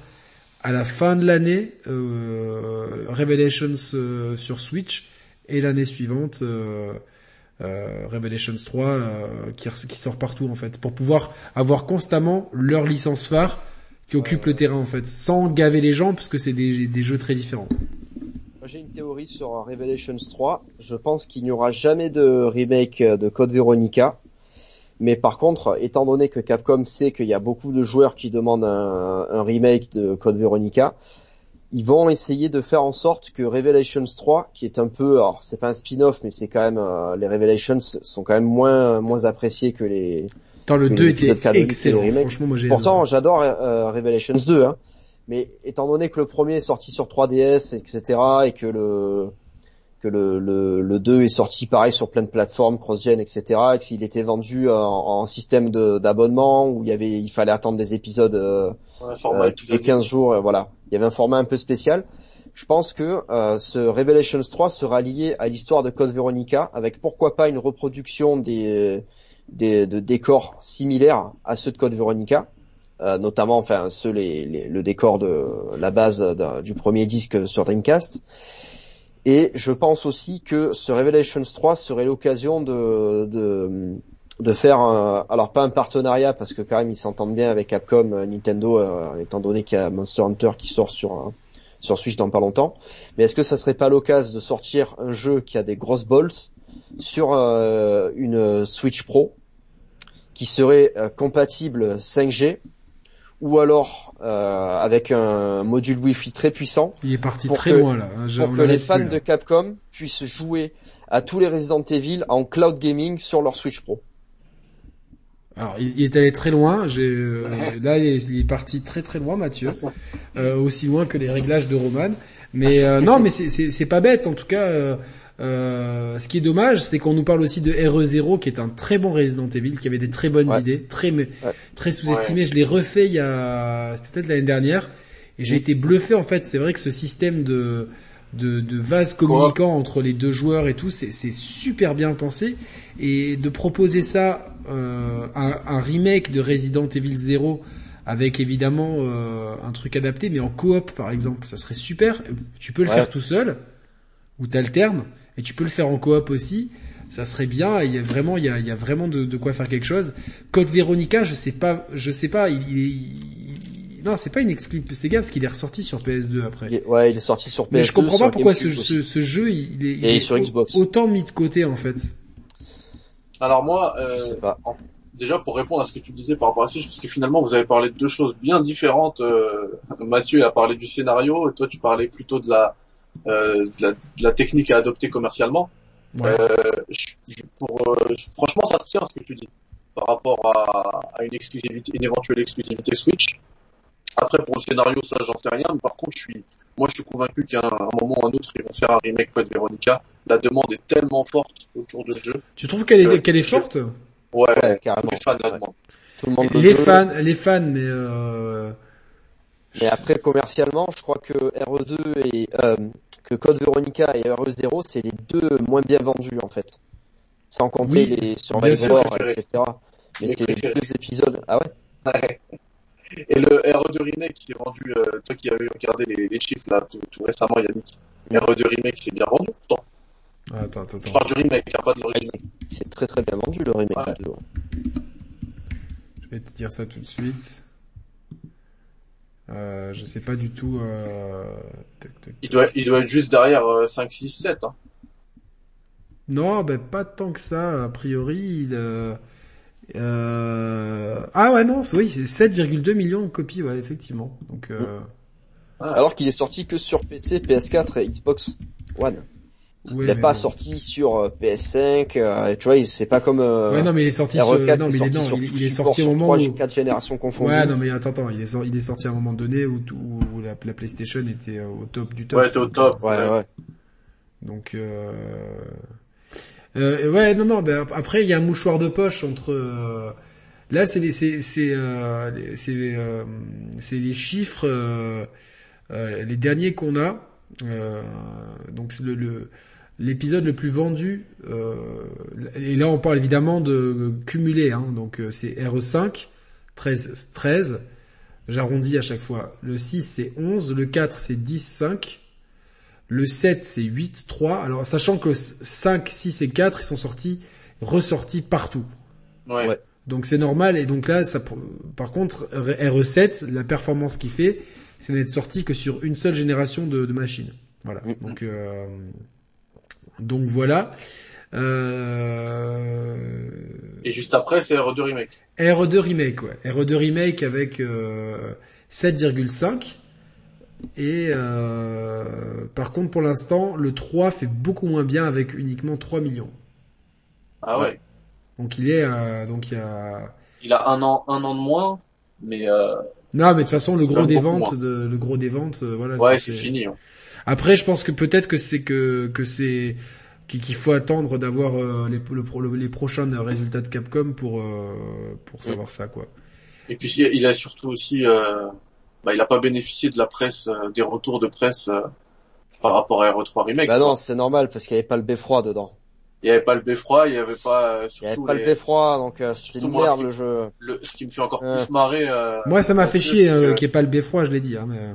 à la fin de l'année Revelations sur Switch et l'année suivante euh, Revelations 3 euh, qui, sort partout en fait pour pouvoir avoir constamment leur licence phare qui occupe le terrain en fait sans gaver les gens parce que c'est des, jeux très différents. J'ai une théorie sur Revelations 3. Je pense qu'il n'y aura jamais de remake de Code Veronica. Mais par contre, étant donné que Capcom sait qu'il y a beaucoup de joueurs qui demandent un remake de Code Veronica, ils vont essayer de faire en sorte que Revelations 3, qui est un peu, alors c'est pas un spin-off, mais c'est quand même, euh, les Revelations sont quand même moins moins appréciés que les. Attends, le Les 2 épisodes était excellent, remakes. franchement moi j'ai Pourtant, j'adore euh, Revelations 2, hein. Mais étant donné que le premier est sorti sur 3DS, etc., et que le que le, le, le 2 est sorti pareil sur plein de plateformes, cross-gen, etc. Et qu'il était vendu en, en système d'abonnement où il y avait, il fallait attendre des épisodes euh, euh, tous les 15 jours. Euh, voilà, il y avait un format un peu spécial. Je pense que euh, ce Revelations 3 sera lié à l'histoire de Code Veronica, avec pourquoi pas une reproduction des, de décors similaires à ceux de Code Veronica. Euh, notamment enfin ceux les, le décor de la base du premier disque sur Dreamcast et je pense aussi que ce Revelations 3 serait l'occasion de, de faire, un, alors pas un partenariat parce que quand même ils s'entendent bien avec Capcom, euh, Nintendo, euh, étant donné qu'il y a Monster Hunter qui sort sur euh, sur Switch dans pas longtemps. Mais est-ce que ça serait pas l'occasion de sortir un jeu qui a des grosses balls sur une Switch Pro qui serait compatible 5G ou alors euh, avec un module Wi-Fi très puissant. Il est parti très loin là. Hein, pour que les fans de Capcom puissent jouer à tous les Resident Evil en cloud gaming sur leur Switch Pro. Alors, il, est allé très loin. J'ai euh, là, il est, parti très très loin, Mathieu, euh, aussi loin que les réglages de Roman. Mais euh, non, mais c'est pas bête. En tout cas, euh, ce qui est dommage, c'est qu'on nous parle aussi de RE0, qui est un très bon Resident Evil, qui avait des très bonnes idées, très très sous-estimé. Je l'ai refait il y a, c'était peut-être l'année dernière, et j'ai été bluffé en fait. C'est vrai que ce système de de, de vase communicant entre les deux joueurs et tout, c'est super bien pensé. Et de proposer ça, euh, un, un, remake de Resident Evil 0 avec évidemment euh, un truc adapté, mais en coop par exemple, ça serait super. Tu peux le faire tout seul ou t'alternes et tu peux le faire en coop aussi. Ça serait bien. Il y a vraiment, il y a, il y a vraiment de, de, quoi faire quelque chose. Code Veronica, je sais pas, je sais pas. Il, il, non, c'est pas une exclu Sega parce qu'il est ressorti sur PS2 après. ouais, il est sorti sur PS2. Mais je comprends pas pourquoi ce, ce, ce, jeu il est, il est sur Xbox. autant mis de côté en fait. Alors moi, euh, je sais pas. déjà pour répondre à ce que tu disais par rapport à ça, parce que finalement vous avez parlé de deux choses bien différentes. Euh, Mathieu a parlé du scénario, et toi tu parlais plutôt de la euh, de, la, de, la, technique à adopter commercialement. Ouais. Euh, je, pour, euh, franchement, ça se tient ce que tu dis par rapport à, à, une exclusivité, une éventuelle exclusivité Switch. Après, pour le scénario, ça, j'en sais rien. Mais par contre, je suis, moi, je suis convaincu qu'à un, un, moment ou un autre, ils vont faire un remake Code Veronica. La demande est tellement forte autour de ce jeu. Tu trouves qu'elle est, qu'elle est forte? Ouais, ouais, carrément. Les fans la demandent. Tout le monde les fans, les fans, mais euh... Mais après, commercialement, je crois que RE2 et euh, que Code Veronica et RE0, c'est les deux moins bien vendus en fait. Sans compter oui, les Survivor, etc. Mais c'est les deux épisodes. Ah ouais? Ouais. Et le RE2 Remake qui s'est vendu, euh, toi qui avais regardé les, les chiffres là tout, tout récemment, Yannick, mm. RE2 Remake s'est bien vendu pourtant. Ah, attends, attends, attends. Je parle du remake, hein, pas de l'original. c'est très très bien vendu le remake. Ouais. Je vais te dire ça tout de suite. Euh, je sais pas du tout. Euh... Tac, tac, tac. Il doit, il doit être juste derrière euh, 5, 6, 7. Hein. Non, ben pas tant que ça. A priori, il. Euh... ah ouais non, oui, c'est 7,2 millions de copies, ouais, effectivement. Donc. Euh... Ah. Alors qu'il est sorti que sur PC, PS4 et Xbox One. Ouais, il n'est pas bon. sorti sur euh, PS5, euh, tu vois, c'est pas comme. Euh, ouais, non, mais il est sorti sur. Non, mais il est, non, il, il est sorti au moment 3, où. quatre générations confondues. Ouais, non, mais attends, attends, il est, sorti, il est sorti à un moment donné où, où, où la, la, PlayStation était au top du top. Ouais, était au top. Ouais, ouais. ouais. Donc. Euh... Euh, ouais, non, non. Ben après, il y a un mouchoir de poche entre. Euh... Là, c'est les, c'est, c'est, euh, c'est, euh, c'est les chiffres, euh, euh, les derniers qu'on a. Donc le, le l'épisode le plus vendu, euh, et là on parle évidemment de cumulé, hein, donc c'est RE5, 13, 13, j'arrondis à chaque fois. Le 6 c'est 11, le 4 c'est 10, 5, le 7 c'est 8, 3. Alors sachant que 5, 6 et 4 ils sont sortis, ressortis partout. Ouais. ouais. Donc c'est normal, et donc là, ça, par contre, RE7, la performance qu'il fait, c'est d'être sorti que sur une seule génération de, de machines. Voilà. Mmh. Donc euh, donc voilà. Euh... Et juste après, c'est RE2 Remake. RE2 Remake, ouais. RE2 Remake avec euh, 7,5. Et euh, par contre, pour l'instant, le 3 fait beaucoup moins bien avec uniquement 3 millions. Ah ouais. Donc il est, euh, donc il y a. Il a un an, un an de moins, mais. Euh, non, mais de toute façon, le gros des ventes, de, le gros des ventes, voilà. Ouais, c'est fini. Hein. Après, je pense que peut-être que c'est que que c'est qu'il faut attendre d'avoir euh, les, le, les prochains résultats de Capcom pour euh, pour savoir ça quoi. Et puis il a surtout aussi, euh, bah, il a pas bénéficié de la presse, des retours de presse par rapport à RE3 Remake. Bah non, c'est normal parce qu'il n'y avait pas le beffroi dedans. Il n'y avait pas le beffroi, il n'y avait pas. il n'y avait pas le beffroi, donc c'est une merde le jeu. Le, ce qui me fait encore plus marrer. moi, ça m'a fait chier qu'il n'y ait pas le beffroi, je l'ai dit. Hein, mais...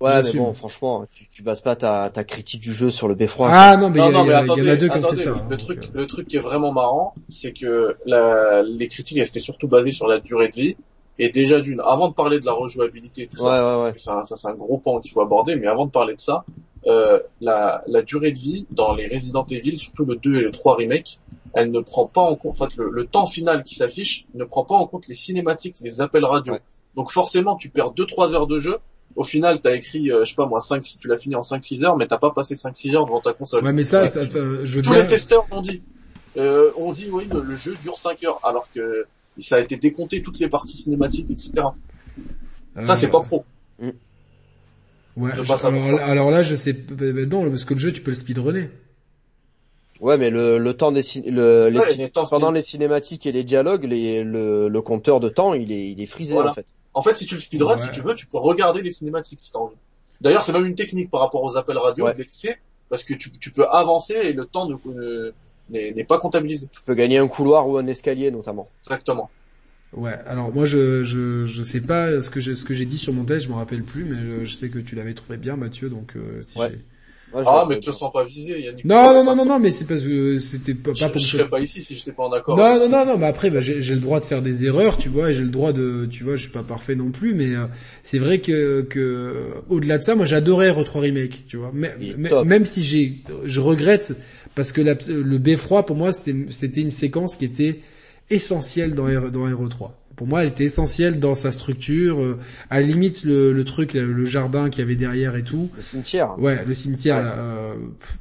Ouais, mais bon, franchement, tu, tu bases pas ta, ta critique du jeu sur le beffroi. Ah non, mais il y, en a deux qui ont fait ça. Le, hein, truc, le truc qui est vraiment marrant, c'est que la, les critiques, elles étaient surtout basées sur la durée de vie. Et déjà d'une, avant de parler de la rejouabilité et tout ouais, ça, ouais, ouais. ça, ça c'est un gros pan qu'il faut aborder, mais avant de parler de ça, euh, la, la durée de vie dans les Resident Evil, surtout le 2 et le 3 remake, elle ne prend pas en compte, en fait, le, le temps final qui s'affiche ne prend pas en compte les cinématiques, les appels radio. Donc forcément, tu perds 2-3 heures de jeu au final, t'as écrit, euh, je sais pas moi, 5, si tu l'as fini en 5-6 heures, mais t'as pas passé 5-6 heures devant ta console. Ouais, mais ça, ça, je Tous les testeurs ont dit. Euh, on dit, oui, le, jeu dure 5 heures, alors que ça a été décompté toutes les parties cinématiques, etc. Ça, c'est pas pro. Mm. Ouais, alors, alors, là, je sais, non, parce que le jeu, tu peux le speedrunner. Ouais, mais le, le temps des le, les, pendant les cinématiques et les dialogues, les, le, le compteur de temps, il est, il est frisé en fait. En fait, si tu le speedrun, si tu veux, tu peux regarder les cinématiques si t'as envie. D'ailleurs, c'est même une technique par rapport aux appels radio ouais. parce que tu, tu, peux avancer et le temps n'est pas comptabilisé. Tu peux gagner un couloir ou un escalier notamment. Exactement. Ouais, alors moi je je je sais pas ce que j'ai ce que j'ai dit sur mon test, je me rappelle plus, mais je, sais que tu l'avais trouvé bien, Mathieu, donc euh, si ouais ah, mais te sens pas visé, Yannick. Non, non, non, non, non, mais c'est parce que c'était pas, pas pour. Je serais pas ici si j'étais pas en accord. Non, non, non, non, mais après, bah, j'ai le droit de faire des erreurs, tu vois, j'ai le droit de, tu vois, je suis pas parfait non plus, mais euh, c'est vrai que, que au-delà de ça, moi, j'adorais R3 remake, tu vois, mais, même si j'ai, je regrette parce que la, le beffroi pour moi, c'était, une séquence qui était essentielle dans dans RE3 pour moi, elle était essentielle dans sa structure. Euh, à la limite, le, le truc, le jardin qu'il y avait derrière et tout. Le cimetière. Ouais, le cimetière. Euh,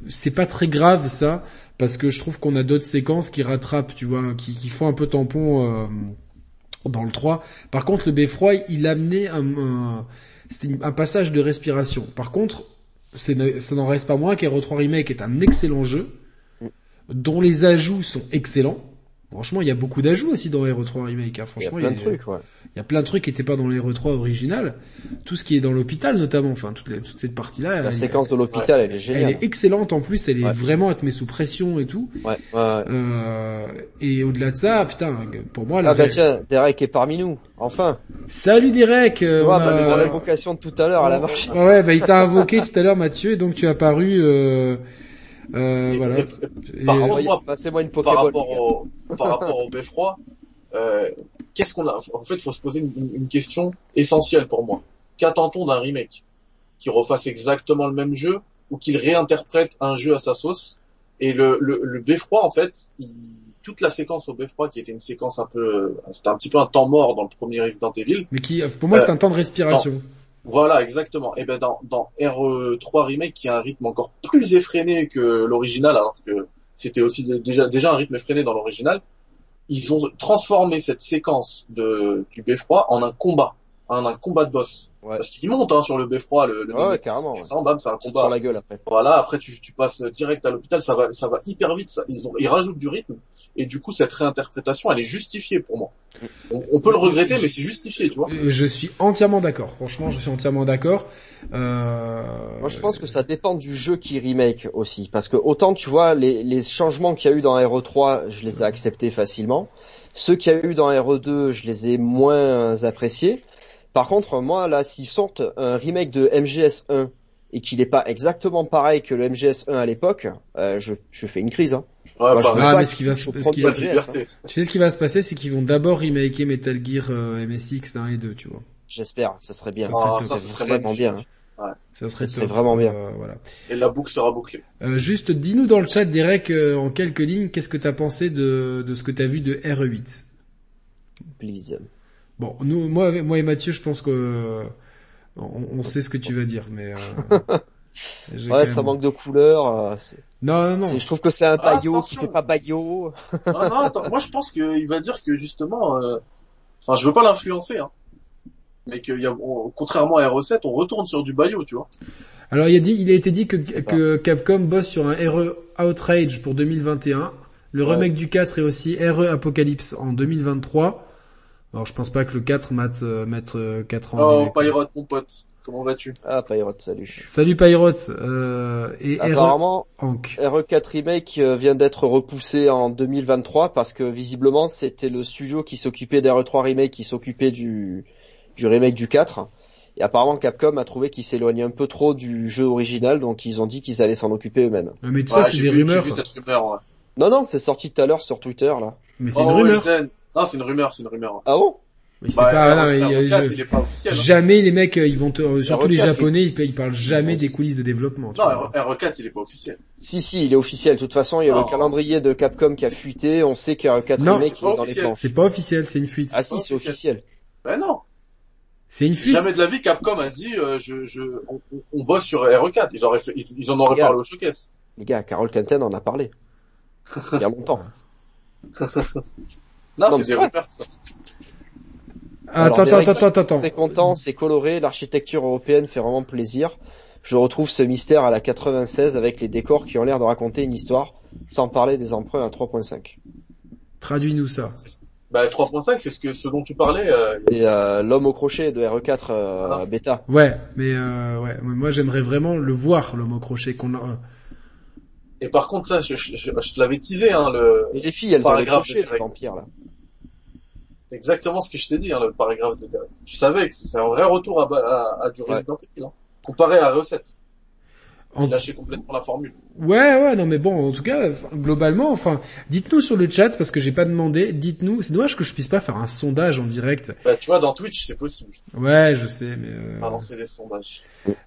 c'est pas très grave ça, parce que je trouve qu'on a d'autres séquences qui rattrapent, tu vois, qui, qui font un peu tampon euh, dans le 3. Par contre, le beffroi, il amenait un, un c'était un passage de respiration. Par contre, ça n'en reste pas moins qu'Hero 3 Remake est un excellent jeu. Dont les ajouts sont excellents. Franchement, il y a beaucoup d'ajouts aussi dans Hero 3 Remake. Hein. Franchement, il y a plein de trucs. Ouais. Il y a plein de trucs qui n'étaient pas dans l'Hero 3 original. Tout ce qui est dans l'hôpital notamment, enfin toute, toute cette partie-là. La séquence de l'hôpital, elle est géniale. Elle est excellente en plus. Elle est vraiment, à te met sous pression et tout. Ouais. ouais, euh, et au-delà de ça, putain, pour moi. Ah bah tiens, Derek est parmi nous. Enfin. Salut Derek. Euh, ouais, bah, l'invocation de tout à l'heure à la marche. Ouais, bah il t'a invoqué tout à l'heure Mathieu, et donc tu as apparu. Euh euh, voilà. par, contre, moi, moi une par rapport au, par rapport au beffroi, euh, qu'est-ce qu'on a En fait, il faut se poser une, une, question essentielle pour moi. Qu'attend-on d'un remake Qui refasse exactement le même jeu ou qu'il réinterprète un jeu à sa sauce? Et le, le, le beffroi, en fait, il, toute la séquence au beffroi qui était une séquence un peu, c'était un petit peu un temps mort dans le premier Resident Evil. Mais qui, pour moi, c'est un temps de respiration. Voilà, exactement. Et ben dans, dans RE3 Remake, qui a un rythme encore plus effréné que l'original, alors que c'était aussi déjà déjà un rythme effréné dans l'original, ils ont transformé cette séquence de du beffroi en un combat, un combat de boss. Parce qu'il monte hein, sur le beffroi, le, le ouais, carrément. Ouais. c'est un combat. Sur la gueule après. Voilà, après tu, tu passes direct à l'hôpital, ça va ça va hyper vite. Ça, ils ont ils rajoutent du rythme et du coup cette réinterprétation, elle est justifiée pour moi. On, peut le regretter, mais c'est justifié, tu vois. Je suis entièrement d'accord. Franchement, je suis entièrement d'accord. Euh... Moi, je pense que ça dépend du jeu qui remake aussi, parce que autant tu vois les, les changements qu'il y a eu dans RE3, je les ai acceptés facilement. Ceux qu'il y a eu dans RE2, je les ai moins appréciés. Par contre, moi, là, s'ils sortent un remake de MGS1 et qu'il n'est pas exactement pareil que le MGS1 à l'époque, euh, je, je fais une crise. Hein. Ouais, bah, ah, mais ce qui va, ce qui va, tu sais ce qui va se passer, c'est qu'ils vont d'abord remaker Metal Gear euh, MSX 1 et 2, tu vois. J'espère, ça serait bien. Ça serait, ça, serait vraiment bien. Hein. Ouais. Ça serait, ça serait vraiment bien. Euh, voilà. Et la boucle sera bouclée. Euh, juste, dis-nous dans le chat, Derek, euh, en quelques lignes, qu'est-ce que t'as pensé de, de ce que t'as vu de RE8 Please. Bon, nous, moi, moi et Mathieu, je pense que on, on sait ce que tu vas dire, mais. Euh, ouais, ça manque de couleur. Euh, non, non, non. Je trouve que c'est un ah, baillot qui fait pas baillot. non, non, attends, moi je pense qu'il va dire que justement, euh... enfin, je veux pas l'influencer, hein, mais qu'il y a, contrairement à R7, on retourne sur du baillot, tu vois. Alors il a dit, il a été dit que, que Capcom bosse sur un RE Outrage pour 2021. Le Ouais. remake du 4 est aussi RE Apocalypse en 2023. Alors je pense pas que le 4 mette, euh, mette euh, 4 ans. Oh, Pyrote, mon pote. Comment vas-tu? Ah, Pirate, salut. Salut Pyrote euh, et RE Apparemment, Hank. RE4 Remake euh, vient d'être repoussé en 2023 parce que visiblement c'était le studio qui s'occupait d'RE3 Remake qui s'occupait du, du remake du 4. Et apparemment Capcom a trouvé qu'il s'éloignait un peu trop du jeu original donc ils ont dit qu'ils allaient s'en occuper eux-mêmes. Ah, Mais tout Ouais, ça c'est des vu- rumeurs. J'ai vu cette rumeur, ouais. Non non, c'est sorti tout à l'heure sur Twitter là. Mais c'est Oh, une rumeur. Non, c'est une rumeur, c'est une rumeur. Ah bon? Mais c'est Bah, pas. non, mais, euh, R4, je- il est pas officiel. hein. Jamais les mecs, euh, ils vont te, euh, surtout les R4, japonais, ils, ils parlent jamais des coulisses de développement. tu Non, vois. R- R4, il est pas officiel. Si si, il est officiel. De toute façon, il y a Non. le calendrier de Capcom qui a fuité. On sait qu'il y a RE4 Non, c'est qui est dans les officiel. plans. C'est pas officiel, c'est une fuite. Ah si, c'est officiel. Ben non. C'est une fuite. Jamais de la vie, Capcom a dit, euh, je, je, on, bosse sur RE4. Ils, auraient fait- ils, ils en auraient parlé au showcase. Les gars, Carol Canten en a parlé. Il y a longtemps. Non, Non, c'est c'est ça. Attends, attends, attends, attends. Très content, c'est coloré, l'architecture européenne fait vraiment plaisir. Je retrouve ce mystère à la 96 avec les décors qui ont l'air de raconter une histoire, sans parler des emprunts à 3.5. Traduis-nous ça. Bah, 3.5, c'est ce que, ce dont tu parlais, euh, Et euh, l'homme au crochet de RE4 euh, Ah. bêta. Ouais, mais euh, ouais, moi j'aimerais vraiment le voir, le mot crochet qu'on a. Et par contre, ça, je, je, je- je te l'avais teasé, hein, le, Et les filles, elles ont les vampires là. c'est exactement ce que je t'ai dit, hein, le paragraphe de Derek. Je savais que c'est un vrai retour à, à, à du. Resident Evil, hein, comparé à RE7. En- lâchait complètement la formule. Ouais, ouais, non, mais bon, en tout cas, globalement, enfin, dites-nous sur le chat parce que j'ai pas demandé. Dites-nous. C'est dommage que je puisse pas faire un sondage en direct. Bah, tu vois, dans Twitch, c'est possible. Ouais, je sais, mais. euh, Ah, lancer des sondages.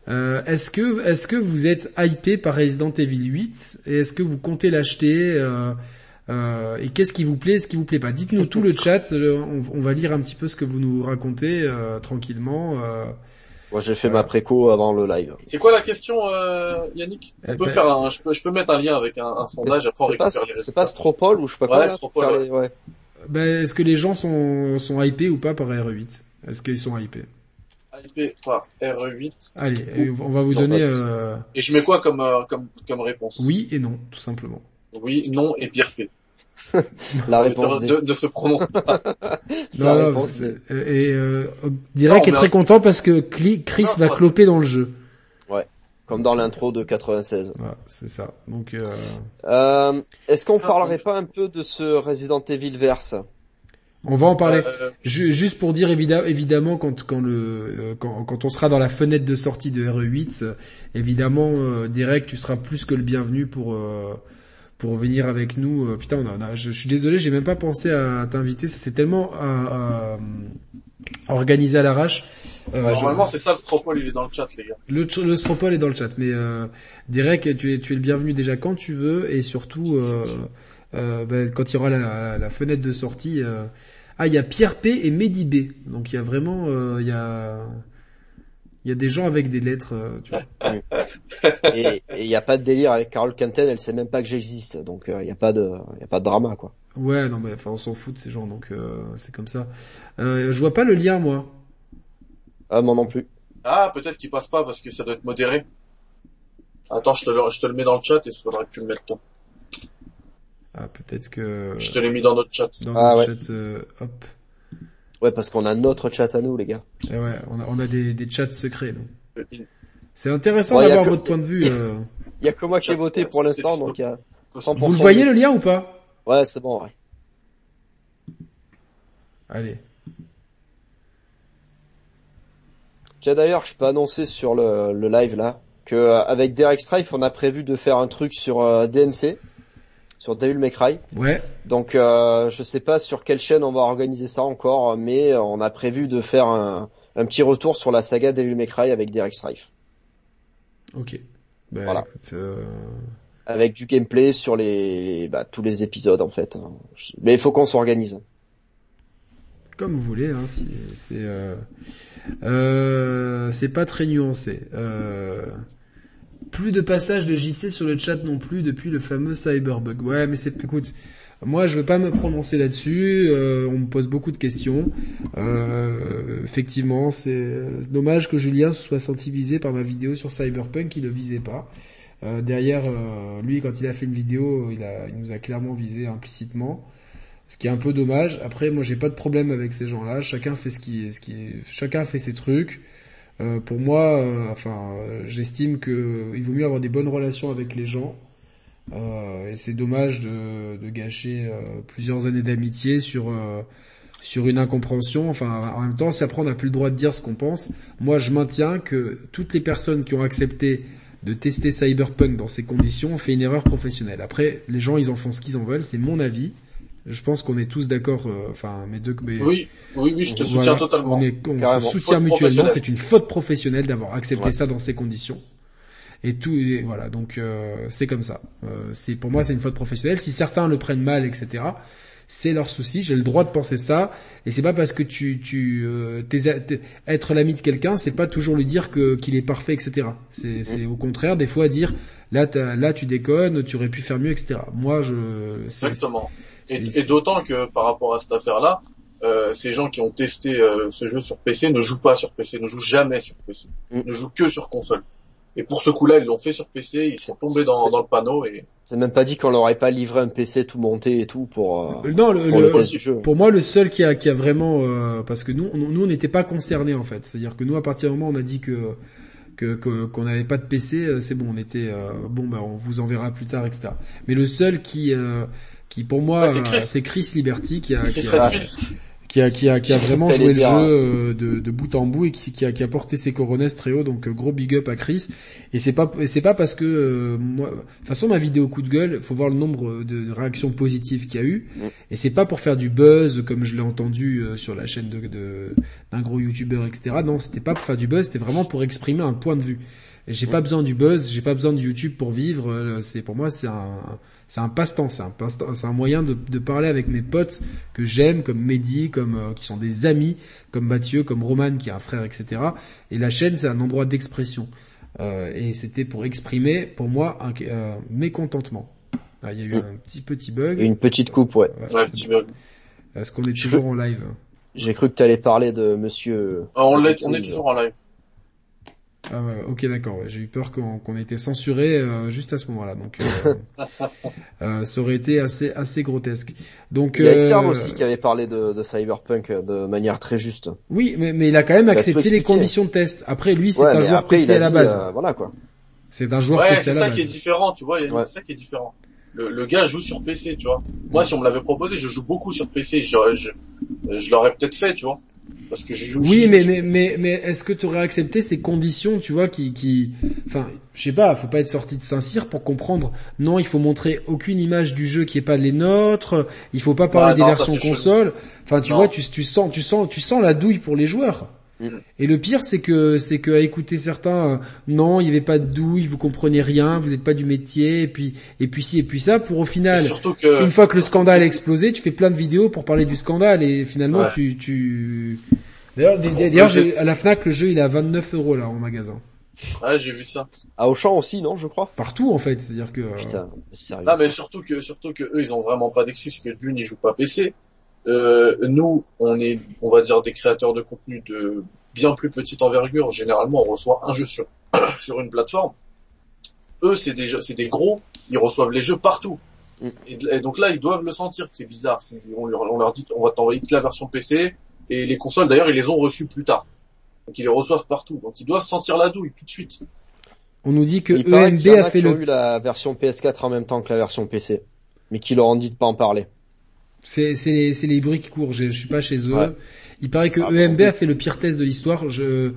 Euh, est-ce que est-ce que vous êtes hypé par Resident Evil 8 et est-ce que vous comptez l'acheter euh, euh, et qu'est-ce qui vous plaît, ce qui vous plaît pas? Dites-nous tout le chat, euh, on, on va lire un petit peu ce que vous nous racontez euh, tranquillement. Euh. Moi j'ai fait ma préco avant le live. C'est quoi la question, euh, Yannick? On Eh peut ben- faire un, je peux, je peux mettre un lien avec un, un sondage, après on C'est pas, récupère les c'est pas Stropole ou je sais pas Ouais, quoi Stropole, ouais. les- ouais. Ben, est-ce que les gens sont sont hypés ou pas par RE8 Est-ce qu'ils sont hypés? IP par RE8. Allez, on va vous Non, donner euh, Et je mets quoi comme, euh, comme, comme réponse? oui et non, tout simplement. Oui, non et pire P. La réponse ne, D. ne, ne se prononce pas. Non, non, réponse, c'est- euh, et euh, Direct Non, est mais très un- content parce que Chris Non, va cloper dans le jeu. Comme dans l'intro de 96. Voilà, c'est ça. Donc euh, Euh, Est-ce qu'on Ah, parlerait pas un peu de ce Resident Evil verse? On va en parler. Euh, Ju- Juste pour dire évidemment, évidemment quand quand le euh, quand, quand on sera dans la fenêtre de sortie de RE8, euh, évidemment euh, direct tu seras plus que le bienvenu pour euh, pour venir avec nous. Euh, putain, on a, on a- je, je suis désolé, j'ai même pas pensé à t'inviter. C'est tellement à, à- organisé à l'arrache. Euh, normalement, je- c'est ça, le Stropole, il est dans le chat, les gars. le, le Stropole est dans le chat, mais euh, Direct, tu es tu es le bienvenu déjà quand tu veux et surtout euh, euh, ben, quand il y aura la, la fenêtre de sortie. euh, Ah, il y a Pierre P et Mehdi B. Donc il y a vraiment, euh, il y a, il y a des gens avec des lettres. euh, tu vois. Et il y a pas de délire avec Carol Canten, elle sait même pas que j'existe, donc il y a pas de, y a pas de drama quoi. Ouais, non mais enfin on s'en fout de ces gens, donc euh, c'est comme ça. Euh, je vois pas le lien moi. Ah moi non plus. Ah, peut-être qu'il passe pas parce que ça doit être modéré. Attends, je te le, je te le mets dans le chat et il faudra que tu le mettes toi. Ah peut-être que Je te l'ai mis dans notre chat. dans Ah, le ouais. chat, euh, hop. Ouais parce qu'on a notre chat à nous les gars. Et ouais, on a, on a des, des chats secrets. donc. In- C'est intéressant d'avoir que- votre point de vue. euh. Il y a que moi qui ai voté pour l'instant donc il y a Faut- 100%. Vous le voyez le lien ou pas? Ouais c'est bon ouais. Allez. Tiens d'ailleurs je peux annoncer sur le, le live là que euh, avec Derek Strife on a prévu de faire un truc sur euh, DMC, sur Devil May Cry. Ouais. Donc euh, je sais pas sur quelle chaîne on va organiser ça encore, mais on a prévu de faire un, un petit retour sur la saga Devil May Cry avec Derek Strife. Ok. Ben, Voilà. écoute, euh, Avec du gameplay sur les, bah, tous les épisodes en fait. Je- Mais il faut qu'on s'organise. Comme vous voulez, hein, c'est c'est euh, euh, pas très nuancé. Euh, plus de passages de JC sur le chat non plus depuis le fameux Cyberbug. Ouais, mais c'est écoute, Moi, je veux pas me prononcer là-dessus. Euh, on me pose beaucoup de questions. Euh, effectivement, c'est dommage que Julien se soit senti visé par ma vidéo sur Cyberpunk. Il le visait pas. Euh, derrière, lui, quand il a fait une vidéo, il, a, il nous a clairement visé implicitement. Ce qui est un peu dommage. Après, moi, j'ai pas de problème avec ces gens-là. Chacun fait ce qui, ce qui, chacun fait ses trucs. Pour moi, enfin, j'estime que il vaut mieux avoir des bonnes relations avec les gens euh, et c'est dommage de, gâcher euh, plusieurs années d'amitié sur euh, sur une incompréhension. Enfin, en même temps, si après on n'a plus le droit de dire ce qu'on pense, moi je maintiens que toutes les personnes qui ont accepté de tester Cyberpunk dans ces conditions ont fait une erreur professionnelle. Après, les gens, ils en font ce qu'ils en veulent, c'est mon avis. Je pense qu'on est tous d'accord. Enfin, mes deux. oui, oui, oui, je te soutiens totalement. On, est, on se soutient mutuellement. C'est une faute professionnelle d'avoir accepté ça dans ces conditions. Et tout et voilà donc euh, c'est comme ça. Euh, c'est pour moi c'est une faute professionnelle. Si certains le prennent mal etc c'est leur souci. J'ai le droit de penser ça. Et c'est pas parce que tu tu euh, être l'ami de quelqu'un c'est pas toujours lui dire que qu'il est parfait etc c'est c'est au contraire des fois dire là là tu déconnes tu aurais pu faire mieux etc moi je exactement et, et d'autant que par rapport à cette affaire là euh, ces gens qui ont testé ce jeu sur PC ne jouent pas sur PC, ne jouent jamais sur PC, mm. ne jouent que sur console. Et pour ce coup-là, ils l'ont fait sur PC, ils sont tombés dans, dans le panneau et. C'est même pas dit qu'on leur aurait pas livré un PC tout monté et tout pour. Euh, non, le, pour, jeu. pour moi, le seul qui a, qui a vraiment, euh, parce que nous, nous, on n'était pas concernés en fait. C'est-à-dire que nous, à partir du moment où on a dit que que qu'on n'avait pas de PC, euh, c'est bon, on était bon, bah on vous enverra plus tard, etc. Mais le seul qui qui pour moi, c'est Chris. Liberty qui a, qui a qui a qui a qui a vraiment joué le jeu euh, de, de bout en bout et qui, qui a qui a porté ses coronesses très haut. Donc euh, gros big up à Chris. Et c'est pas c'est pas parce que euh, moi de toute façon ma vidéo coup de gueule faut voir le nombre de, réactions positives qu'il y a eu. Mm. et c'est pas pour faire du buzz comme je l'ai entendu sur la chaîne de d'un gros youtubeur etc non c'était pas pour faire du buzz c'était vraiment pour exprimer un point de vue j'ai pas besoin du buzz, j'ai pas besoin de YouTube pour vivre. Euh, c'est pour moi c'est un c'est un passe-temps, c'est un passe-temps, c'est un moyen de, de, parler avec mes potes que j'aime, comme Mehdi, comme euh, qui sont des amis, comme Mathieu, comme Roman qui est un frère, etc. Et la chaîne c'est un endroit d'expression. Euh, et c'était pour exprimer pour moi un euh, mécontentement. Ah, il y a eu mm. un petit petit bug. Une petite coupe, ouais. ouais petit bug. Est-ce qu'on est toujours en live? J'ai cru que tu allais parler de Monsieur. Ah, on, est, on est toujours en live. Ah ouais, ok d'accord, j'ai eu peur qu'on qu'on ait été censuré euh, juste à ce moment-là, donc euh, euh, ça aurait été assez assez grotesque. Donc il y a Xarm aussi qui avait parlé de, de, Cyberpunk de manière très juste. Oui, mais, mais il a quand même accepté les conditions de test. Après lui, c'est un joueur PC à la base. voilà quoi. C'est un joueur PC à la base. C'est ça qui est différent, tu vois, c'est ça qui est différent. Le, le, gars joue sur PC, tu vois. Moi, si on me l'avait proposé, je joue beaucoup sur PC. Je, je, je l'aurais peut-être fait, tu vois parce que je joue. Oui, mais mais mais mais est-ce que tu aurais accepté ces conditions, tu vois, qui qui, enfin, je sais pas, faut pas être sorti de Saint-Cyr pour comprendre. Non, il faut montrer aucune image du jeu qui est pas les nôtres. Il faut pas parler des versions console. Enfin, tu vois, tu tu sens tu sens tu sens la douille pour les joueurs. Et le pire, c'est que c'est que à écouter certains, euh, non, il y avait pas de douille, vous comprenez rien, vous n'êtes pas du métier, et puis et puis si et puis ça, pour au final, une fois que le scandale a explosé, tu fais plein de vidéos pour parler du scandale et finalement tu tu. D'ailleurs, d'ailleurs, à la Fnac, le jeu il est à 29 euros là en magasin. Ouais, j'ai vu ça. À Auchan aussi, non, je crois? Partout en fait, c'est-à-dire que. Putain, sérieux. Non, mais surtout que surtout que eux, ils ont vraiment pas d'excuse que d'une, ils jouent pas PC. Euh, nous, on est, on va dire, des créateurs de contenu de bien plus petite envergure. Généralement, on reçoit un jeu sur sur une plateforme. Eux, c'est des c'est des gros. Ils reçoivent les jeux partout. Mm. Et, donc là, ils doivent le sentir. C'est bizarre. On leur, on leur dit, on va t'envoyer que la version PC et les consoles. D'ailleurs, ils les ont reçues plus tard. Donc ils les reçoivent partout. Donc ils doivent sentir la douille tout de suite. On nous dit que EMB a, a, fait le. eu la version PS4 en même temps que la version PC, mais qui leur ont dit de pas en parler. C'est c'est les, les bruits qui courent. Je, je suis pas chez eux. Il paraît que EMB a fait le pire test de l'histoire. Je,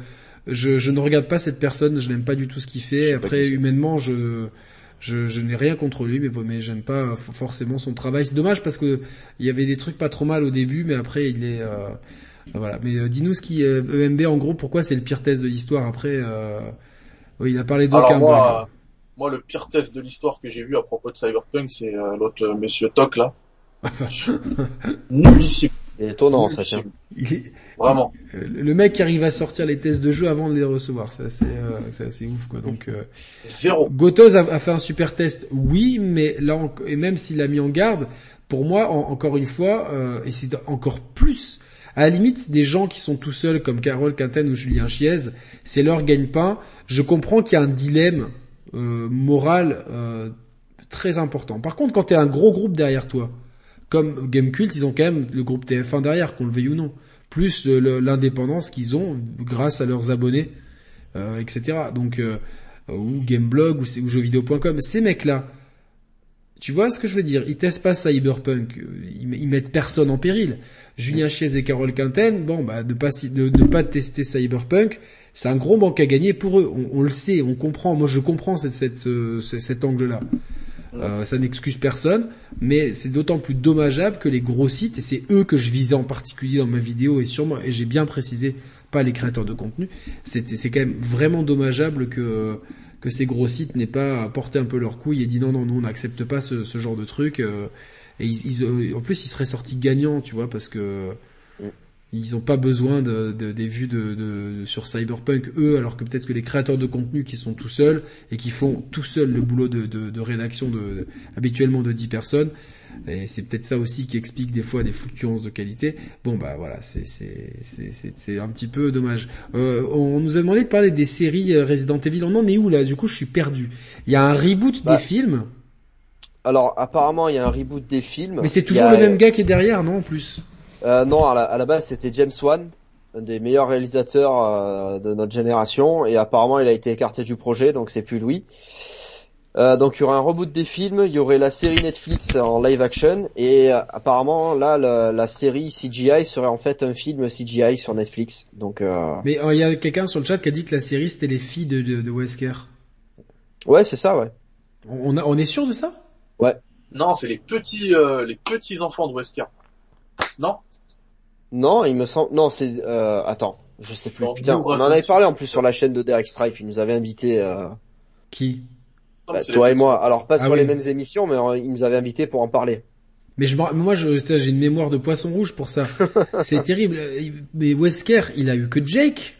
je je ne regarde pas cette personne. Je n'aime pas du tout ce qu'il fait. Après humainement, je je, je n'ai rien contre lui, mais mais j'aime pas forcément son travail. C'est dommage parce que il y avait des trucs pas trop mal au début, mais après il est euh, voilà. Mais euh, dis-nous ce qui EMB euh, e en gros. Pourquoi c'est le pire test de l'histoire Après, oui, il a parlé d'aucun. Moi, moi, le pire test de l'histoire que j'ai vu à propos de Cyberpunk, c'est l'autre monsieur Toc là. Nullissime. C'est étonnant, ça tient. Ultime. Il est- Vraiment. le mec qui arrive à sortir les tests de jeu avant de les recevoir, c'est assez, euh, c'est assez ouf quoi. Donc euh, Zéro. Gotoz a, a fait un super test, oui, mais là et même s'il a mis en garde, pour moi en- encore une fois, euh, et c'est encore plus. À la limite, des gens qui sont tout seuls comme Carole Quinten ou Julien Chiez, c'est leur gagne-pain. Je comprends qu'il y a un dilemme euh, moral euh, très important. Par contre, quand tu as un gros groupe derrière toi, comme Gamecult, ils ont quand même le groupe TF1 derrière, qu'on le veuille ou non, plus euh, l'indépendance qu'ils ont grâce à leurs abonnés, euh, etc. Donc euh, ou Gameblog ou, ou jeuxvideo.com, ces mecs-là, tu vois ce que je veux dire? Ils testent pas Cyberpunk, ils, ils mettent personne en péril. Julien Chiez et Carole Quinten, bon bah de pas si- de, de pas tester Cyberpunk, c'est un gros manque à gagner pour eux. On, on le sait, on comprend. Moi je comprends cette, cette, euh, ce- cet angle-là. Euh, ça n'excuse personne, mais c'est d'autant plus dommageable que les gros sites, et c'est eux que je visais en particulier dans ma vidéo et sûrement, et j'ai bien précisé, pas les créateurs de contenu, c'est quand même vraiment dommageable que que ces gros sites n'aient pas porté un peu leur couille et dit non non nous on n'accepte pas ce, ce genre de truc euh, et ils, ils, en plus ils seraient sortis gagnants tu vois parce que. Ils ont pas besoin de, de- des vues de, de- sur Cyberpunk eux alors que peut-être que les créateurs de contenu qui sont tout seuls et qui font tout seuls le boulot de, de, de rédaction de, habituellement de 10 personnes et c'est peut-être ça aussi qui explique des fois des fluctuations de qualité. Bon bah voilà, c'est c'est c'est c'est c'est un petit peu dommage. Euh, on nous a demandé de parler des séries euh, Resident Evil. On en est où là? Du coup, je suis perdu. Il y a un reboot Bah, des films, Alors, apparemment, il y a un reboot des films. mais c'est toujours a- le même gars qui est derrière, non En plus? Euh, non, à la, à la base, c'était James Wan, un des meilleurs réalisateurs euh, de notre génération, et apparemment, il a été écarté du projet, donc c'est plus lui. Euh, donc il y aura un reboot des films, il y aurait la série Netflix en live action, et euh, apparemment là la, la série CGI serait en fait un film CGI sur Netflix. Donc euh... Mais euh, il y a quelqu'un sur le chat qui a dit que la série c'était les filles de de, de Wesker. ouais c'est ça ouais. On, a, on est sûr de ça? Non, c'est les petits, euh, les petits enfants de Wesker. Non? Non, il me semble non c'est euh... attends je sais plus. Bon, Putain, nous on en avait parlé en plus sur la chaîne de Derek Strife, il nous avait invité. Euh... Qui? Bah, toi et moi. Alors pas Ah sur oui. les mêmes émissions, mais euh, il nous avait invité pour en parler. Mais je, me- moi, j'ai une mémoire de poisson rouge pour ça. c'est terrible. Mais Wesker, il a eu que Jake.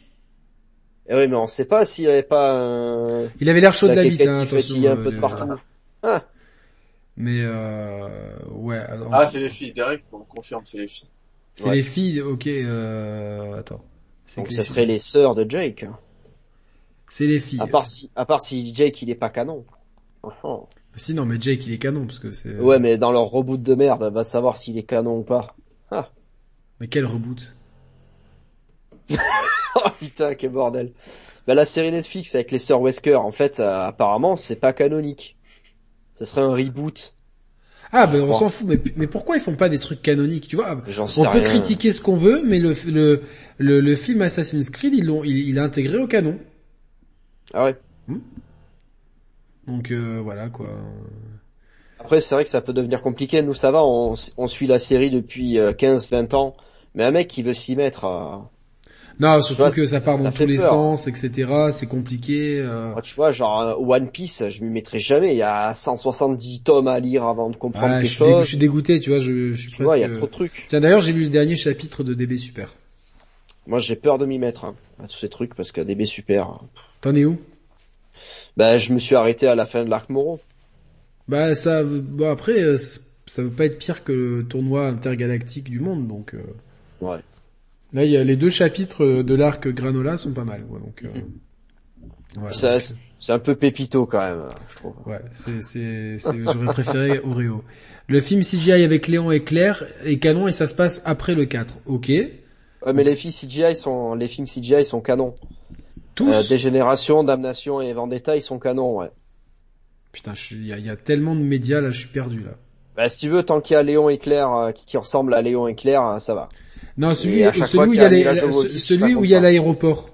Et oui, mais on sait pas s'il avait pas un... Il avait l'air chaud de la bite, hein, attention. un euh, peu de partout. Mais euh, ouais. alors- Ah, c'est les filles. Derek, on confirme, c'est les filles. C'est ouais. les filles. Ok. Euh, attends. Donc que ça serait les sœurs de Jake. C'est les filles. À part si, à part si Jake il est pas canon. Oh. Si non, mais Jake il est canon parce que c'est. Ouais, mais dans leur reboot de merde, va savoir s'il est canon ou pas. Mais quel reboot Oh putain, quel bordel. Bah la série Netflix avec les sœurs Wesker, en fait, euh, apparemment, c'est pas canonique. Ça serait un reboot. Ah ben on crois. s'en fout. Mais, mais pourquoi ils font pas des trucs canoniques Tu vois? Sais On peut rien. critiquer ce qu'on veut, mais le le le, le film Assassin's Creed ils l'ont il, il est intégré au canon. Ah ouais. Donc euh, voilà quoi. Après, c'est vrai que ça peut devenir compliqué. Nous, ça va, on, on suit la série depuis 15-20 ans. Mais un mec qui veut s'y mettre, euh, Non, surtout vois, que ça part dans ça tous les peur. sens, etc. C'est compliqué. euh. tu vois, genre euh, One Piece, je m'y mettrai jamais. Il y a 170 tomes à lire avant de comprendre je, quelque je chose. suis dégoûté, tu vois. Je, je suis Tu presque. vois, il y a trop de trucs. Tiens, d'ailleurs, j'ai lu le dernier chapitre de DB Super. Moi, j'ai peur de m'y mettre hein, à tous ces trucs parce que DB Super. T'en es où? Bah, je me suis arrêté à la fin de l'arc Moro. Bah ça, bon après, euh, ça veut pas être pire que le tournoi intergalactique du monde, donc. euh, Ouais. Là, il y a les deux chapitres de l'arc Granola sont pas mal, quoi, donc. euh, ouais, Ça, donc, c'est un peu pépito quand même, je trouve. ouais, c'est, c'est, c'est- j'aurais préféré Oreo. Le film CGI avec Léon et Claire est canon et ça se passe après le 4. Ok. Ouais, mais les filles CGI sont, les films CGI sont canons. Tous. Euh, Dégénération, Damnation et Vendetta, ils sont canons, ouais. Putain, je suis- il y a, il y a tellement de médias là, je suis perdu là. Bah, si tu veux, tant qu'il y a Léon et Claire euh, qui, qui ressemble à Léon et Claire, euh, ça va. Non, celui, où il y a les- la- celui où il y l'aéroport.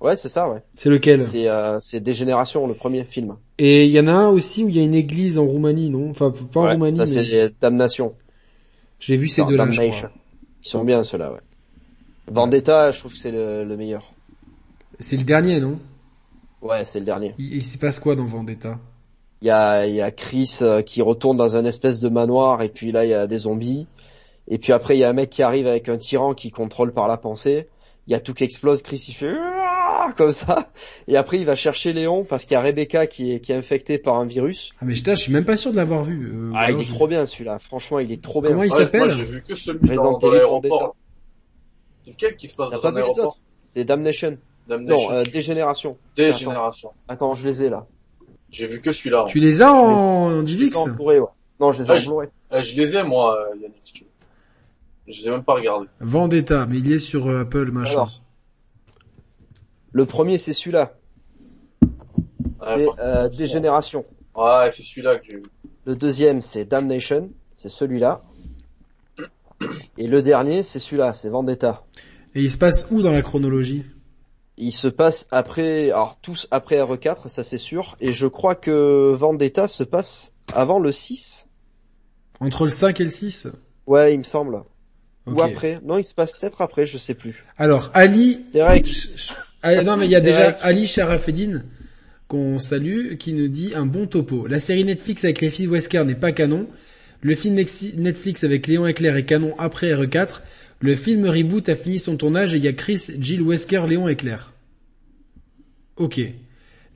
Ouais, c'est ça, ouais. C'est lequel? C'est, euh, Dégénération, le premier film. Et il y en a un aussi où il y a une église en Roumanie, non? Enfin, pas en Ouais, Roumanie, ça mais c'est Damnation. j'ai vu ces deux-là, je Damnation. crois. Ils sont bien ceux-là, ouais. Vendetta, je trouve que c'est le, le meilleur. C'est le dernier, non? Ouais, c'est le dernier. Il, il s'y passe quoi dans Vendetta? Il y a, il y a Chris euh, qui retourne dans un espèce de manoir et puis là il y a des zombies. Et puis après, il y a un mec qui arrive avec un tyran qui contrôle par la pensée. Il y a tout qui explose, Chris il fait Ah comme ça. Et après, il va chercher Léon parce qu'il y a Rebecca qui est, qui est infectée par un virus. Ah mais je, je suis même pas sûr de l'avoir vu. Euh, Ah, alors, il est je- trop bien celui-là. Franchement, il est trop bien. Comment il Ouais, s'appelle Moi, j'ai vu que celui dans, dans l'aéroport. C'est lequel qui se passe dans pas un aéroport C'est Damnation. Damnation. Non, euh, Dégénération. Dégénération. Attends, je les ai là. J'ai vu que celui-là. Tu les as en, en Je les DivX ai en Blu-ray, ouais. Non, je les ai Ah, en je-. Eh, je les ai, moi, euh, Yannick, si tu veux. Je les ai même pas regardés. Vendetta, mais il est sur euh, Apple machin. Alors. Le premier, c'est celui-là. Ouais, C'est euh, Dégénération. Ouais, c'est celui-là que j'ai vu. Le deuxième, c'est Damnation. C'est celui-là. Et le dernier, c'est celui-là. C'est Vendetta. Et il se passe où dans la chronologie? Il se passe après, alors tous après RE4, ça c'est sûr. Et je crois que Vendetta se passe avant le 6. Entre le 5 et le 6 Ouais, il me semble. Ou après. Non, il se passe peut-être après, je sais plus. Alors, Ali... Ah, non mais il y a déjà. Ali Sharafeddin qu'on salue qui nous dit un bon topo. La série Netflix avec les filles Wesker n'est pas canon. Le film Netflix avec Léon Eclair est canon après RE4. Le film Reboot a fini son tournage et il y a Chris, Jill Wesker, Léon Eclair. Ok.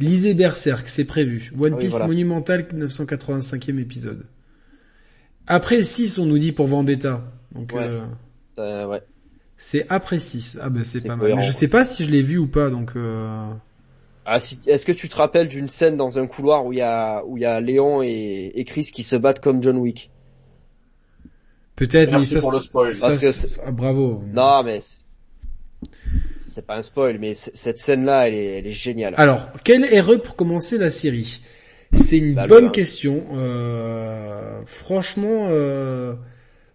Lisez Berserk, c'est prévu. One Ah oui, Piece voilà. Monumental, 985e épisode. Après 6, on nous dit pour Vendetta. Donc, Ouais. euh, euh, ouais. c'est après 6. Ah ben c'est pas mal. Mais je sais pas si je l'ai vu ou pas, donc... Euh... Ah, si, est-ce que tu te rappelles d'une scène dans un couloir où il y a, où il y a Léon et, et Chris qui se battent comme John Wick? Peut-être, mais ça, pour le spoil. ça, Parce que c'est- ah, bravo. Non, mais c'est- c'est pas un spoil, mais cette scène-là, elle est, elle est géniale. Alors, quel RE pour commencer la série? C'est une Bah, bonne question. Euh, franchement, euh,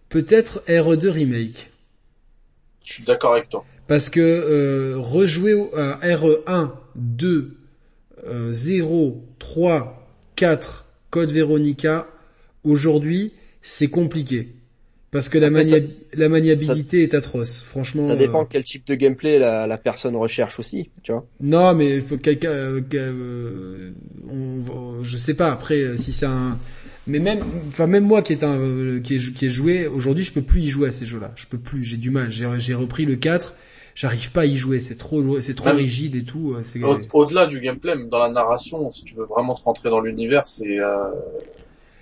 peut-être RE2 remake. Je suis d'accord avec toi. Parce que euh, rejouer au- à RE1, 2, euh, 0, 3, 4, Code Veronica, aujourd'hui, c'est compliqué. Parce que la, Après, mania- ça- la maniabilité est atroce. Franchement. Ça dépend euh, quel type de gameplay la, la personne recherche aussi, tu vois. Non, mais il faut quelqu'un. euh, euh, je sais pas. Après, euh, si c'est un. Mais même, enfin même moi qui est un euh, qui est qui est joué aujourd'hui, je peux plus y jouer à ces jeux-là. Je peux plus. J'ai du mal. J'ai j'ai repris le 4 J'arrive pas à y jouer. C'est trop c'est trop Même- rigide et tout. euh, C'est. Au- Au-delà du gameplay, dans la narration, si tu veux vraiment te rentrer dans l'univers, c'est euh,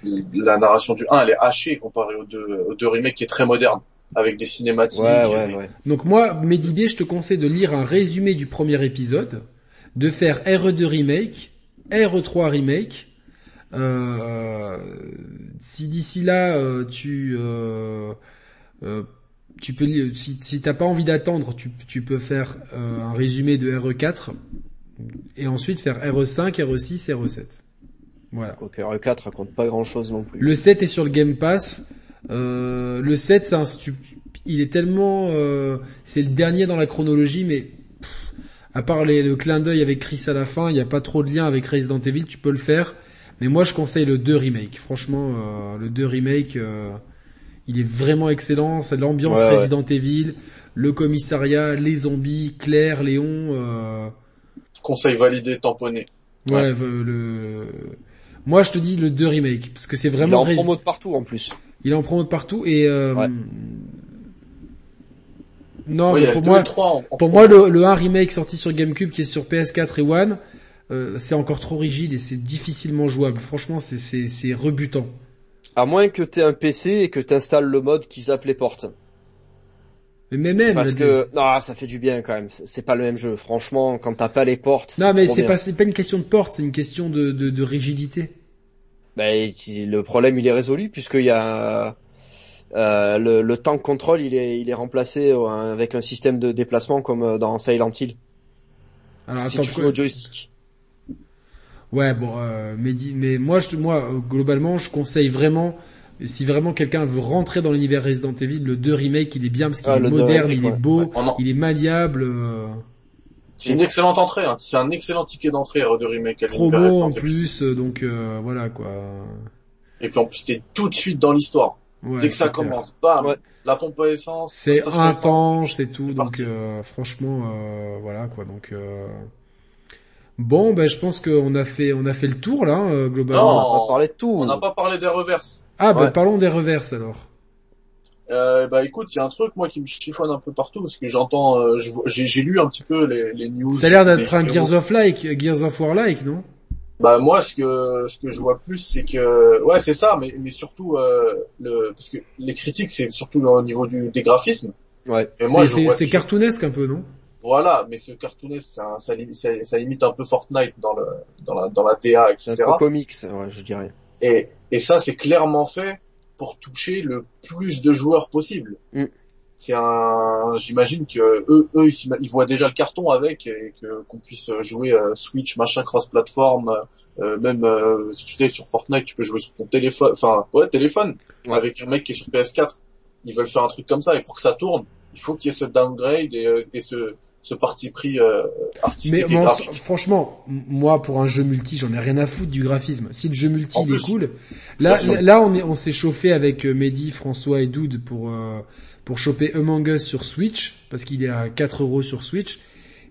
la narration du 1, elle est hachée comparée au 2, au 2 remake qui est très moderne, avec des cinématiques. Ouais, ouais, ouais. Donc moi, Medibé, je te conseille de lire un résumé du premier épisode, de faire RE2 remake, RE3 remake. Euh, si d'ici là euh, tu euh, euh, tu peux si, si t'as pas envie d'attendre, tu, tu peux faire euh, un résumé de RE4 et ensuite faire RE5, RE6, RE7. Voilà. Quoique RE4 raconte pas grand chose non plus. Le 7 est sur le Game Pass. Euh, le 7, c'est un stu- il est tellement, euh, c'est le dernier dans la chronologie, mais pff, à part les- le clin d'œil avec Chris à la fin, il n'y a pas trop de lien avec Resident Evil. Tu peux le faire, mais moi je conseille le 2 remake. Franchement, euh, le 2 remake, euh, il est vraiment excellent. C'est de l'ambiance Ouais, ouais. Resident Evil, le commissariat, les zombies, Claire, Léon. Euh, Conseil validé, tamponné. ouais, Ouais. euh, le. Moi, je te dis le 2 remake parce que c'est Il est vraiment en promo de partout en plus. il est en promo de partout et euh, Ouais. non, Oui, mais pour le 2 moi, et 3 en- en pour moi le, le 1 remake sorti sur GameCube qui est sur PS4 et One, euh, c'est encore trop rigide et c'est difficilement jouable. Franchement, c'est rebutant. À moins que t'aies un PC et que t'installes le mode qui zappe les portes. Mais mais même Parce que, non, ça fait du bien quand même. C'est pas le même jeu. Franchement, quand t'as pas les portes. non mais c'est pas c'est pas une question de porte, c'est une question de de, de rigidité. Ben, le problème il est résolu puisqu'il y a euh, le, le tank control il est il est remplacé euh, avec un système de déplacement comme dans Silent Hill. Alors si attends, tu joues au joystick. Ouais, bon, euh, mais, dis- mais moi, je, moi, euh, globalement, je conseille vraiment, si vraiment quelqu'un veut rentrer dans l'univers Resident Evil, le 2 remake, il est bien parce qu'il Ah, est le 2 moderne, remake, il est beau, Ouais. Il est maniable, euh, C'est une excellente entrée, hein. c'est un excellent ticket d'entrée RE2 remake. à l'univers promo en plus, euh, donc euh, voilà quoi. Et puis en plus, t'es tout de suite dans l'histoire. Ouais, Dès que ça commence, bam, Ouais. la pompe à essence. C'est intense et tout, donc euh, franchement, euh, voilà quoi. Donc euh... bon, ben je pense qu'on a fait, on a fait le tour là, euh, Non. globalement. On va pas parler de tout. On n'a pas parlé des reverses. Ah, ben Ouais. parlons des reverses alors. Euh, bah écoute, il y a un truc moi qui me chiffonne un peu partout parce que j'entends, euh, j'ai lu un petit peu les, les news. Ça a l'air d'être un. Gears of Like, Gears of War like, non? Bah moi ce que ce que je vois plus c'est que ouais c'est ça mais mais surtout euh, le parce que les critiques c'est surtout au niveau du des graphismes. Ouais. Et moi C'est- je C'est vois c'est que- cartoonesque un peu, non? Voilà, mais ce cartoonesque ça, ça, lim- ça, ça imite un peu Fortnite dans le dans la dans la DA C'est un etc. peu comics, ouais, je dirais. Et et ça c'est clairement fait pour toucher le plus de joueurs possible. Mm. C'est un, j'imagine que eux, eux, ils, voient déjà le carton avec et que qu'on puisse jouer euh, Switch, machin, cross-platform, euh, même euh, si tu sais sur Fortnite, tu peux jouer sur ton téléphone, enfin ouais, téléphone, Ouais. avec un mec qui est sur PS4. Ils veulent faire un truc comme ça et pour que ça tourne, il faut qu'il y ait ce downgrade et, et ce ce parti pris euh, Mais et franchement, moi pour un jeu multi, j'en ai rien à foutre du graphisme. Si le jeu multi il est cool, là, là, là, on est, on s'est chauffé avec euh, Mehdi, François et Doud pour euh, pour choper Among Us sur Switch parce qu'il est à 4 euros sur Switch.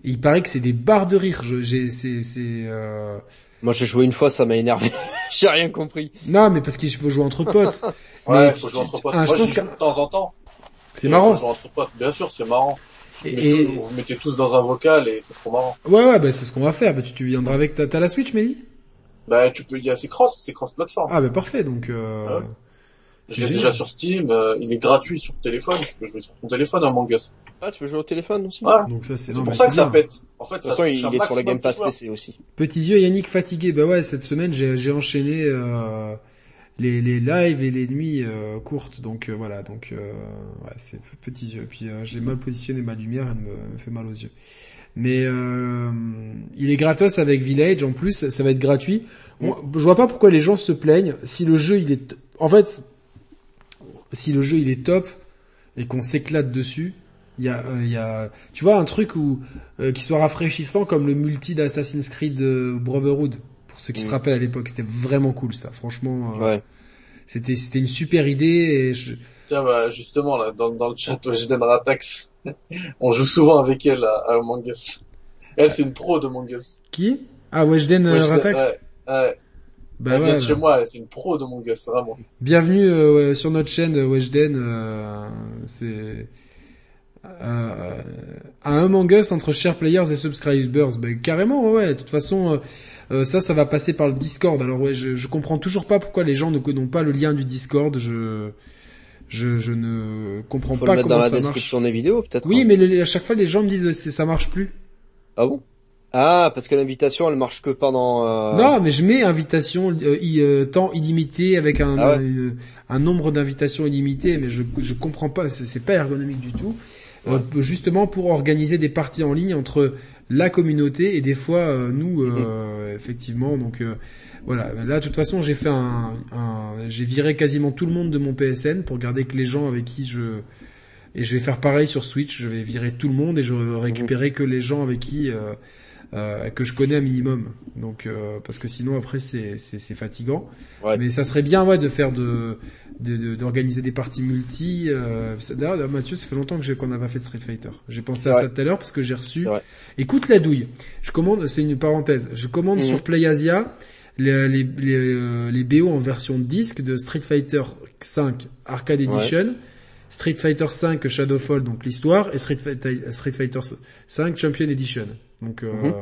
Et il paraît que c'est des barres de rire. Je- J'ai, c'est, c'est. euh, Moi, j'ai joué une fois, ça m'a énervé. j'ai rien compris. Non, mais parce qu'il faut jouer entre potes. Ouais, mais faut jouer entre potes. ah, je Moi, pense j'y joue que- de temps en temps. C'est marrant. Faut jouer entre potes. Bien sûr, c'est marrant. Vous mettez, Et, vous mettez tous dans un vocal et c'est trop marrant. ouais, ouais, bah c'est ce qu'on va faire. Bah, tu, tu viendras avec. T'as, t'as la Switch, Mehdi? Bah, tu peux, il y a, c'est cross, c'est cross plateforme. Ah, bah parfait. Donc. Euh... Ouais. c'est Il est génial. déjà sur Steam, euh, il est gratuit sur téléphone, tu peux jouer sur ton téléphone un Us. Ah, tu peux jouer au téléphone aussi? Ouais. Donc ça, c'est. C'est non, pour ça que ça bien. pète. En fait, De toute façon, il, il est sur le Game Pass PC aussi. Petits yeux, Yannick fatigué. Bah ouais, cette semaine j'ai j'ai enchaîné euh, les, les lives et les nuits euh, courtes. Donc euh, voilà, donc euh, ouais, c'est petits yeux. Puis euh, j'ai mal positionné ma lumière, elle me, me fait mal aux yeux. Mais euh, il est gratos avec Village en plus, ça va être gratuit. Bon, je vois pas pourquoi les gens se plaignent si le jeu il est en fait si le jeu il est top et qu'on s'éclate dessus, il y a il y a tu vois un truc où euh, qui soit rafraîchissant comme le multi d'Assassin's Creed Brotherhood pour ceux qui se Mm. rappellent à l'époque, c'était vraiment cool ça. Franchement, euh, Ouais. c'était c'était une super idée et je... Tiens, bah, justement, là, dans, dans le chat, Weshden Ratax, on joue souvent avec elle à, à Among Us. Elle, c'est une pro de Among Us. qui? Ah Weshden euh, Weshden, Ratax? ouais, ouais. Bah elle ouais, vient de bah. chez moi, c'est une pro de Among Us, vraiment. Bienvenue euh, ouais, sur notre chaîne euh, Weshden. euh, c'est euh, un Among Us entre share players et subscribers. Ben, carrément, ouais. De toute façon, euh, ça, ça va passer par le Discord. Alors ouais, je, je comprends toujours pas pourquoi les gens ne n'ont pas le lien du Discord. Je je, je ne comprends Faut pas le comment dans la ça marche. description des vidéos, peut-être. Oui, hein. mais à chaque fois, les gens me disent euh, ça marche plus. Ah bon? Ah, parce que l'invitation, elle marche que pendant... euh, Non, mais je mets invitation euh, i- euh, temps illimité avec un Ah ouais. un nombre d'invitations illimité, mais je je comprends pas, c'est pas ergonomique du tout. Justement pour organiser des parties en ligne entre la communauté et des fois euh, nous Mhm. euh, effectivement donc euh, voilà là de toute façon j'ai fait un, un- j'ai viré quasiment tout le monde de mon PSN pour garder que les gens avec qui je et je vais faire pareil sur Switch je vais virer tout le monde et je récupérer que les gens avec qui euh, euh, que je connais un minimum donc euh, parce que sinon après c'est c'est c'est fatigant Ouais. mais ça serait bien ouais de faire de de- de- d'organiser des parties multi euh, Mathieu ça fait longtemps que j'ai qu'on n'a pas fait de Street Fighter. J'ai pensé à ça tout à l'heure parce que j'ai reçu écoute la douille. Je commande c'est une parenthèse. Je commande Mhm. sur PlayAsia les, les, les, euh, les BO en version disque de Street Fighter 5 Arcade Edition Street Fighter 5 Shadowfall donc l'histoire et Street Fighter, Street Fighter 5 Champion Edition. Donc euh, Mhm.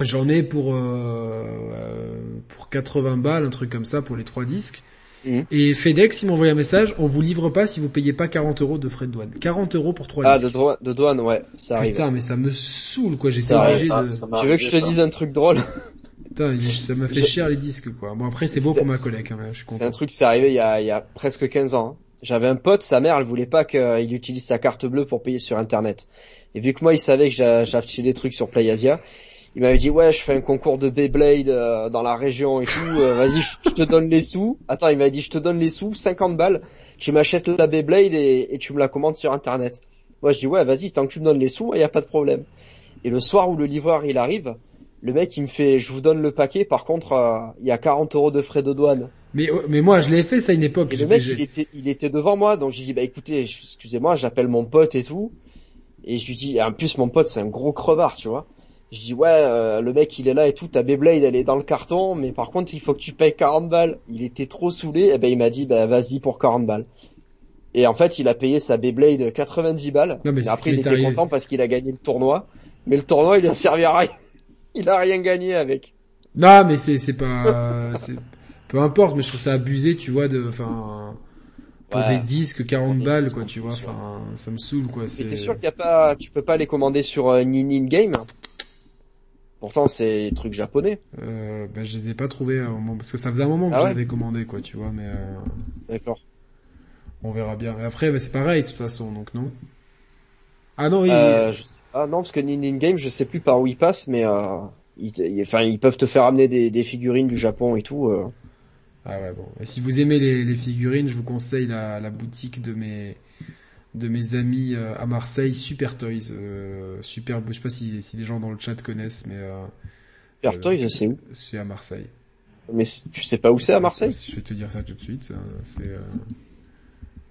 j'en ai pour euh, euh, pour 80 balles un truc comme ça pour les trois disques Mhm. et FedEx il m'a envoyé un message on vous livre pas si vous payez pas 40 euros de frais de douane 40 euros pour trois Ah, de, disques droit, de douane, ouais, ça arrive. putain mais ça me saoule quoi j'étais Ça obligé ça, de ça Tu veux que je te ça. dise un truc drôle? Putain ça m'a fait Je- cher les disques quoi bon après c'est beau C'est- pour ma collègue hein, je suis C'est content un truc qui s'est arrivé il y a, il y a presque 15 ans. hein. J'avais un pote, sa mère, elle voulait pas qu'il utilise sa carte bleue pour payer sur Internet. Et vu que moi, il savait que j'a- j'achetais des trucs sur PlayAsia, il m'avait dit ouais, je fais un concours de Beyblade euh, dans la région et tout. euh, Vas-y, je, je te donne les sous. Attends, il m'a dit je te donne les sous, 50 balles. Tu m'achètes la Beyblade et, et tu me la commandes sur Internet. Moi, je dis ouais, vas-y, tant que tu me donnes les sous, il y a pas de problème. Et le soir où le livreur il arrive, le mec il me fait je vous donne le paquet. Par contre, euh, il y a 40 euros de frais de douane. mais mais moi je l'ai fait ça à une époque Et le mec, il était, il était devant moi, donc j'ai dit, bah écoutez, excusez-moi, j'appelle mon pote et tout. Et je lui dis, et en plus mon pote c'est un gros crevard, tu vois. Je dis, ouais, euh, le mec il est là et tout, ta Beyblade elle est dans le carton, mais par contre il faut que tu payes 40 balles. Il était trop saoulé, et ben il m'a dit, bah vas-y pour 40 balles. Et en fait, il a payé sa Beyblade 90 balles. Non, mais Et après, il était arrivé. content parce qu'il a gagné le tournoi. Mais le tournoi, il a servi à rien. Il a rien gagné avec. Non, mais c'est c'est pas peu importe, mais je trouve ça abusé, tu vois de enfin pour Ouais. des disques 40 Des balles disques, quoi, tu vois, enfin ça me saoule quoi, Mais c'est t'es sûr qu'il y a pas, tu peux pas les commander sur euh, Ninin Game Pourtant, c'est des trucs japonais. euh, ben, je les ai pas trouvés à un moment parce que ça faisait un moment que Ah je ouais l'avais commandé quoi, tu vois, mais euh, D'accord. on verra bien. Et après ben, c'est pareil de toute façon, donc non? Ah non, il... Euh, je sais- Ah non, parce que Ninin Game, je sais plus par où ils passent, mais euh, ils, enfin, ils peuvent te faire amener des, des figurines du Japon et tout. euh. Ah ouais bon. Et si vous aimez les, les figurines, je vous conseille la, la boutique de mes de mes amis euh, à Marseille, Super Toys, euh, super. Je sais pas si, si les gens dans le chat connaissent, mais euh, Super Euh, Toys, sais où? c'est à Marseille. Mais tu sais pas où c'est à Marseille? Je vais te dire ça tout de suite. euh, C'est euh,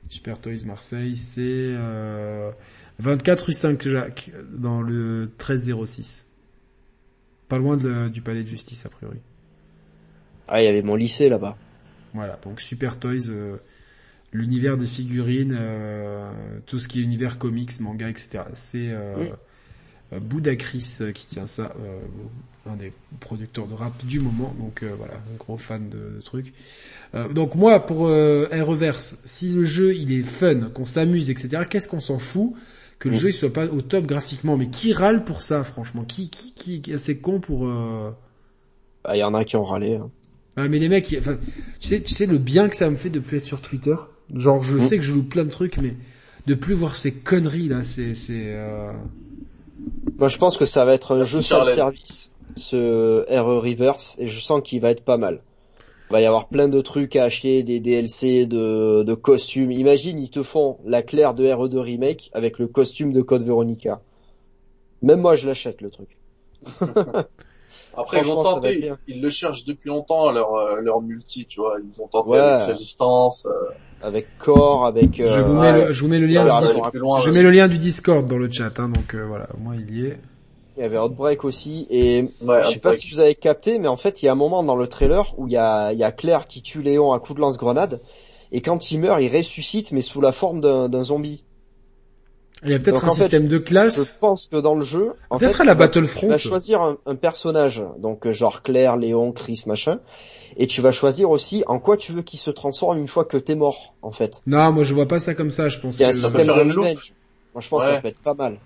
Super Toys Marseille, c'est euh, 24 rue Saint-Jacques dans le 1306. Pas loin de du palais de justice a priori. Ah, il y avait mon lycée là-bas. Voilà, donc Super Toys, euh, l'univers des figurines, euh, tout ce qui est univers comics, manga, etc. C'est euh, Oui. euh, Chris euh, qui tient ça, euh, un des producteurs de rap du moment, donc euh, voilà, un gros fan de, de trucs. Euh, donc moi, pour euh, Reverse, si le jeu il est fun, qu'on s'amuse, etc., qu'est-ce qu'on s'en fout que le Oui. jeu il soit pas au top graphiquement? Mais qui râle pour ça, franchement? Qui qui qui, qui est assez con pour euh, Ah, il y en a qui ont râlé. hein. ah mais les mecs, enfin, tu sais, tu sais le bien que ça me fait de plus être sur Twitter? Genre, je Mm. sais que je loupe plein de trucs, mais de plus voir ces conneries là, c'est, c'est. Euh... Moi, je pense que ça va être un jeu Charlène. service, ce RE Reverse, et je sens qu'il va être pas mal. Il va y avoir plein de trucs à acheter, des DLC, de, de costumes. Imagine, ils te font la claire de RE2 Remake avec le costume de Code Veronica. Même moi, je l'achète, le truc. Après, ils ont tenté, ils le cherchent depuis longtemps, leur, euh, leur multi, tu vois. Ils ont tenté Ouais. avec Résistance. euh, Avec Core, avec... euh, je vous mets, ouais. le, je vous mets le lien Voilà, du ça Dis- va plus loin, je vas-y. mets le lien du Discord dans le chat, hein, donc euh, voilà, au moins il y est. Il y avait Outbreak aussi, et Ouais, je sais pas si vous avez capté, mais en fait, il y a un moment dans le trailer où il y a, y a Claire qui tue Léon à coup de lance-grenade, et quand il meurt, il ressuscite, mais sous la forme d'un zombie. Il y a peut-être un en fait, système de Je classe, pense que dans le jeu, en fait, peut-être à tu la vas- Battlefront. tu vas choisir un, un personnage, donc euh, genre Claire, Léon, Chris, machin, et tu vas choisir aussi en quoi tu veux qu'il se transforme une fois que t'es mort, en fait. Non, moi je vois pas ça comme ça. Je pense Il y a un que système de revenge. Moi, je pense que ça peut être pas mal.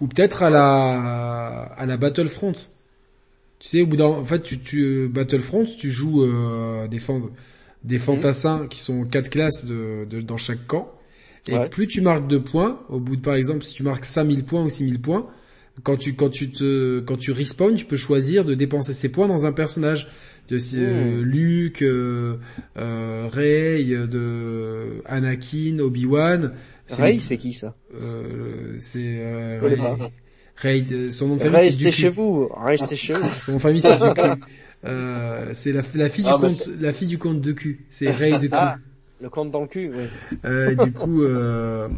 ou peut-être à la à la Battlefront. Tu sais, au bout d'un, en fait, tu, tu euh, Battlefront, tu joues euh, des fan- des Mhm. fantassins qui sont quatre classes de, de- dans chaque camp. Et Ouais. plus tu marques de points, au bout de par exemple, si tu marques 5000 points ou 6000 points, quand tu quand tu te quand tu respawn, tu peux choisir de dépenser ces points dans un personnage de euh, Mhm. Luke, euh, euh, Rey, de Anakin, Obi-Wan. C'est Ray, les- c'est qui ça? Euh, c'est euh, pas. Ray, euh, son nom de famille Ray, c'est chez vous. Ray, c'était chez vous. Son nom de famille c'est Dooku. Euh, c'est la, la fille Ah, du comte, la fille du comte Dooku. C'est Ray Dooku. Ah, le compte dans le cul, oui. Euh, du coup, euh,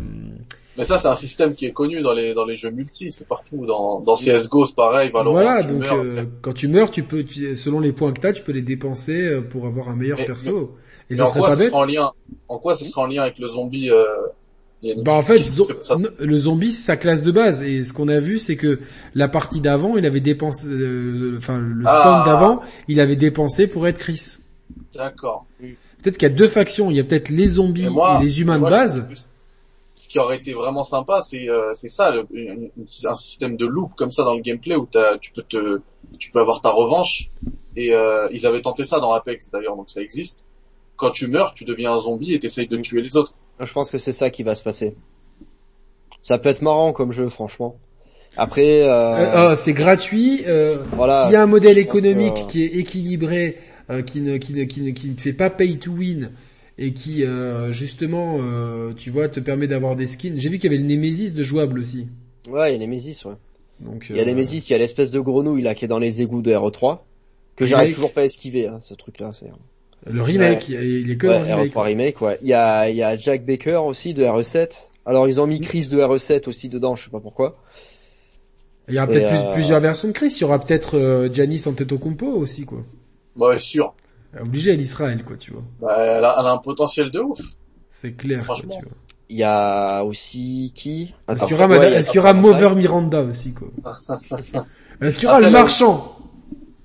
Mais ça, c'est un système qui est connu dans les, dans les jeux multi, c'est partout. Dans, dans CSGO, c'est pareil, Valorant, voilà. tu Donc, meurs, euh, quand tu meurs, tu peux, tu- selon les points que t'as, tu peux les dépenser euh, pour avoir un meilleur Mais- perso. Et Mais ça en serait quoi pas ce bête. sera en lien, en quoi ce sera en lien avec le zombie, euh, Bah en fait, zo- ça- le zombie c'est sa classe de base et ce qu'on a vu c'est que la partie d'avant il avait dépensé, euh, enfin le spawn Ah. d'avant il avait dépensé pour être Chris. D'accord. Peut-être qu'il y a deux factions, il y a peut-être les zombies Et moi- et les humains et de moi, base. Ce qui aurait été vraiment sympa, c'est euh, c'est ça, le- un système de loop comme ça dans le gameplay où tu peux te, tu peux avoir ta revanche. Et euh, ils avaient tenté ça dans Apex d'ailleurs, donc ça existe. Quand tu meurs, tu deviens un zombie et t'essayes de tuer les autres. Je pense que c'est ça qui va se passer. Ça peut être marrant comme jeu, franchement. Après, euh, Euh, c'est gratuit. Euh, Voilà, S'il y a un modèle économique que- qui est équilibré, euh, qui, ne, qui, ne, qui, ne, qui ne fait pas pay to win et qui euh, justement, euh, tu vois, te permet d'avoir des skins. J'ai vu qu'il y avait le Nemesis de jouable aussi. ouais, il y a Nemesis, ouais. Donc, Il y a euh, Nemesis, il y a l'espèce de grenouille là qui est dans les égouts de RE3 que j'arrive toujours pas à esquiver, hein, ce truc-là. C'est Le remake, il est que ouais, dans le remake. RE3 remake, ouais. Il y a, il y a Jack Baker aussi de RE7. Alors ils ont mis Chris de RE7 aussi dedans, je sais pas pourquoi. Il y aura peut-être euh, plusieurs versions de Chris. Il y aura peut-être euh, Janice Antetokounmpo aussi, quoi. Ouais, sûr. Obligé à l'Israël, quoi, tu vois. Bah, elle, a, elle a un potentiel de ouf. C'est clair. quoi, Franchement. tu vois. Il y a aussi qui? Est-ce qu'il y aura, ouais, est-ce qu'il y aura. Mover Miranda aussi, quoi? Est-ce qu'il y aura Après, le là- marchand?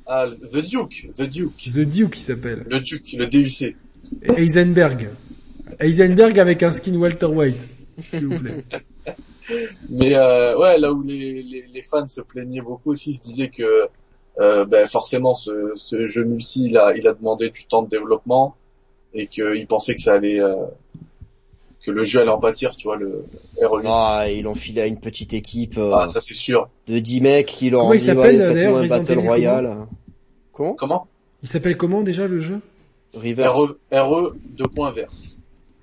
Ah, The Duke, The Duke, The Duke qui s'appelle. le Duke, le DUC. Et Heisenberg. Heisenberg avec un skin Walter White, s'il vous plaît. Mais euh, ouais, là où les, les, les fans se plaignaient beaucoup aussi, ils se disaient que euh, ben, forcément ce, ce jeu multi, il a, il a demandé du temps de développement et qu'ils pensaient que ça allait, euh, que le jeu allait en pâtir, tu vois, le RE8. Ah, Ah, ils l'ont filé à une petite équipe euh, ça c'est sûr. de 10 mecs qui leur Comment il s'appelle, d'ailleurs, Battle Royale. Comment? Comment? Il s'appelle comment déjà le jeu? Reverse. RE, RE deux points verse.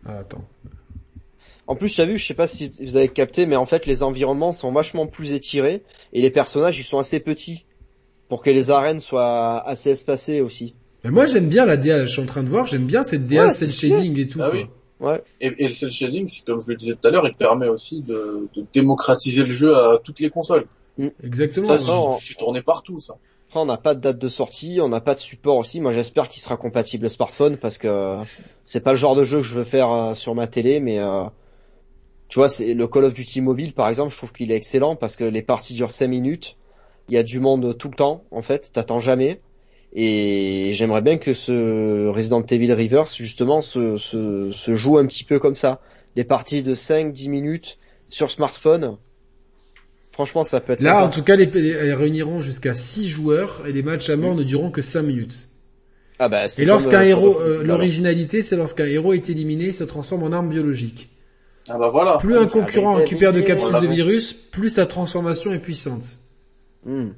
Ah, attends. En plus, j'ai vu, je sais pas si vous avez capté, mais en fait, les environnements sont vachement plus étirés et les personnages, ils sont assez petits pour que les arènes soient assez espacées aussi. Mais moi j'aime bien la DA, je suis en train de voir, j'aime bien cette DA Ouais, cel shading et tout. Ah quoi. oui. Ouais. Et, et le cel shading, c'est comme je le disais tout à l'heure, il permet aussi de, de démocratiser le jeu à toutes les consoles. Exactement. Ça, non. c'est fait tourner partout, ça. Après, on n'a pas de date de sortie, on n'a pas de support aussi. Moi, j'espère qu'il sera compatible smartphone parce que c'est pas le genre de jeu que je veux faire euh, sur ma télé, mais euh, tu vois, c'est le Call of Duty mobile, par exemple, je trouve qu'il est excellent parce que les parties durent 5 minutes. Il y a du monde tout le temps, en fait, t'attends jamais. Et j'aimerais bien que ce Resident Evil Reverse, justement, se, se, se joue un petit peu comme ça. Des parties de 5-10 minutes sur smartphone. Franchement, ça peut être Là, sympa. en tout cas, les, les- elles réuniront jusqu'à 6 joueurs et les matchs à mort ne dureront que 5 minutes. Ah bah, c'est Et lorsqu'un euh, héros, euh, l'originalité, c'est lorsqu'un héros est éliminé, il se transforme en arme biologique. Ah bah voilà. Plus un concurrent des récupère de capsules de virus, plus sa transformation est puissante. Hmm.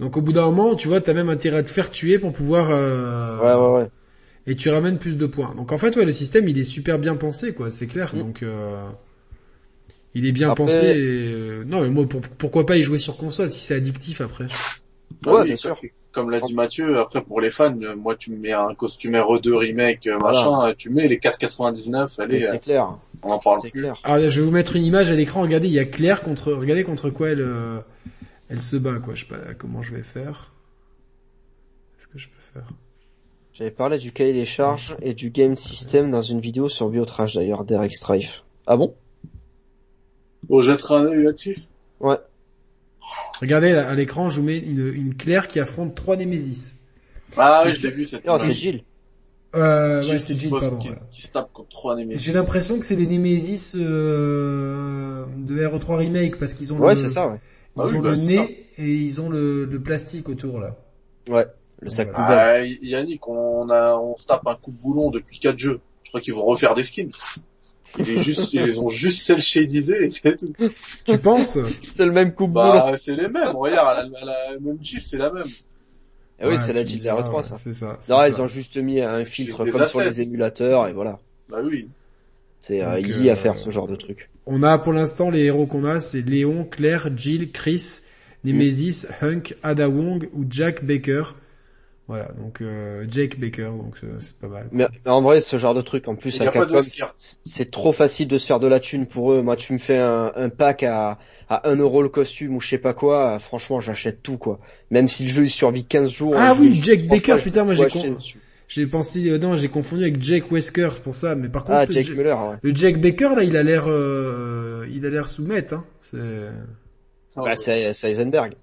Donc au bout d'un moment, tu vois, t'as même intérêt à te faire tuer pour pouvoir... euh, Ouais, ouais, ouais. Et tu ramènes plus de points. Donc en fait, ouais, le système, il est super bien pensé, quoi, c'est clair. Mm. Donc... Euh... Il est bien Après- pensé et... euh, Non, mais moi, pour- pourquoi pas y jouer sur console si c'est addictif après Ah Ouais, oui, bien comme- sûr. Comme l'a dit Mathieu, après pour les fans, euh, moi tu me mets un costume RE2 remake, euh, Voilà. machin, euh, tu mets les 4,99, Mais allez, euh, C'est clair, on en parle plus. clair. Alors, je vais vous mettre une image à l'écran. Regardez, il y a Claire contre, regardez contre quoi elle, euh, elle se bat, quoi. Je sais pas comment je vais faire. Qu'est-ce que je peux faire? J'avais parlé du cahier des charges et du game system dans une vidéo sur Biotrash d'ailleurs, d'Eric Strife. Ah bon? On jettera un œil là-dessus. Ouais. Regardez là, à l'écran, je vous mets une, une Claire qui affronte trois Némésis. Ah oui, c'est- j'ai vu cette Oh, c'est. Gilles. Euh, ouais, c'est pose- pardon. Qui, qui se tape contre trois Nemesis. J'ai l'impression que c'est les Némésis euh, de RE3 Remake parce qu'ils ont Ouais, le, c'est ça, ouais. Ils Ah oui, ont bah, le nez et ils ont le, le plastique autour là. Ouais, le sac Voilà. Ah, Yannick, on a, on se tape un coup de boulon depuis quatre jeux. Je crois qu'ils vont refaire des skins. Ils, est juste, ils les ont juste cel shadisés et c'est tout. Tu penses? C'est le même coupe boulot. Bah, c'est les mêmes. Regarde, la, la, même Jill, c'est la même. Eh oui, Ouais, c'est la Jill me diras, R3 ouais, ça. C'est ça. Non, ça. ils ont juste mis un filtre comme sur les émulateurs et voilà. Bah oui. C'est euh, easy euh, à faire ce genre de truc. On a pour l'instant les héros qu'on a, c'est Léon, Claire, Jill, Chris, Nemesis, Hunk, Ada Wong ou Jack Baker. Voilà, donc euh, Jake Baker, donc euh, c'est pas mal. Mais, mais en vrai, ce genre de truc, en plus, à Capcom, c'est- trop facile de se faire de la thune pour eux. Moi, tu me fais un, un pack à, à 1 euro le costume ou je sais pas quoi, euh, franchement, j'achète tout, quoi. Même si le jeu, il survit 15 jours. Ah oui, franchement, Baker, putain, moi j'ai con-. J'ai pensé, euh, non, j'ai confondu avec Jake Wesker pour ça, mais par contre, Ah, le, Jake Ja- Muller, ouais. le Jack Baker là, il a l'air, euh, il a l'air soumettre, hein. C'est, Bah, c'est c'est Heisenberg.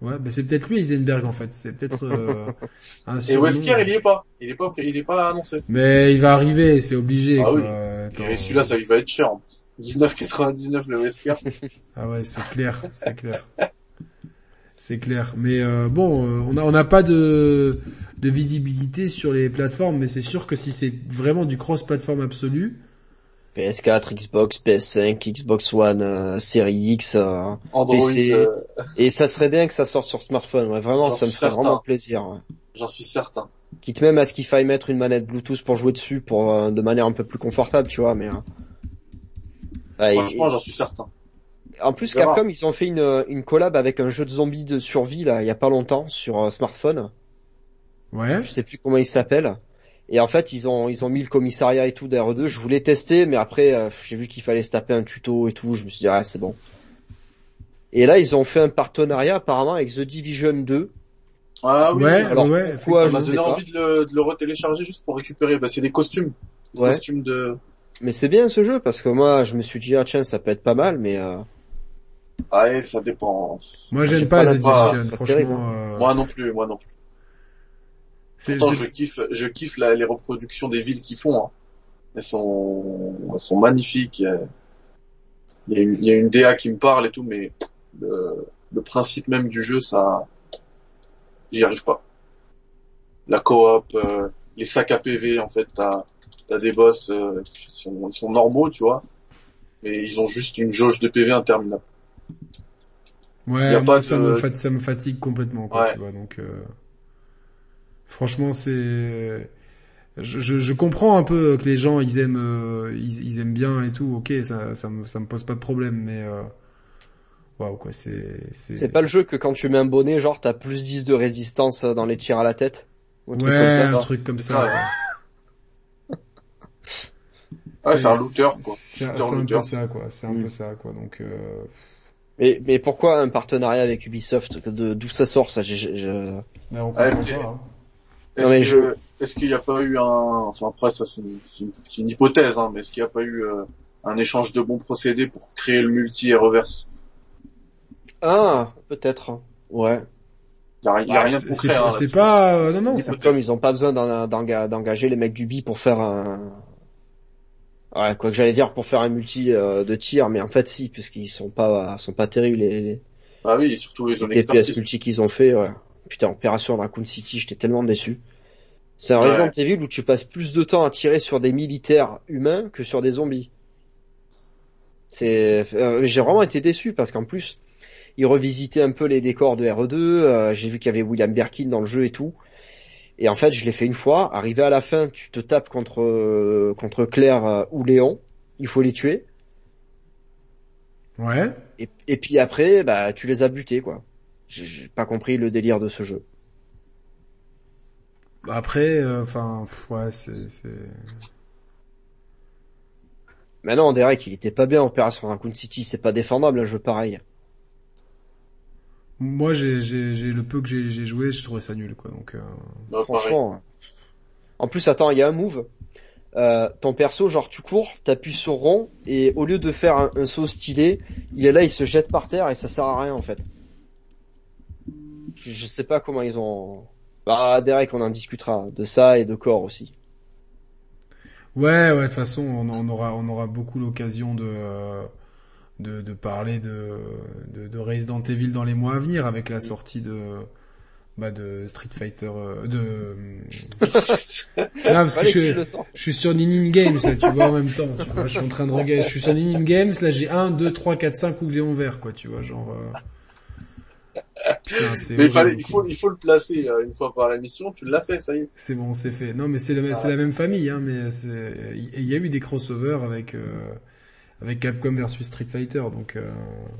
ouais, bah c'est peut-être lui Heisenberg en fait, c'est peut-être euh, un Et surnom. Wesker, il y est pas. Il est pas, il est pas annoncé. Mais il va arriver, c'est obligé. Ah quoi. oui. Et celui-là, ça, il va être cher. en plus. 19,99 le Wesker. Ah ouais, c'est clair, c'est clair. C'est clair. Mais euh, bon, euh, on n'a on n'a pas de, de visibilité sur les plateformes, mais c'est sûr que si c'est vraiment du cross-platform absolu, PS4, Xbox, PS5, Xbox One, euh, Série X, euh, Android, PC. euh, et ça serait bien que ça sorte sur smartphone. Ouais, vraiment, ça me ferait certain. vraiment plaisir. Ouais. j'en suis certain. Quitte même à ce qu'il faille mettre une manette Bluetooth pour jouer dessus, pour euh, de manière un peu plus confortable, tu vois. Mais euh, ouais, et- Franchement, j'en suis certain. En plus. Capcom, ils ont fait une, une collab avec un jeu de zombies de survie là, il y a pas longtemps sur euh, smartphone. ouais. Je sais plus comment il s'appelle. Et en fait, ils ont ils ont mis le commissariat et tout d'R2. Je voulais tester, mais après, euh, j'ai vu qu'il fallait se taper un tuto et tout. Je me suis dit ah c'est bon. Et là, ils ont fait un partenariat apparemment avec The Division 2. Ah oui. ouais, alors, ouais. pourquoi ça je m'a sais donné pas. envie de le, de le retélécharger juste pour récupérer. Bah, c'est des costumes. Des Ouais. costumes de, Mais c'est bien ce jeu parce que moi je me suis dit ah tiens ça peut être pas mal mais euh, Ouais, ça dépend. Moi, j'ai j'aime pas, pas The la- Division, pas franchement. euh, Moi non plus, moi non plus. c'est- Pourtant, je kiffe, je kiffe la- les reproductions des villes qu'ils font. Hein. Elles sont, elles sont magnifiques. Il y, a une, il y a une DA qui me parle et tout, mais le, le principe même du jeu, ça, j'y arrive pas. La coop, euh, les sacs à PV, en fait, t'as, t'as des boss, euh, qui sont, ils sont normaux, tu vois, mais ils ont juste une jauge de PV interminable. Ouais, y a moi, pas ça, de- me fat- ça me fatigue complètement, quoi, Ouais. tu vois, donc, euh, franchement, c'est, je, je, je comprends un peu que les gens, ils aiment, euh, ils, ils aiment bien et tout, ok, ça, ça me, ça me pose pas de problème, mais, euh, waouh, quoi, c'est, c'est, c'est pas le jeu que quand tu mets un bonnet genre t'as plus 10 de résistance dans les tirs à la tête? ou un truc ouais, ça. un truc comme ça. ouais. Ouais, c'est un looter, quoi. C'est un looter. peu ça, quoi, c'est un peu ça, quoi, donc, euh, Mais, mais pourquoi un partenariat avec Ubisoft? De d'où ça sort ça? Je- mais on hein. Est-ce Non, mais que- je- est-ce qu'il n'y a pas eu un, enfin après ça c'est une, hypothèse, hein, mais est-ce qu'il n'y a pas eu euh, un échange de bons procédés pour créer le multi et reverse? Ah peut-être. Ouais. Il n'y a, y a Ouais, rien c'est- pour c'est hein, pas, euh, non, non, c'est Comme ils ont pas besoin d'en- d'enga- d'engager les mecs du bi pour faire un ouais quoi que j'allais dire pour faire un multi euh, de tir mais en fait si puisqu'ils sont pas sont pas terribles les, les Ah oui, et surtout TPS expertise. multi qu'ils ont fait ouais. Putain Opération Raccoon City j'étais tellement déçu. C'est un Ouais. Resident Evil où tu passes plus de temps à tirer sur des militaires humains que sur des zombies. C'est euh, j'ai vraiment été déçu parce qu'en plus ils revisitaient un peu les décors de RE2, euh, j'ai vu qu'il y avait William Birkin dans le jeu et tout. Et en fait, je l'ai fait une fois, arrivé à la fin, tu te tapes contre euh, contre Claire euh, ou Léon, il faut les tuer ouais. et, et puis après bah tu les as butés quoi. J'ai- pas compris le délire de ce jeu. Après, euh, enfin, ouais, c'est, c'est, Mais non, Derek, il était pas bien Opération Raccoon City, c'est pas défendable un jeu pareil. Moi, j'ai, j'ai, j'ai le peu que j'ai, j'ai joué, je trouvais ça nul, quoi, donc, euh... Bah, pareil. Franchement. En plus, attends, il y a un move. Euh, ton perso, genre tu cours, t'appuies sur rond, et au lieu de faire un, un saut stylé, il est là, il se jette par terre et ça sert à rien en fait. Je, je sais pas comment ils ont. Bah Derek, on en discutera de ça et de corps aussi. Ouais, ouais, de toute façon, on, on aura, on aura beaucoup l'occasion de, euh, de, de parler de, de, de Resident Evil dans les mois à venir avec la sortie de, bah, de Street Fighter, euh, de, non, parce que je, suis sur Ninin Games, là, tu vois, en même temps, tu vois, je suis en train de regarder, je suis sur Ninin Games, là, j'ai 1, 2, 3, 4, 5 Ougléons verts, quoi, tu vois, genre, euh... Putain, Mais il fallait, faut, il faut le placer euh, une fois par émission. Tu l'as fait, ça y est. C'est bon, c'est fait. Non, mais c'est c'est la même famille, hein, mais il y a eu des crossovers avec, euh, avec Capcom versus Street Fighter, donc, euh,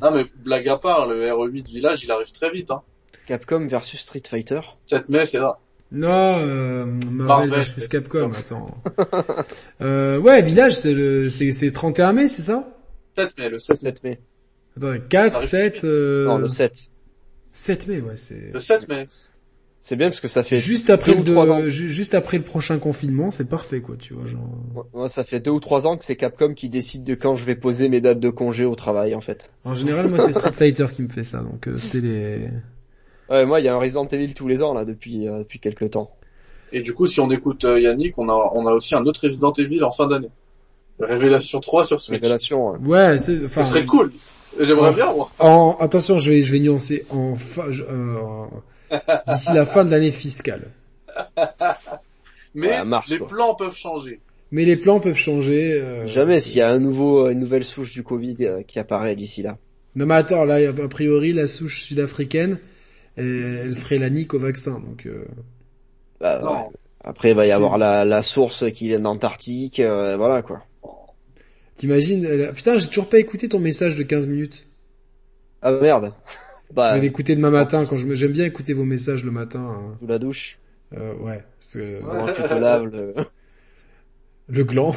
Non mais blague à part, le RE8 Village, il arrive très vite. Hein. Capcom versus Street Fighter. 7 mai, c'est là. non, euh, Marvel, Marvel, versus Capcom, attends. euh, ouais, Village, c'est le, c'est, c'est 31 mai, c'est ça? 7 mai, le 7 mai. 7 mai. Attends, 4, Arrive 7, euh, Non, le 7. 7 mai, ouais, c'est, Le 7 mai. C'est bien parce que ça fait juste après deux le, juste après le prochain confinement, c'est parfait, quoi, tu vois, genre. Moi, ça fait deux ou trois ans que c'est Capcom qui décide de quand je vais poser mes dates de congé au travail, en fait. En général, moi, c'est Street Fighter qui me fait ça, donc, euh, c'était les, Ouais, moi, il y a un Resident Evil tous les ans, là, depuis, euh, depuis quelques temps. Et du coup, si on écoute euh, Yannick, on a, on a aussi un autre Resident Evil en fin d'année. Révélation 3 sur Switch. Révélation, hein. ouais, c'est. Ce serait cool. J'aimerais Ouais. bien, moi. En, attention, je vais, je vais nuancer en fin, je- euh, en- d'ici la fin de l'année fiscale. Mais Ouais, marche, les quoi. plans peuvent changer. Mais les plans peuvent changer. euh, Jamais c'est- s'il y a un nouveau, une nouvelle souche du Covid euh, qui apparaît d'ici là. Non mais attends, là, a priori, la souche sud-africaine, elle, elle ferait la nique au vaccin, donc. Euh... Bah, Non. ouais. Après, il va y avoir la, la source qui vient d'Antarctique, euh, voilà quoi. T'imagines Putain, j'ai toujours pas écouté ton message de 15 minutes. Ah merde. Je Bah, vais l'écouter demain matin quand je me... j'aime bien écouter vos messages le matin. hein. sous la douche. Euh, ouais, parce que Comment tu te laves le... le gland,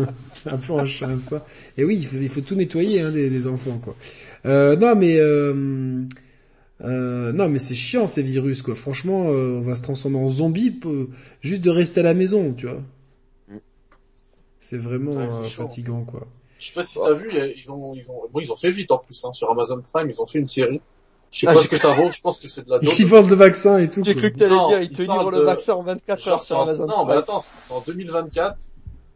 un peu un chat ça. Et oui, il faut, il faut tout nettoyer hein, des, des enfants quoi. Euh, non mais euh, euh, non mais c'est chiant ces virus quoi. Franchement, euh, on va se transformer en zombie pour- juste de rester à la maison, tu vois. C'est vraiment Ouais, euh, fatigant, quoi. Je sais pas si t'as vu, ils ont, ils ont, bon, ils ont fait vite en plus, hein, sur Amazon Prime, ils ont fait une série. Je sais Ah, pas ce que ça vaut, je pense que c'est de la dope. Ils vendent le vaccin et tout. J'ai cru que t'allais dire, il ils te livrent le vaccin en 24 Genre, heures c'est sur en- Amazon non, mais attends, c'est en 2024.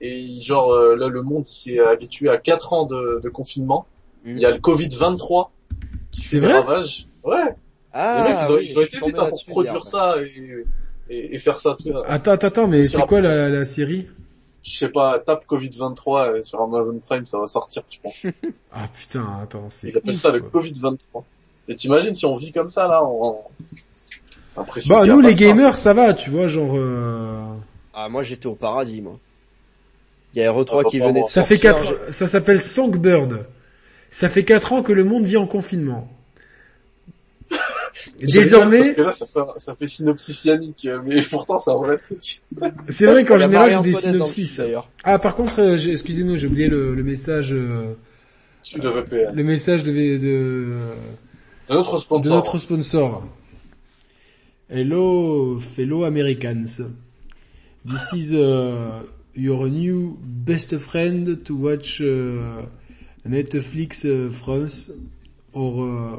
Et genre, euh, là, le monde il s'est habitué à 4 ans de, de confinement. Mm. Il y a le Covid-23 qui C'est fait des vrai ravages. Ouais, Ah, les mecs, ils ont, oui, ils ont je suis été vite hein, pour produire ça et, et, et faire ça. Tout, Attends, attends, attends, mais c'est quoi la, la série? Je sais pas, tape Covid-23 euh, sur Amazon Prime, ça va sortir, je pense. Ah putain, attends, c'est. Ils appellent ça le quoi. Covid-23. Et t'imagines si on vit comme ça, là, en... Impression Bah nous les gamers ça va, tu vois, genre euh, Ah, moi j'étais au paradis, moi. Il y a R3 Ah, qui pas venait de ça fait sortir, quatre, ça s'appelle Songbird. Ça fait quatre ans que le monde vit en confinement. Je Désormais, Parce que là, ça fait, ça fait synopsis yannick, mais pourtant, c'est un vrai truc. c'est vrai qu'en général c'est Marie-Antoinette des synopsis. d'ailleurs. Ah par contre, euh, j'ai- excusez-nous, j'ai oublié le, le message, euh, le message de, de, De notre sponsor. Hello, fellow Americans. This is uh, your new best friend to watch uh, Netflix uh, France or uh,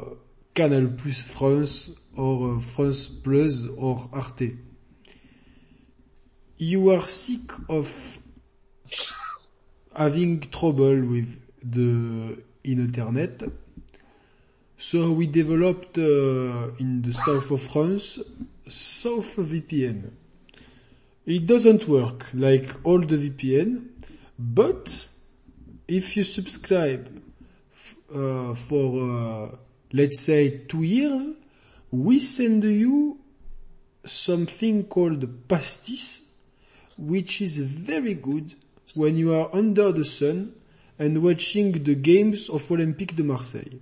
Canal Plus France or France Plus or Arte. You are sick of having trouble with the internet. So we developed uh, in the south of France South VPN. It doesn't work like all the VPN, but if you subscribe uh, for uh, let's say two years, we send you something called pastis, which is very good when you are under the sun and watching the games of Olympique de Marseille.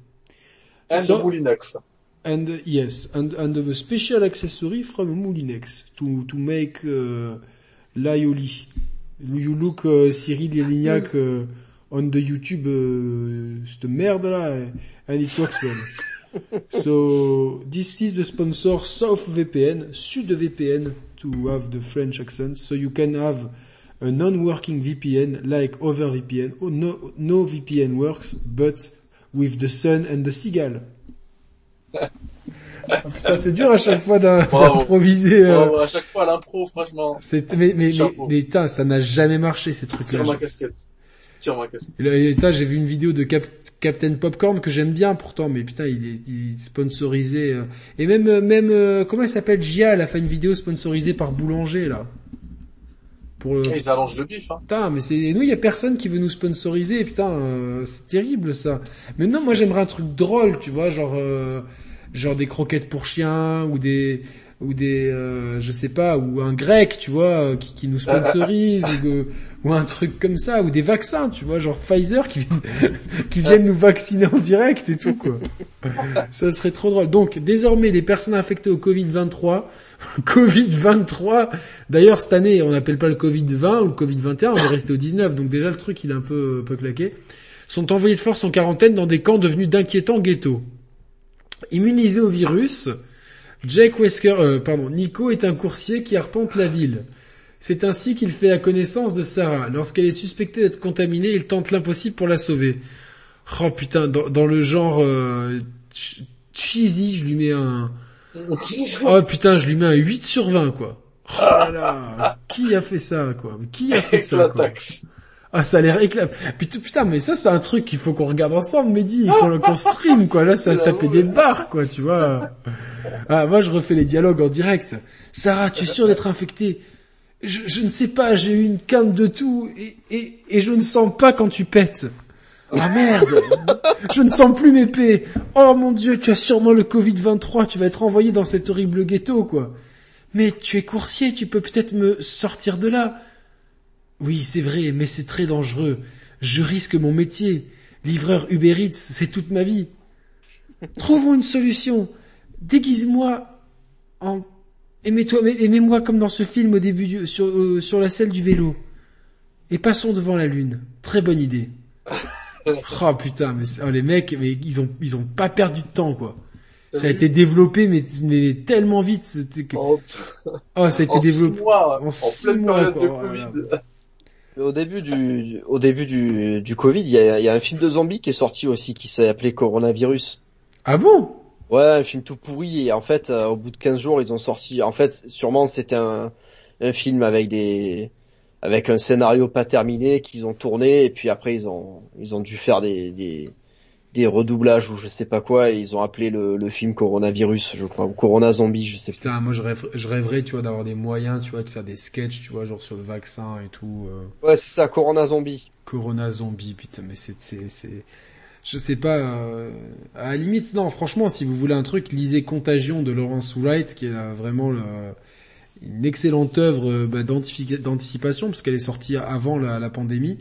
And So- Moulinex. And uh, yes, and and the special accessory from Moulinex to to make uh, l'aioli. You look uh, Cyril Lignac uh, on the YouTube uh, cette merde là, and it works well. so this is the sponsor South VPN, Sud VPN to have the French accent, so you can have a non-working VPN like other VPN. Oh, no, no VPN works, but with the sun and the seagull. Putain, c'est dur à chaque fois d'improviser. euh, à chaque fois, l'impro, franchement. c'est mais mais mais, mais putain, ça n'a jamais marché ces trucs-là. Tire ma casquette. Tire ma casquette. Et là, j'ai vu une vidéo de Cap- Captain Popcorn que j'aime bien pourtant, mais putain, il est, il est sponsorisé. euh, Et même euh, même euh, comment elle s'appelle? Gia, elle a fait une vidéo sponsorisée par Boulanger là. Pour. Et Ils allongent le bif, hein. Putain, mais c'est nous, il y a personne qui veut nous sponsoriser. Putain, euh, c'est terrible ça. Mais non, moi j'aimerais un truc drôle, tu vois, genre euh, genre des croquettes pour chiens ou des ou des euh, je sais pas ou un grec, tu vois, euh, qui, qui nous sponsorise ou, de- ou un truc comme ça ou des vaccins, tu vois, genre Pfizer qui qui viennent nous vacciner en direct et tout quoi. ça serait trop drôle. Donc désormais les personnes infectées au Covid 23 Covid 23. D'ailleurs, cette année, on n'appelle pas le Covid 20 ou le Covid 21, on est resté au 19. Donc déjà, le truc, il est un peu, peu claqué. Sont envoyés de force en quarantaine dans des camps devenus d'inquiétants ghettos. Immunisé au virus, Jake Wesker, euh, pardon, Nico est un coursier qui arpente la ville. C'est ainsi qu'il fait la connaissance de Sarah. Lorsqu'elle est suspectée d'être contaminée, il tente l'impossible pour la sauver. Oh putain, dans, dans le genre euh, ch- cheesy, je lui mets un... Oh putain, je lui mets un 8 sur 20 quoi. Oh là là, qui a fait ça quoi? Qui a fait ça quoi? Ah ça a l'air éclat. Putain, mais ça c'est un truc qu'il faut qu'on regarde ensemble, Mehdi, qu'on qu'on stream quoi. Là ça se taper des barres quoi, tu vois. Ah moi je refais les dialogues en direct. Sarah, tu es sûre d'être infectée? Je, je ne sais pas, j'ai eu une quinte de tout et, et, et je ne sens pas quand tu pètes. Ah merde Je ne sens plus mes paix Oh mon dieu, tu as sûrement le Covid-23, tu vas être envoyé dans cet horrible ghetto, quoi. Mais tu es coursier, tu peux peut-être me sortir de là. Oui, c'est vrai, mais c'est très dangereux. Je risque mon métier. Livreur Uber Eats, c'est toute ma vie. Trouvons une solution. Déguise-moi en... Aimez-toi, aimez-moi comme dans ce film au début du, euh, sur la selle du vélo. Et passons devant la lune. Très bonne idée. Oh putain, mais oh, les mecs, mais ils ont ils ont pas perdu de temps quoi. Ça a été développé mais, mais tellement vite, c'était que En, oh ça a été en six développé mois, en en, six pleine mois, quoi, de voilà. Covid. Au début du, au début du, du Covid, il y a, il y a un film de zombies qui est sorti aussi qui s'est appelé Coronavirus. Ah bon? Ouais, un film tout pourri et en fait, euh, au bout de 15 jours, ils ont sorti. En fait, sûrement c'était un, un film avec des, avec un scénario pas terminé qu'ils ont tourné et puis après ils ont, ils ont dû faire des, des, des redoublages ou je sais pas quoi et ils ont appelé le, le film Coronavirus, je crois, ou Corona Zombie, je sais pas. Putain, moi je, rêve- je rêverais, tu vois, d'avoir des moyens, tu vois, de faire des sketchs, tu vois, genre sur le vaccin et tout. euh, Ouais, c'est ça, Corona Zombie. Corona zombie, putain, mais c'est, c'est, c'est, je sais pas. euh, à la limite, non, franchement, si vous voulez un truc, lisez Contagion de Laurence Wright, qui est euh, vraiment le- une excellente œuvre euh, bah, d'anticipation, parce qu'elle est sortie avant la, pandémie,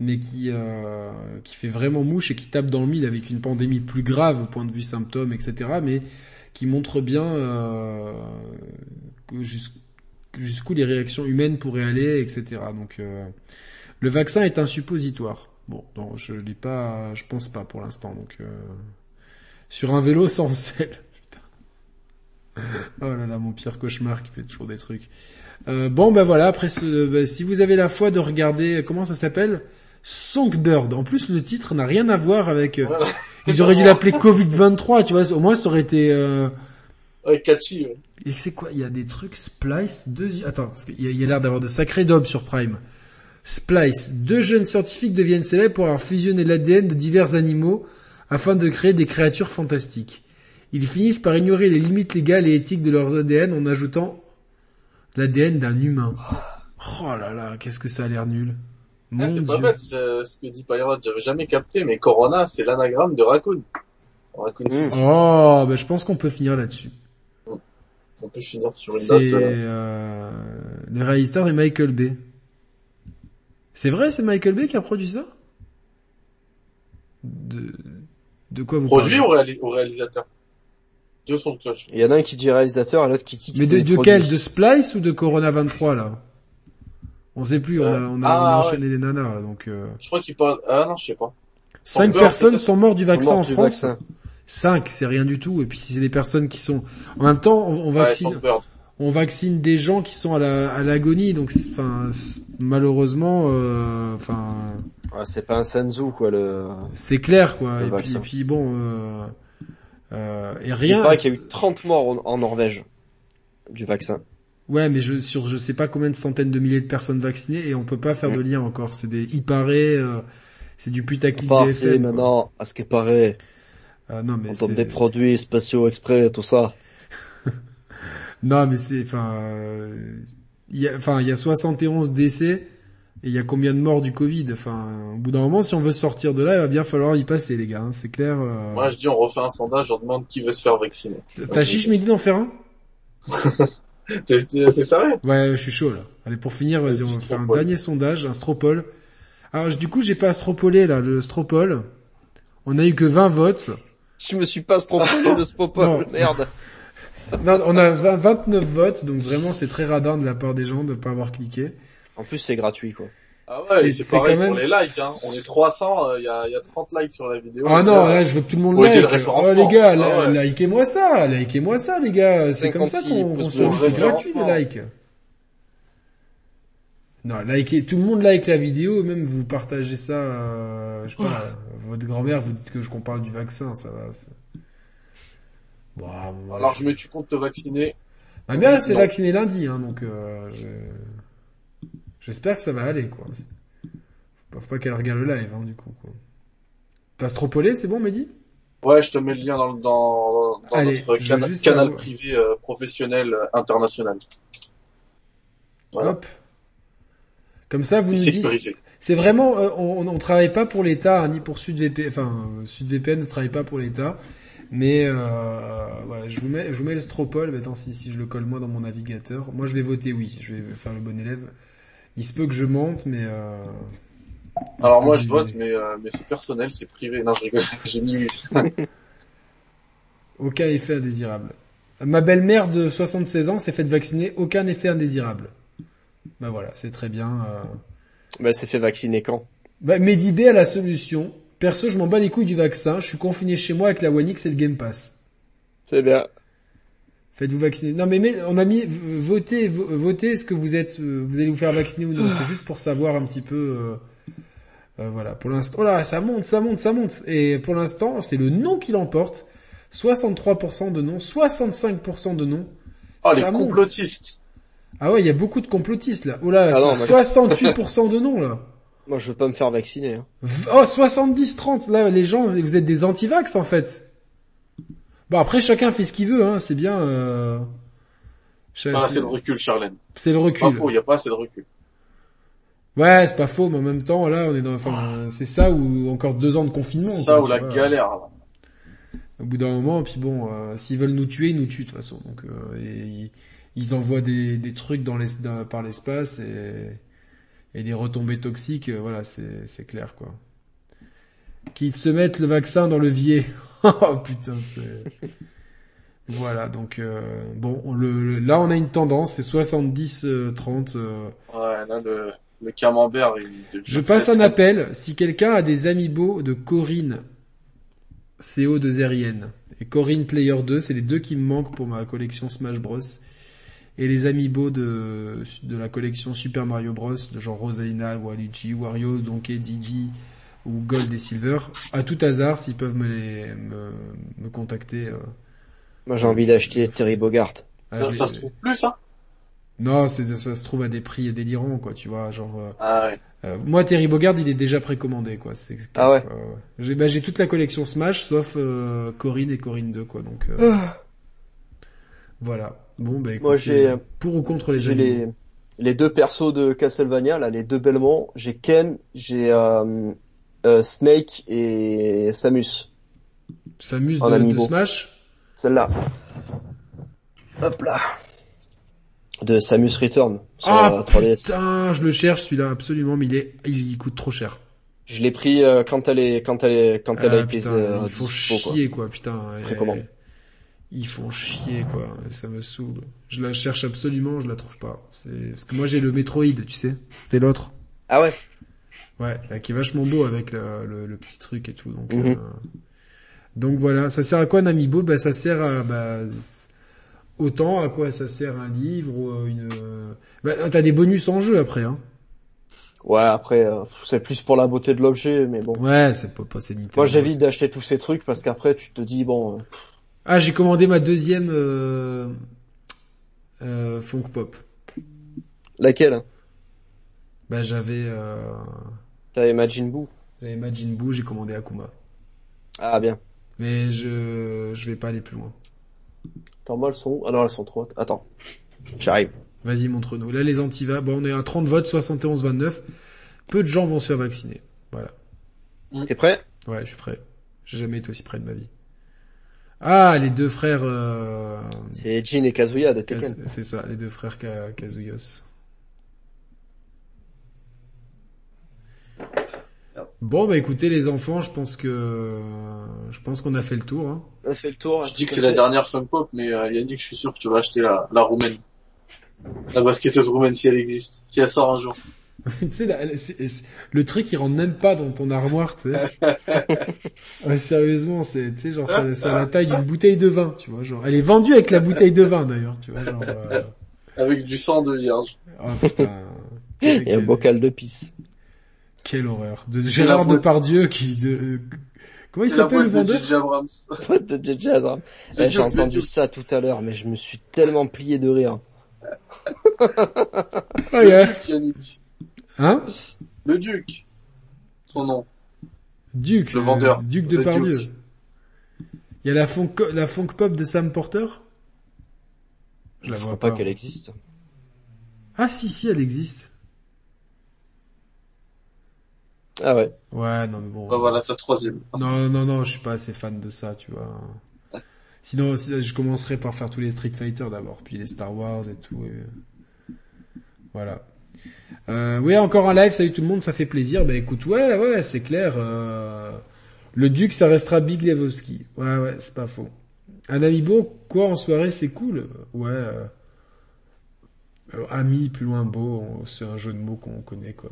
mais qui euh, qui fait vraiment mouche et qui tape dans le mille avec une pandémie plus grave au point de vue symptômes, etc. Mais qui montre bien euh, jusqu'où les réactions humaines pourraient aller, etc. Donc euh, le vaccin est un suppositoire. Bon, non, je l'ai pas, je pense pas pour l'instant. Donc euh, sur un vélo sans selle. Oh là là, mon pire cauchemar qui fait toujours des trucs. Euh, bon, ben voilà. Après, ce, ben, si vous avez la foi de regarder, comment ça s'appelle? Songbird. En plus, le titre n'a rien à voir avec. euh, Voilà. ils auraient dû l'appeler Covid 23. Tu vois, au moins ça aurait été. Euh, Ouais, catchy. ouais. et c'est quoi? Il y a des trucs Splice, deux... Attends, parce qu'il y a, il y a l'air d'avoir de sacrés dobs sur Prime. Splice, deux jeunes scientifiques deviennent célèbres pour avoir fusionné l'ADN de divers animaux afin de créer des créatures fantastiques. Ils finissent par ignorer les limites légales et éthiques de leurs ADN en ajoutant l'ADN d'un humain. Oh là là, qu'est-ce que ça a l'air nul. Mon Ah, c'est pas bête ce, ce que dit Pirate, j'avais jamais capté, mais Corona, c'est l'anagramme de Raccoon. Raccoon Mm. City. Oh, ben je pense qu'on peut finir là-dessus. On peut finir sur une C'est note. euh, euh, le réalisateur est Michael Bay. C'est vrai, c'est Michael Bay qui a produit ça? De, de quoi vous Produit parlez? ou, réalis- ou réalisateur? Dieu son cloche. Il y en a un qui dit réalisateur et l'autre qui dit Mais de, de quel? De Splice ou de Corona 23 là? On sait plus, on a, on a, Ah, on a ouais. enchaîné les nanas là, donc euh... Je crois qu'il parle... Ah non, je sais pas. cinq personnes sont mortes du vaccin Mort en du France. vaccin. 5, c'est rien du tout. Et puis si c'est des personnes qui sont, en même temps, on, vaccine, on vaccine des gens qui sont à la à l'agonie, donc enfin malheureusement, euh, enfin Ouais, c'est pas un Senzu quoi le. c'est clair quoi. Le Et puis, et puis bon, euh, euh, et Il rien. paraît qu'il y a eu 30 morts en, en Norvège du vaccin. Ouais, mais je sur je sais pas combien de centaines de milliers de personnes vaccinées et on peut pas faire de lien encore. C'est des, il paraît, euh, c'est du putaclic BFM. quoi. maintenant à ce qui paraît, Ah, non mais on des produits spéciaux exprès, tout ça. Non, mais c'est, enfin, euh, il y a, enfin, il y a 71 décès et il y a combien de morts du Covid? Enfin, au bout d'un moment, si on veut sortir de là, il va bien falloir y passer, les gars. hein, c'est clair. euh. Moi, je dis, on refait un sondage, on demande qui veut se faire vacciner. T'as chiche midi d'en faire un? T'es t'es- t'es sérieux? Ouais, je suis chaud là. Allez, pour finir, vas-y, on va faire un Stropole. dernier sondage, un stropole. Alors, du coup, j'ai pas stropolé là, le stropole. On a eu que 20 votes. Je me suis pas ce Non. pop merde. Non, on a 20 29 votes, donc vraiment, c'est très radin de la part des gens de pas avoir cliqué. En plus c'est gratuit quoi. Ah C'est- ouais, c'est c'est pareil quand même- pour les likes, hein. On est 300, il y, a, y a 30 likes sur la vidéo. Ah non, Euh, là, je veux que tout le monde like. le. Oh, les gars, Ah la- ouais. likez-moi ça, likez-moi ça, les gars. C'est comme ça 56 qu'on de c'est gratuit, le référencement. like. Non, likez, tout le monde like la vidéo, même vous partagez ça, euh, je sais pas, votre grand-mère, vous dites que je qu'on parle du vaccin, ça va. Bon, moi, Alors, je me tue contre te vacciner. Ma mère, elle s'est vaccinée lundi, hein, donc euh, je- j'espère que ça va aller, quoi. Faut pas, faut pas qu'elle regarde le live, hein, du coup. quoi. T'as stropolé, c'est bon, Mehdi? Ouais, je te mets le lien dans, dans, dans Allez, notre cana- canal privé euh, professionnel euh, international. Voilà. Hop. Comme ça, vous nous dites. C'est vraiment, euh, on, on travaille pas pour l'État hein, ni pour SudVPN. Enfin, SudVPN ne travaille pas pour l'État. Mais je vous mets, je vous mets le stropole. Mais attends, si, si je le colle moi dans mon navigateur, moi je vais voter oui. Je vais faire le bon élève. Il se peut que je monte, mais. Euh, Alors moi je vote, mais, euh, mais c'est personnel, c'est privé. Non, je rigole, j'ai mis. Aucun effet indésirable. Ma belle-mère de 76 ans s'est faite vacciner. Aucun effet indésirable. Bah voilà, c'est très bien. Euh... Bah c'est fait vacciner quand? Bah, Medibé a la solution. Perso, je m'en bats les couilles du vaccin. Je suis confiné chez moi avec la One X et le Game Pass. C'est bien. Faites-vous vacciner. Non mais, mais on a mis votez vo- votez est-ce que vous êtes euh, vous allez vous faire vacciner ou non. C'est juste pour savoir un petit peu euh, euh, voilà, pour l'instant. Oh là, ça monte, ça monte, ça monte et pour l'instant, c'est le non qui l'emporte. 63% de non, 65% de non. Oh, les Ça monte. complotistes. Ah ouais, il y a beaucoup de complotistes là. Oh là, Ah non, c'est moi, 68% de non là. Moi, je veux pas me faire vacciner. Hein. Oh, 70-30, là, les gens, vous êtes des anti-vax, en fait. Bon, après, chacun fait ce qu'il veut, hein, c'est bien, euh... Ah, c'est c'est le recul, Charlène. c'est le C'est pas recul. faux, il y a pas assez de recul. Ouais, c'est pas faux, mais en même temps, là, on est dans, enfin, c'est ça ou encore deux ans de confinement. C'est ça ou la vois. galère, là. Au bout d'un moment, puis bon, euh, s'ils veulent nous tuer, ils nous tuent, de toute façon. Donc, euh, et ils, envoient des, des trucs dans les, dans- par l'espace et, et des retombées toxiques, euh, voilà, c'est, c'est clair, quoi. Qu'ils se mettent le vaccin dans le vier. oh putain, c'est... Voilà, donc euh, bon, on le, le- là on a une tendance, c'est 70-30. euh. Ouais, là, le, le camembert, il Je passe un appel, si quelqu'un a des amiibo de Corinne, CO de Zerienne, et Corinne Player 2, c'est les deux qui me manquent pour ma collection Smash Bros. Et les amiibo de, de la collection Super Mario Bros, de genre Rosalina, Waluigi, Wario, Donkey, Digi, ou Gold et Silver, à tout hasard, s'ils peuvent me les, me, me contacter. euh, Moi, j'ai envie d'acheter Terry Bogart. ah, Ça, se trouve plus, ça? Non, c'est, ça se trouve à des prix délirants, quoi, tu vois, genre, euh, Ah ouais. euh, moi, Terry Bogard, il est déjà précommandé, quoi. C'est, Ah ouais. quoi, J'ai, bah, j'ai toute la collection Smash, sauf euh, Corinne et Corinne 2, quoi. Donc euh, voilà. Bon, bah écoutez, Moi, j'ai- pour ou contre les J'ai les, les deux persos de Castlevania, là, les deux Belmont. J'ai Ken, j'ai euh, euh, Snake et Samus. S'amuse en de, de. Smash. Celle-là. Hop là. De Samus Return sur Ah euh, 3DS. putain, je le cherche celui-là absolument, mais il est, il, il coûte trop cher. Je l'ai pris euh, quand elle est, quand elle est, quand elle a Ah, été putain, euh, ils font dispo, quoi. chier, quoi. Putain. Précommande. Et- Ils font chier, quoi. Ça me saoule. Je la cherche absolument, je la trouve pas. C'est parce que moi j'ai le Metroid, tu sais. C'était l'autre. Ah ouais? Ouais, là, qui est vachement beau avec le, le, le petit truc et tout. Donc, Mhm. euh, donc voilà, ça sert à quoi un amiibo? Bah ça sert à bah, autant à quoi? Ça sert un livre ou euh, une. euh, Bah, t'as des bonus en jeu après, hein. Ouais, après, euh, c'est plus pour la beauté de l'objet, mais bon. Ouais, c'est pas, pas. Moi, j'évite d'acheter tous ces trucs parce qu'après, tu te dis, bon, euh, Ah, j'ai commandé ma deuxième euh, euh, Funk Pop. laquelle? Bah j'avais T'as Imagine Boo j'avais Majin Buu, j'ai commandé Akuma. Ah bien. Mais je je vais pas aller plus loin. Attends, moi, elles sont où? Ah non, elles sont trop hautes. Attends. J'arrive. Vas-y, montre-nous. Là, les antivas, bon, on est à 30 votes, 71-29. Peu de gens vont se faire vacciner. Voilà. T'es prêt? Ouais, je suis prêt. J'ai jamais été aussi près de ma vie. Ah, les deux frères... Euh... C'est Jin et Kazuya de Kaz- Tekken. C'est ça, les deux frères Ka- Kazuyos. Bon, bah écoutez les enfants, je pense que je pense qu'on a fait le tour. Hein. On a fait le tour. Je dis que c'est la dernière Funk Pop, mais euh, Yannick, je suis sûr que tu vas acheter la, la roumaine. La basketteuse roumaine si elle existe, si elle sort un jour. tu sais, le truc il rentre même pas dans ton armoire, tu sais. ouais, sérieusement, c'est, tu sais, genre, c'est c'est à la taille d'une bouteille de vin, tu vois, genre. Elle est vendue avec la bouteille de vin, d'ailleurs, tu vois, genre. euh, Avec du sang de vierge. Oh putain. Et un bocal de pisse. Quelle horreur. De Gérard Depardieu qui, de, comment il s'appelle le de vendeur? J.J. Abrams. de JJ Abrams. Eh, J'ai entendu ça tout à l'heure, mais je me suis tellement plié de rire. Ah, Le yeah. Duc, Yannick. Hein? Le Duc. Son nom. Duc. Le vendeur. Duc The Depardieu. Duke. Il y a la funk, la funk pop de Sam Porter? Je vois crois pas pas. qu'elle existe. Ah si si, elle existe. Ah ouais. Ouais, non mais bon. Bah voilà, ta troisième. Non, non, non, je suis pas assez fan de ça, tu vois. Sinon, si- je commencerai par faire tous les Street Fighter d'abord, puis les Star Wars et tout. et- Voilà. Euh, ouais, encore un live, salut tout le monde, ça fait plaisir. Bah écoute, ouais, ouais, c'est clair. euh, Le Duc, ça restera Big Lebowski. Ouais, ouais, c'est pas faux. Un amiibo, quoi, en soirée, c'est cool. Ouais. euh, euh, ami, plus loin beau, c'est un jeu de mots qu'on connaît, quoi.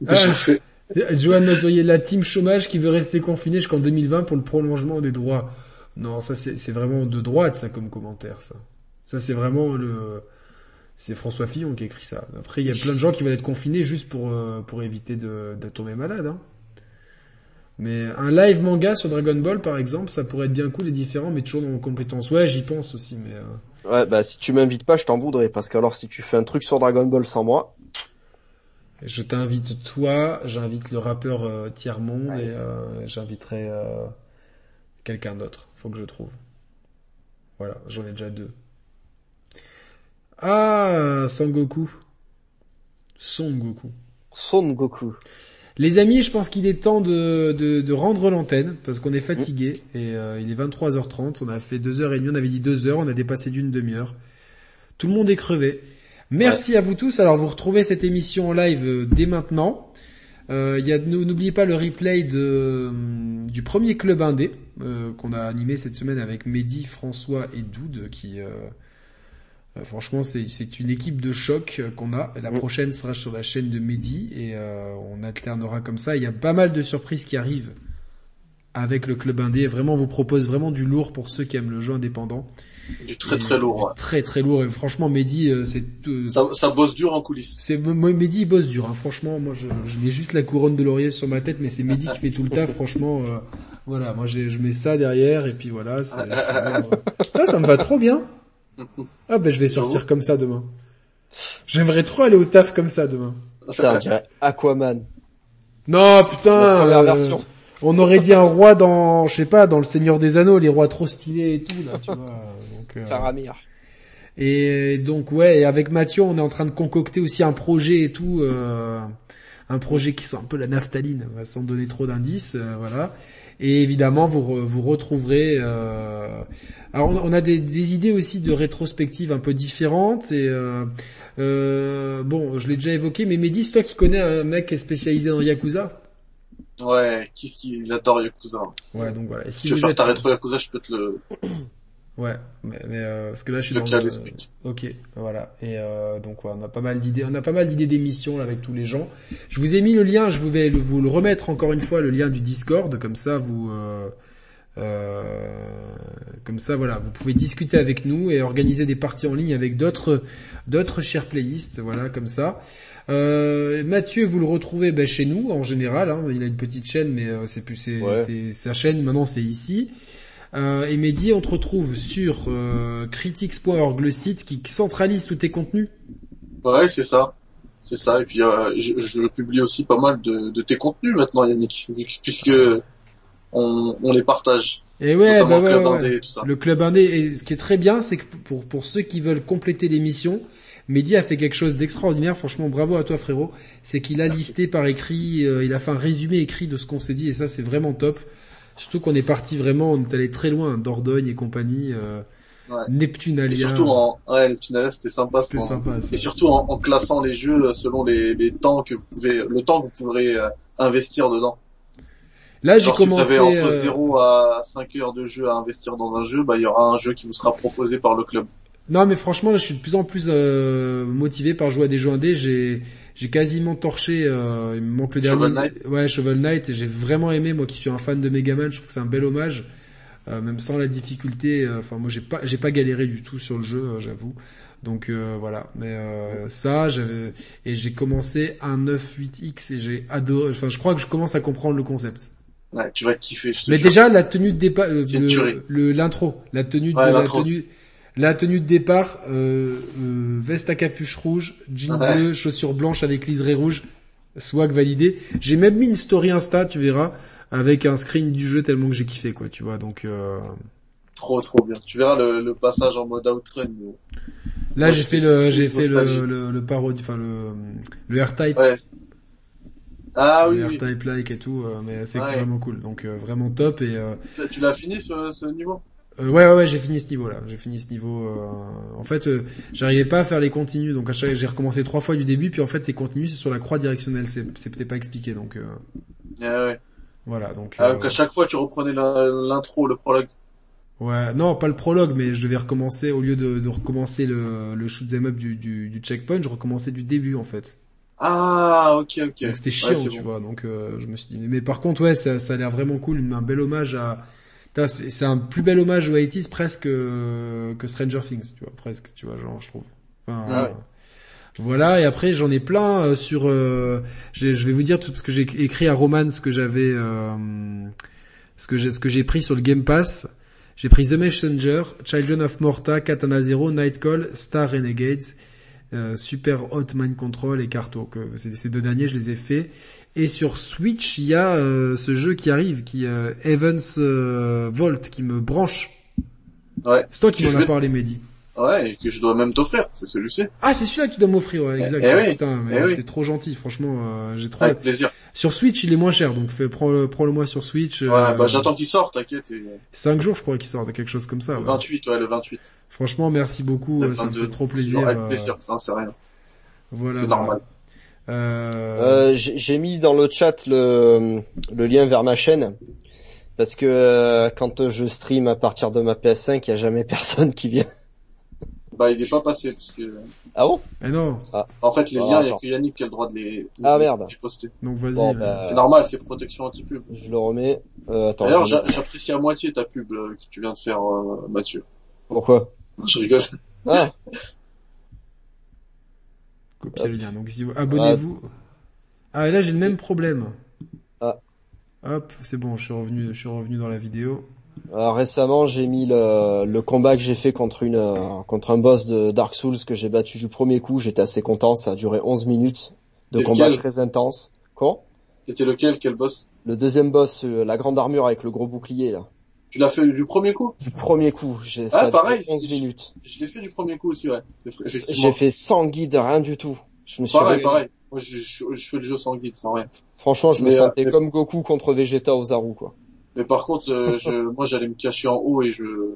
Déjà Ah. fait. Johan la team chômage qui veut rester confinée jusqu'en 2020 pour le prolongement des droits. Non, ça c'est vraiment de droite ça comme commentaire ça. Ça c'est vraiment le c'est François Fillon qui a écrit ça. Après il y a plein de gens qui veulent être confinés juste pour euh, pour éviter de, de tomber malade. Hein. Mais un live manga sur Dragon Ball par exemple, ça pourrait être bien cool et différent, mais toujours dans vos compétences. Ouais, j'y pense aussi, mais. euh, Ouais, bah si tu m'invites pas, je t'en voudrais parce qu'alors si tu fais un truc sur Dragon Ball sans moi, Je t'invite toi, j'invite le rappeur euh, Tiers Monde et euh, j'inviterai euh, quelqu'un d'autre. Faut que je trouve. Voilà, j'en ai déjà deux. Ah, Sangoku. Son Goku. Son Goku. Les amis, je pense qu'il est temps de, de, de rendre l'antenne parce qu'on est fatigué et euh, il est 23h30. On a fait deux heures et demie, on avait dit deux heures, on a dépassé d'une demi-heure. Tout le monde est crevé. Merci à vous tous. Alors vous retrouvez cette émission en live euh, dès maintenant. Euh, il y a nou- n'oubliez pas le replay de hum, du premier club indé euh, qu'on a animé cette semaine avec Mehdi, François et Doud qui euh, euh, franchement c'est c'est une équipe de choc qu'on a. La Mm. prochaine sera sur la chaîne de Mehdi et euh, on alternera comme ça. Il y a pas mal de surprises qui arrivent avec le club indé. Vraiment, on vous propose vraiment du lourd pour ceux qui aiment le jeu indépendant. Du très très lourd. du ouais. Très très lourd. Et franchement, Mehdi, euh, c'est euh, Ça, ça bosse dur en coulisses. c'est moi Mehdi il bosse dur. Hein. Franchement, moi je, je mets juste la couronne de laurier sur ma tête, mais c'est Mehdi qui fait tout le taf. Franchement, euh, voilà, moi j'ai- je mets ça derrière et puis voilà. vraiment, euh, Ah, ça me va trop bien. Ah ben je vais sortir comme ça demain. J'aimerais trop aller au taf comme ça demain. Putain, on dirait Aquaman. Non putain. La première euh. On aurait dit un roi dans, je sais pas, dans le Seigneur des Anneaux, les rois trop stylés et tout là, tu vois. Donc, euh, Faramir. Et donc ouais, et avec Mathieu, on est en train de concocter aussi un projet et tout, euh, un projet qui sent un peu la naphtaline, on va sans donner trop d'indices, euh, voilà. Et évidemment, vous re- vous retrouverez. euh, Alors on, on a des, des idées aussi de rétrospectives un peu différentes. Et euh, euh, bon, je l'ai déjà évoqué, mais Mehdi, c'est toi qui connais un mec qui est spécialisé dans Yakuza? Ouais, qui, qui, il adore Yakuza. Ouais, donc voilà. Et Si tu veux faire êtes- ta rétro Yakuza, je peux te le, Ouais, mais, mais euh, parce que là je suis dans le... Ok, voilà. Et euh, donc ouais, on a pas mal d'idées, on a pas mal d'idées d'émissions avec tous les gens. Je vous ai mis le lien, je vais vous le remettre encore une fois le lien du Discord, comme ça vous, euh, euh, comme ça voilà, vous pouvez discuter avec nous et organiser des parties en ligne avec d'autres, d'autres chers playlists, voilà comme ça. Euh, Mathieu, vous le retrouvez ben, chez nous en général. Hein, il a une petite chaîne, mais euh, c'est plus c'est, Ouais. c'est- sa chaîne maintenant, c'est ici. Euh, et Mehdi, on te retrouve sur euh, critics.org, le site qui centralise tous tes contenus. Ouais, c'est ça. C'est ça. Et puis, euh, je, je publie aussi pas mal de, de tes contenus maintenant, Yannick, puisque on, on les partage. Et ouais, bah ouais, Club ouais, Indé tout ça. le club indé. Et ce qui est très bien, c'est que pour pour ceux qui veulent compléter l'émission, Mehdi a fait quelque chose d'extraordinaire. Franchement, bravo à toi, frérot. C'est qu'il a listé par écrit, euh, il a fait un résumé écrit de ce qu'on s'est dit, et ça, c'est vraiment top. Surtout qu'on est parti vraiment, on est allé très loin, Dordogne et compagnie, euh, Ouais. Neptunalia. Et surtout en, ouais, tunnel, c'était sympa. ce C'était sympa. ça. Et surtout en, en classant les jeux selon les, les temps que vous pouvez, le temps que vous pourrez euh, investir dedans. Là, j'ai Genre, si vous commencé. avez entre euh, 0 à 5 heures de jeu à investir dans un jeu, bah, il y aura un jeu qui vous sera proposé par le club. Non, mais franchement, là, je suis de plus en plus euh, motivé par jouer à des jeux indés. J'ai j'ai quasiment torché. euh, il me manque le Shovel dernier. Knight Ouais, Shovel Knight. Et j'ai vraiment aimé, moi, qui suis un fan de Megaman. Je trouve que c'est un bel hommage, euh, même sans la difficulté. euh, Enfin, moi, j'ai pas j'ai pas galéré du tout sur le jeu, euh, j'avoue. Donc euh, voilà. Mais euh, ça, j'avais et j'ai commencé un 9.8x et j'ai adoré. Enfin, je crois que je commence à comprendre le concept. Ouais, tu vas kiffer, je te Mais jure. déjà la tenue de départ, l'intro, la tenue de la tenue, la tenue de départ, euh, euh, veste à capuche rouge, jean Ouais. bleu, chaussures blanches avec liseré rouge, swag validé. J'ai même mis une story Insta, tu verras, avec un screen du jeu tellement que j'ai kiffé quoi, tu vois. Donc euh, Trop, trop bien. Tu verras le, le passage en mode outrun. là j'ai fait le, j'ai fait le, le, le parodie, enfin le, le R-Type, Ouais. Ah oui. R-Type like et tout, euh, mais c'est Ouais. vraiment cool. Donc euh, vraiment top et euh, Tu- Tu l'as fini ce, ce niveau? Euh, ouais, ouais, ouais, j'ai fini ce niveau-là. J'ai fini ce niveau. euh, En fait, euh, j'arrivais pas à faire les continues, donc à chaque, j'ai recommencé trois fois du début, puis en fait, les continues, c'est sur la croix directionnelle. C'est, c'est peut-être pas expliqué, donc euh, Ah ouais. voilà. Donc Ah, euh, donc à chaque fois tu reprenais la- l'intro, le prologue. ouais, non, pas le prologue, mais je devais recommencer au lieu de, de recommencer le, le shoot 'em up du, du, du checkpoint, je recommençais du début en fait. Ah, ok, ok. Donc c'était chiant, tu bon. vois. Donc euh, je me suis dit, mais par contre, ouais, ça, ça a l'air vraiment cool, un bel hommage à c'est un plus bel hommage aux 80s presque que, que Stranger Things, tu vois, presque, tu vois, genre, je trouve. Enfin, Ah ouais. euh, Voilà, et après j'en ai plein euh, sur. euh, je vais vous dire tout parce que j'ai écrit à Roman ce que j'avais, euh, ce que j'ai, ce que j'ai pris sur le Game Pass. J'ai pris The Messenger, Children of Morta, Katana Zero, Nightcall, Star Renegades, euh, Super Hot Mind Control et Carto. Que ces deux derniers, je les ai faits. Et sur Switch, il y a euh, ce jeu qui arrive, qui euh, Evans euh, Volt, qui me branche. Ouais. C'est toi qui m'en as parlé, Mehdi. Ouais, et que je dois même t'offrir, c'est celui-ci. Ah, c'est celui-là que tu dois m'offrir, ouais, Eh, exact. eh oui, Putain, mais eh oui. t'es trop gentil, franchement. euh, j'ai trop. Avec plaisir. Sur Switch, il est moins cher, donc fais, prends-le, prends-le moi sur Switch. Ouais, euh, bah j'attends qu'il sorte, t'inquiète. Et... 5 jours, je crois qu'il sort, quelque chose comme ça. Le ouais. 28, ouais, le 28. Franchement, merci beaucoup, Le euh, ça me 22. fait trop plaisir. Avec euh, plaisir, ça, c'est rien. Voilà. c'est normal. Euh, Euh, j'ai mis dans le chat le, le lien vers ma chaîne parce que euh, quand je stream à partir de ma PS5, il y a jamais personne qui vient. Bah, il est pas passé, parce que, Ah bon? Eh non, en fait, les Ah, liens, il y a que Yannick qui a le droit de les, Ah, merde. de les poster. donc vas-y. Bon, bah, C'est normal, c'est protection anti-pub. je le remets. Euh, attends. D'ailleurs, j'apprécie à moitié ta pub euh, que tu viens de faire, euh, Mathieu. Pourquoi? Je rigole. Ah, Copier le lien. Donc si vous abonnez-vous. Ah, et là j'ai le même problème. Ah. Hop, c'est bon, je suis revenu, je suis revenu dans la vidéo. alors, récemment, j'ai mis le, le combat que j'ai fait contre une euh, contre un boss de Dark Souls que j'ai battu du premier coup. J'étais assez content. Ça a duré 11 minutes de combat lequel très intense. Quoi? C'était lequel, quel boss? Le deuxième boss, euh, la grande armure avec le gros bouclier là. Tu l'as fait du premier coup? Du premier coup, j'ai ça a duré pareil, 11 je- minutes. Je l'ai fait du premier coup aussi, ouais. J'ai fait sans guide, rien du tout. Je me suis Pareil, pareil. Moi, je, je, je fais le jeu sans guide, sans rien. Franchement, je me Mais, euh, sentais mais- comme Goku contre Vegeta aux Zaru, quoi. Mais par contre, euh, je, moi, j'allais me cacher en haut et je,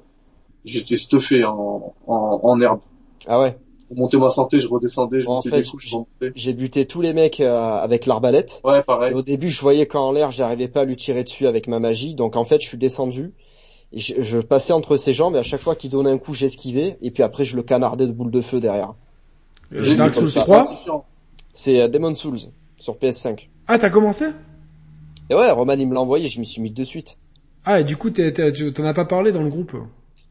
j'étais stuffé en, en, en herbe. Ah ouais. Pour monter ma santé, je redescendais, je En montais fait, des coups, je remontais. J'ai buté tous les mecs euh, avec l'arbalète. Ouais, Et pareil. au début, je voyais qu'en l'air, j'arrivais pas à lui tirer dessus avec ma magie. Donc en fait, je suis descendu. Et je, je passais entre ses jambes et à chaque fois qu'il donnait un coup, j'esquivais. Et puis après, je le canardais de boules de feu derrière. Euh, J'ai- Dark c'est- Souls c'est 3. gratifiant. C'est euh, Demon Souls sur PS5. Ah, t'as commencé? Et ouais, Roman, il me l'a envoyé, je m'y suis mis de suite. Ah, et du coup, t'es- t'es- tu t'en as pas parlé dans le groupe?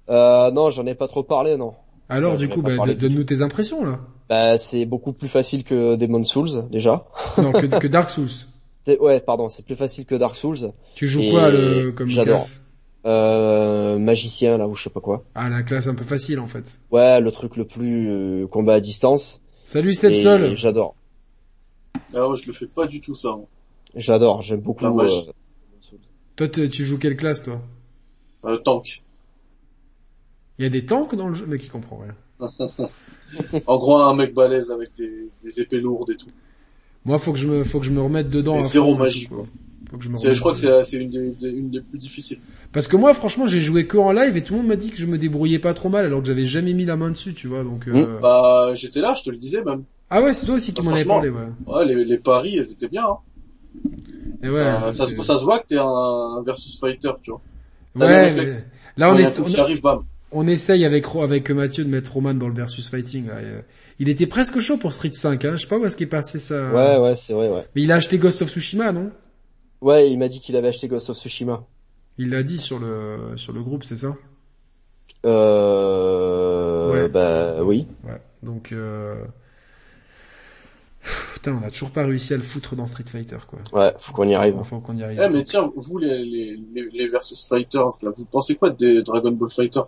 Euh, non, j'en ai pas trop parlé, non. Alors, Ouais, du coup, bah, donne-nous tes impressions là. Bah, c'est beaucoup plus facile que Demon Souls, déjà. Non, que, que Dark Souls. Ouais, pardon, c'est plus facile que Dark Souls. Tu joues Et quoi le, comme j'adore. Euh, magicien, là, ou je sais pas quoi. Ah, la classe un peu facile en fait. Ouais, le truc le plus euh, combat à distance. Salut Et Sepsol. J'adore. Ah ouais, je le fais pas du tout, ça. moi. J'adore, j'aime beaucoup. La magie. euh, Toi, tu joues quelle classe toi? Euh, tank. Il y a des tanks dans le jeu, mec, qui comprend rien. en gros, un mec balèze avec des, des épées lourdes et tout. Moi, faut que je me, faut que je me remette dedans. Zéro magie, quoi. Faut que je me je crois que dedans. c'est c'est une des, des- une des plus difficiles. Parce que moi, franchement, j'ai joué que en live et tout le monde m'a dit que je me débrouillais pas trop mal alors que j'avais jamais mis la main dessus, tu vois. Donc. euh, Bah, j'étais là, je te le disais même. Ah ouais, c'est toi aussi qui Bah, m'en avais parlé, ouais. Ouais, les, les paris, elles étaient bien. Hein. Et ouais. Euh, ça, se- c'était- ça se voit que t'es un versus fighter, tu vois. Ouais, mais là on, est, arrive, bam. essaye avec avec Mathieu de mettre Roman dans le versus fighting. là, euh, il était presque chaud pour Street 5, hein. Je sais pas où est-ce qu'il est passé ça. Ouais, ouais, c'est vrai, ouais. Mais il a acheté Ghost of Tsushima, non? Ouais, il m'a dit qu'il avait acheté Ghost of Tsushima. Il l'a dit sur le sur le groupe, c'est ça? Euh, Ouais. bah oui. Ouais. Donc. Euh... Putain, on a toujours pas réussi à le foutre dans Street Fighter, quoi. Ouais, faut qu'on y arrive. Faut qu'on y arrive. Eh, mais tiens, vous, les, les, les, les versus fighters, là, vous pensez quoi des Dragon Ball Fighter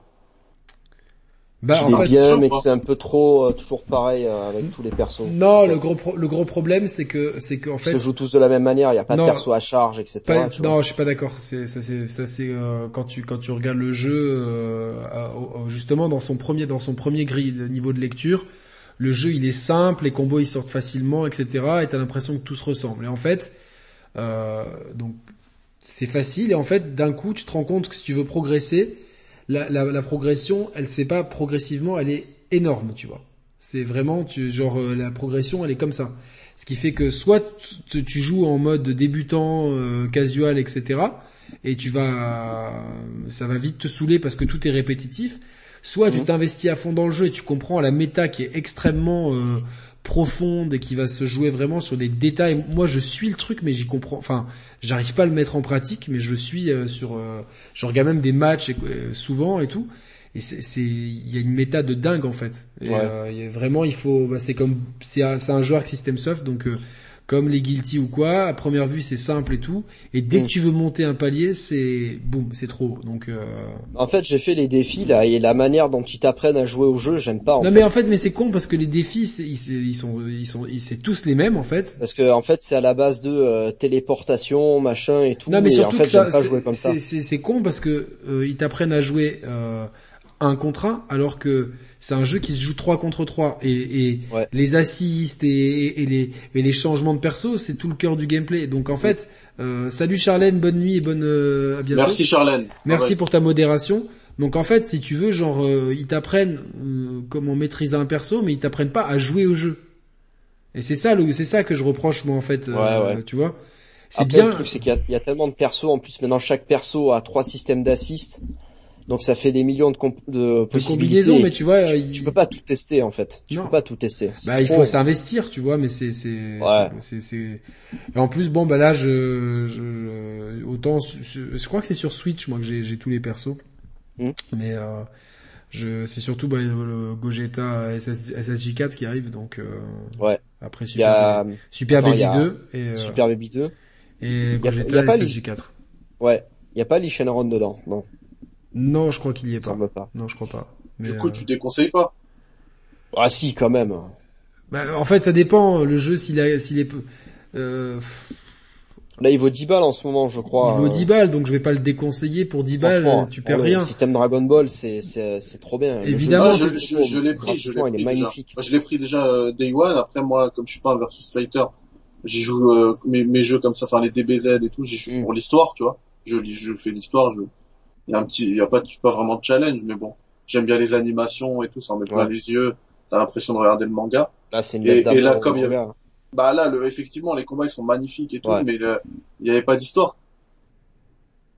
bah, il en est fait, bien, mais que c'est un peu trop, euh, toujours pareil euh, avec tous les persos. non, le gros pro- le gros problème, c'est que c'est qu'en Ils fait, se jouent tous de la même manière, il y a pas Non. de perso à charge, etc. Pas- tu vois. non, je suis pas d'accord. C'est ça, c'est ça, c'est euh, quand tu quand tu regardes le jeu euh, justement dans son premier dans son premier grille de niveau de lecture, le jeu il est simple, les combos ils sortent facilement, etc. Et t'as l'impression que tout se ressemble. Et en fait, euh, donc c'est facile. Et en fait, d'un coup, tu te rends compte que si tu veux progresser, la, la, la progression, elle se fait pas progressivement, elle est énorme, tu vois. C'est vraiment, tu, genre euh, la progression, elle est comme ça. Ce qui fait que soit tu, tu joues en mode débutant, euh, casual, etc. Et tu vas, ça va vite te saouler parce que tout est répétitif. Soit tu Mhm. t'investis à fond dans le jeu et tu comprends la méta qui est extrêmement euh, profonde et qui va se jouer vraiment sur des détails. Moi, je suis le truc, mais j'y comprends. Enfin, j'arrive pas à le mettre en pratique, mais je suis euh, sur. euh, je regarde même des matchs euh, souvent et tout. Et c'est, il y a une méta de dingue en fait. Et, Ouais. euh, il y a vraiment, il faut. Bah, c'est comme, c'est un, joueur System Soft, donc. Comme les guilty ou quoi, à première vue c'est simple et tout, et dès Mm. que tu veux monter un palier, c'est boum, c'est trop. Donc euh... En fait, j'ai fait les défis là et la manière dont ils t'apprennent à jouer au jeu, j'aime pas. En non fait. mais en fait mais c'est con parce que les défis c'est- ils, sont ils sont c'est tous les mêmes en fait. Parce que en fait, c'est à la base de euh, téléportation, machin et tout. Non mais et surtout en fait, que ça c'est- jouer comme ça. c'est c'est c'est con parce que euh, ils t'apprennent à jouer euh, un contre un alors que c'est un jeu qui se joue 3 contre 3 et, et Ouais. les assists et, et les et les changements de perso c'est tout le cœur du gameplay. Donc en fait euh, salut Charlène, bonne nuit et bonne euh, à bientôt. Merci Charlène. Merci Ah ouais. pour ta modération. Donc en fait, si tu veux, genre, euh, ils t'apprennent euh, comment maîtriser un perso, mais ils t'apprennent pas à jouer au jeu. Et c'est ça, c'est ça que je reproche moi en fait. euh, Ouais, ouais. Tu vois, c'est bien. le truc, c'est qu'il y y a tellement de persos. En plus, maintenant, chaque perso a trois systèmes d'assist. Donc, ça fait des millions de, comp- de de possibilités. combinaison, mais tu vois, tu, il- tu peux pas tout tester, en fait. Tu Non. peux pas tout tester. Bah, il faut s'investir, tu vois, mais c'est c'est Ouais. c'est en plus bon bah là je, je, je- autant je crois que c'est sur Switch moi que j'ai j'ai tous les persos. Mm. Mais euh, je c'est surtout bah, le Gogeta SS, SSJ4 qui arrive donc euh, Ouais. après y Super a Super Attends, Baby il y a 2 et euh, Super Baby 2. et y a- Gogeta il y a pas et les- SSJ4. Ouais. Il y a pas Lee Shenron dedans. Non, Non, je crois qu'il y est ça pas. pas. Non, je crois pas. Mais, Du coup, euh, tu déconseilles pas? Ah si, quand même. bah, en fait, ça dépend. Le jeu, s'il a, s'il est, peu- euh, Là, il vaut 10 balles en ce moment, je crois. il vaut Euh, 10 balles, donc je vais pas le déconseiller pour 10 balles. Tu perds le rien. système Dragon Ball, c'est c'est c'est trop bien. Le jeu, Évidemment, Ah, je, je, je l'ai pris, je l'ai pris il est déjà. magnifique. Moi, je l'ai pris déjà euh, Day One. Après, moi, comme je suis pas un versus fighter, j'y joue euh, mes, mes jeux comme ça, enfin les DBZ et tout, j'y joue Mm. pour l'histoire, tu vois. Je lis, je fais l'histoire. Je... Il y a un petit, il y a pas, pas vraiment de challenge, mais bon, j'aime bien les animations et tout, ça en met plein Ouais. les yeux. T'as l'impression de regarder le manga. Là, c'est une Et- là, comme au il y avait- manga. Bah là, le, effectivement, les combats ils sont magnifiques et tout, Ouais. mais le- il y avait pas d'histoire.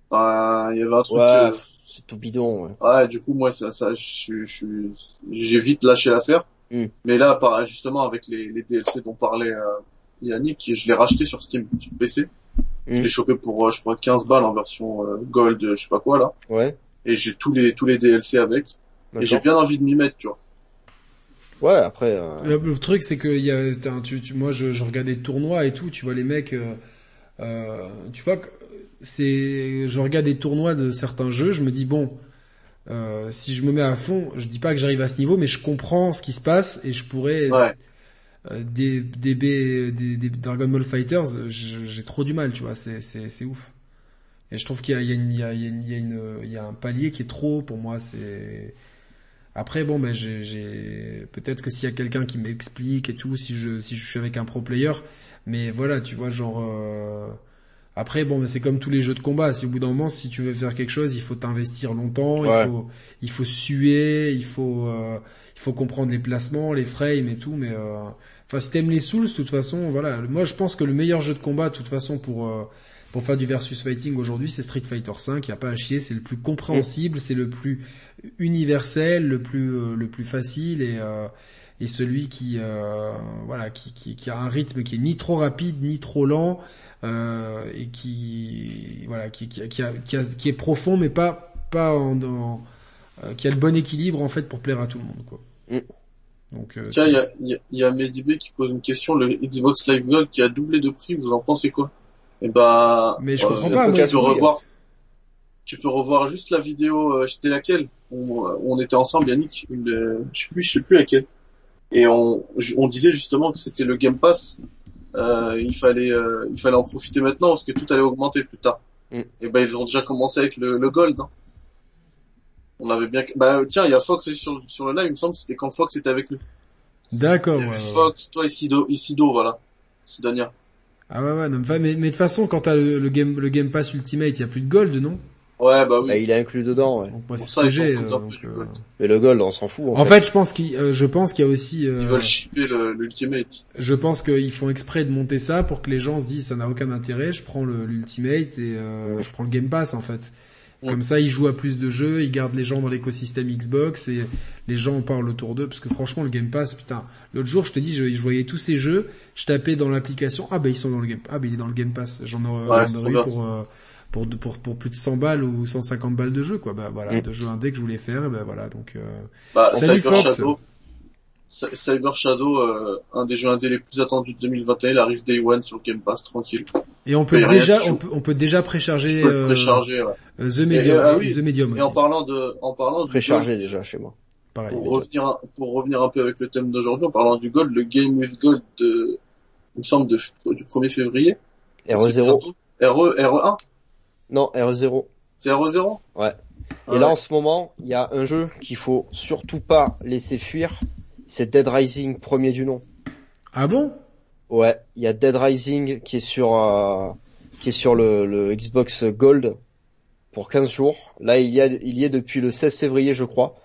Enfin, il y avait un truc. Ouais, euh, c'est tout bidon. Ouais. Ouais, du coup, moi, ça, ça, je, je, j'ai vite lâché l'affaire. Mm. Mais là, par, justement, avec les, les DLC dont parlait euh, Yannick, je l'ai racheté sur Steam, sur PC. Je Mm. l'ai chopé pour, euh, je crois, 15 balles en version euh, Gold, je sais pas quoi, là. Ouais. Et j'ai tous les, tous les DLC avec. Et j'ai bien envie de m'y mettre, tu vois. Ouais, après. euh, Le, le truc, c'est que il y a, t'as un- tu, tu- moi, je, je regarde des tournois et tout. Tu vois les mecs, euh, euh, tu vois, que c'est, je regarde des tournois de certains jeux. Je me dis bon, euh, si je me mets à fond, je dis pas que j'arrive à ce niveau, mais je comprends ce qui se passe et je pourrais Ouais. Euh, des, des, B- des, des Dragon Ball Fighters, je- j'ai trop du mal, tu vois, c'est, c'est, c'est ouf. Et je trouve qu'il y a, il y, a une- il y, a, il y, a une- il y, a une- il y a un palier qui est trop pour moi, c'est... Après, bon, ben, j'ai, j'ai... peut-être que s'il y a quelqu'un qui m'explique et tout, si je, si je suis avec un pro player, mais voilà, tu vois, genre... euh, Après, bon, ben, c'est comme tous les jeux de combat. Si au bout d'un moment, si tu veux faire quelque chose, il faut t'investir longtemps, Ouais. il faut, il faut suer, il faut, euh, il faut comprendre les placements, les frames et tout, mais euh, enfin si t'aimes les Souls, de toute façon, voilà. Moi, je pense que le meilleur jeu de combat, de toute façon, pour euh, pour faire du versus fighting aujourd'hui, c'est Street Fighter 5. Y a pas à chier, c'est le plus compréhensible, c'est le plus universel, le plus euh, le plus facile et euh, et celui qui euh, voilà qui, qui qui a un rythme qui est ni trop rapide ni trop lent et qui voilà qui qui, qui, a, qui, a- qui est profond mais pas pas en, qui a le bon équilibre en fait pour plaire à tout le monde quoi. Mm. Donc euh, Tiens, il y a, y a, il y a Medibé qui pose une question, le Xbox Live Gold qui a doublé de prix, vous en pensez quoi? Eh ben, Mais je euh, comprends pas, tu peux revoir, tu peux revoir juste la vidéo, euh, c'était laquelle on, on était ensemble, Yannick, une, euh, je sais plus, je sais plus laquelle. Et on, on disait justement que c'était le Game Pass, euh, il fallait, euh, il fallait en profiter maintenant parce que tout allait augmenter plus tard. Mm. Et ben ils ont déjà commencé avec le, le Gold. hein. On avait bien, bah tiens, il y a Fox aussi sur, sur le live, il me semble, que c'était quand Fox était avec nous. d'accord. Ouais, avait ouais. Fox, toi Isido, Isido, voilà. Sidonia. Ah ouais ouais. non, mais de toute façon quand t'as le, le game le Game Pass Ultimate, il y a plus de gold non? Ouais, bah oui. bah, il est inclus dedans. Ouais. Donc moi Pour ça, j'ai. euh, un peu donc, du euh, gold. Mais le gold, on s'en fout. En, En fait, je pense qu'il euh, je pense qu'il y a aussi euh, Ils veulent shipper l'Ultimate. Je pense qu'ils font exprès de monter ça pour que les gens se disent ça n'a aucun intérêt, je prends le- l'Ultimate et euh, je prends le Game Pass en fait. Mm. Comme ça, ils jouent à plus de jeux, ils gardent les gens dans l'écosystème Xbox et les gens en parlent autour d'eux. Parce que franchement, le Game Pass, putain, l'autre jour, je te dis, je, je voyais tous ces jeux, je tapais dans l'application, ah bah ils sont dans le Game, ah bah il est dans le Game Pass. J'en aurais, Ouais, eu pour, euh, pour, pour, pour plus de 100 balles ou 150 balles de jeu, quoi. Bah voilà, Mm. de jeux indés que je voulais faire, et ben voilà, donc. Euh... Bah, Salut, Fox. Shadow, Cyber Shadow, euh, un des jeux indés les plus attendus de 2021, il arrive Day One sur le Game Pass, tranquille. Et on peut déjà, on peut, on peut déjà précharger euh, précharger, ouais. euh, The Medium, ah oui, The Medium Et aussi. en parlant de, en parlant du Préchargé déjà chez moi. Pareil. Pour revenir, un- pour revenir un peu avec le thème d'aujourd'hui, en parlant du Gold, le Game with Gold de, il me semble, de, du 1er février. C'est RE0. bientôt. RE, RE1? Non, RE0. C'est RE0? Ouais. Ah Et là, ouais. en ce moment, il y a un jeu qu'il faut surtout pas laisser fuir. C'est Dead Rising, premier du nom. Ah bon? Ouais, il y a Dead Rising qui est sur euh, qui est sur le, le Xbox Gold pour 15 jours. Là, il y a il y est depuis le 16 février, je crois.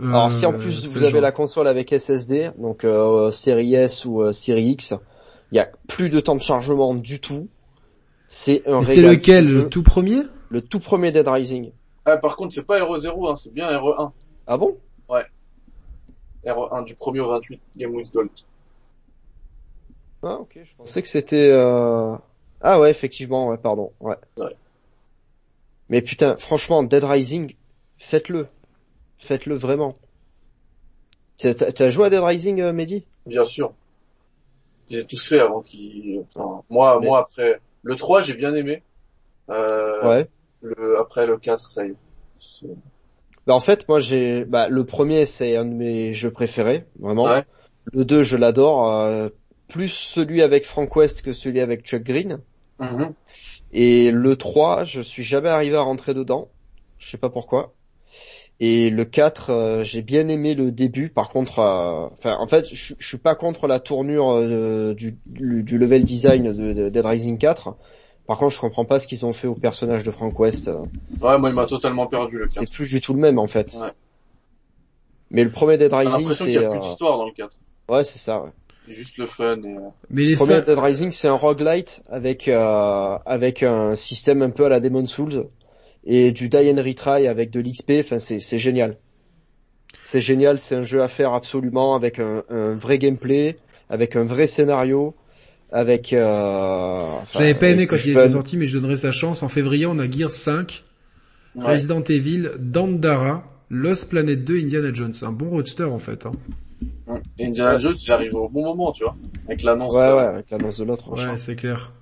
Alors si en Euh, plus vous avez genre- la console avec SSD, donc euh, série S ou euh, série X, il y a plus de temps de chargement du tout. C'est un Et c'est lequel, le tout premier? Le tout premier Dead Rising. Ah, par contre, c'est pas RE0, hein, c'est bien RE1. Ah bon? RE1 du 1er au 28, Game with Gold. Ah ok, je pensais que c'était... Euh... Ah ouais, effectivement, ouais, pardon. Ouais. Ouais. Mais putain, franchement, Dead Rising, faites-le. Faites-le vraiment. T'as t'as joué à Dead Rising, euh, Mehdi? Bien sûr. Je les ai tous fait avant qu'il, enfin, moi, Mais- moi après, le 3, j'ai bien aimé. Euh, Ouais. le, après le 4, ça y est. Bah en fait, moi j'ai... Bah, le premier, c'est un de mes jeux préférés, vraiment. Ouais. Le 2, je l'adore. euh, plus celui avec Frank West que celui avec Chuck Green. Mhm. Et le 3, je suis jamais arrivé à rentrer dedans. Je sais pas pourquoi. Et le 4, euh, j'ai bien aimé le début. Par contre, euh, enfin, en fait, je, suis pas contre la tournure du, du, du level design de, de Dead Rising 4. Par contre, je comprends pas ce qu'ils ont fait au personnage de Frank West. Ouais, moi, il m'a totalement perdu le 4. C'est plus du tout le même, en fait. Ouais. Mais le premier Dead J'ai Rising, l'impression qu'il c'est, y a plus euh, d'histoire dans le 4. ouais, c'est ça. Ouais. C'est juste le fun et, euh, Mais les Le premier Dead Rising, c'est un roguelite avec euh, avec un système un peu à la Demon Souls et du die and retry avec de l'XP. Enfin, c'est c'est génial. C'est génial. C'est un jeu à faire absolument avec un, un vrai gameplay, avec un vrai scénario, avec. Euh, enfin, J'avais pas aimé quand il fun. était sorti, mais je donnerai sa chance. En février, on a Gears 5, ouais. Resident Evil, Dandara, Lost Planet 2, Indiana Jones. Un bon roadster en fait. Hein. Indiana Jones, il arrive au bon moment, tu vois. Avec l'annonce. Ouais, de- ouais, avec l'annonce de l'autre. Ouais, c'est clair.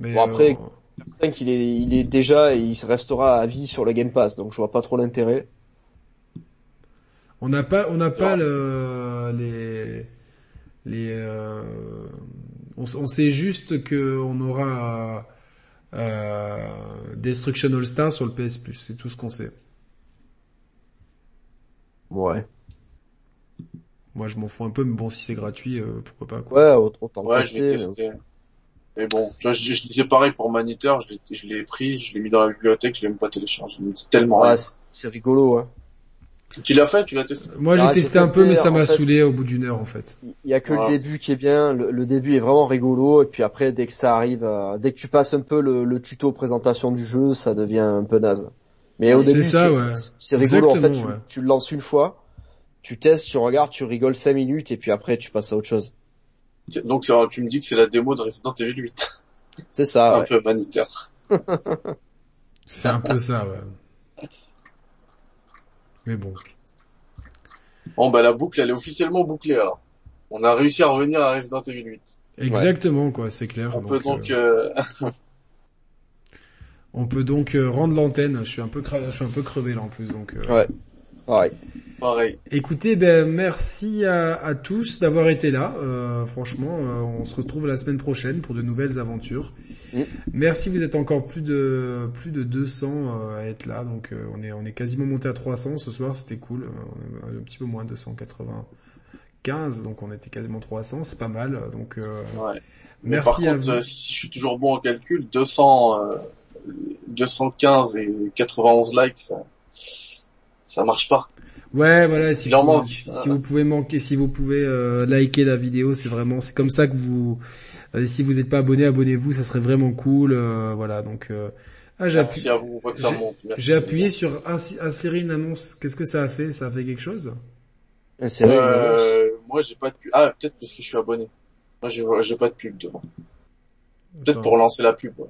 Mais Bon, après, euh, Le 5, il est, il est déjà et il restera à vie sur le Game Pass, donc je vois pas trop l'intérêt. on n'a pas, on n'a pas le, les, les, euh, on, sait juste que on aura euh, Destruction All Star sur le PS Plus. C'est tout ce qu'on sait. Ouais. Moi, je m'en fous un peu, mais bon, si c'est gratuit, euh, pourquoi pas. Quoi. Ouais, autant Ouais, je l'ai passer. testé. Mais bon, je, je disais pareil pour Maniteur, je l'ai, je l'ai pris, je l'ai mis dans la bibliothèque, je l'ai même pas téléchargé. Il me dit tellement Ouais, c'est rigolo, hein. Tu l'as fait, tu l'as testé? Moi, j'ai Ah, testé un peu, mais ça m'a saoulé au bout d'une heure, en fait. Il y a que le début qui est bien, le, le début est vraiment rigolo, et puis après, dès que ça arrive, euh, dès que tu passes un peu le, le tuto présentation du jeu, ça devient un peu naze. Mais au début, c'est ouais. rigolo, en fait, tu, Exactement, ouais. tu le lances une fois, tu testes, tu regardes, tu rigoles 5 minutes, et puis après, tu passes à autre chose. Donc, tu me dis que c'est la démo de Resident Evil 8. C'est ça, un ouais. peu Maniteur. C'est un peu ça, ouais. Mais bon. Bon, bah, la boucle, elle est officiellement bouclée, alors. On a réussi à revenir à Resident Evil 8. Exactement, quoi, c'est clair. On peut donc, euh, euh, on peut donc euh, rendre l'antenne. Je suis un peu, cra- je suis un peu crevé là en plus, donc. euh, Ouais. Pareil. pareil. Écoutez, ben merci à, à tous d'avoir été là. Euh, franchement, euh, on se retrouve la semaine prochaine pour de nouvelles aventures. Mm. Merci, vous êtes encore plus de plus de 200 euh, à être là, donc euh, on est on est quasiment monté à 300 ce soir, c'était cool. Euh, on est un petit peu moins 295, donc on était quasiment 300, c'est pas mal. Donc euh, Ouais. Merci par à contre, vous. euh, si je suis toujours bon en calcul, 200, euh, 215 et 91 likes, ça, ça marche pas. Ouais, voilà, si, vous, manque. si Voilà. vous pouvez manquer, si vous pouvez euh, liker la vidéo, c'est vraiment, c'est comme ça que vous, euh, si vous n'êtes pas abonné, abonnez-vous, ça serait vraiment cool, euh, voilà, donc euh, Ah, j'ai appuyé, sur insérer une annonce. Qu'est-ce que ça a fait? Ça a fait quelque chose? Insérer une annonce. Euh, moi, j'ai pas de pub. Ah, peut-être parce que je suis abonné. Moi, j'ai j'ai pas de pub devant. Peut-être pour lancer la pub. ouais.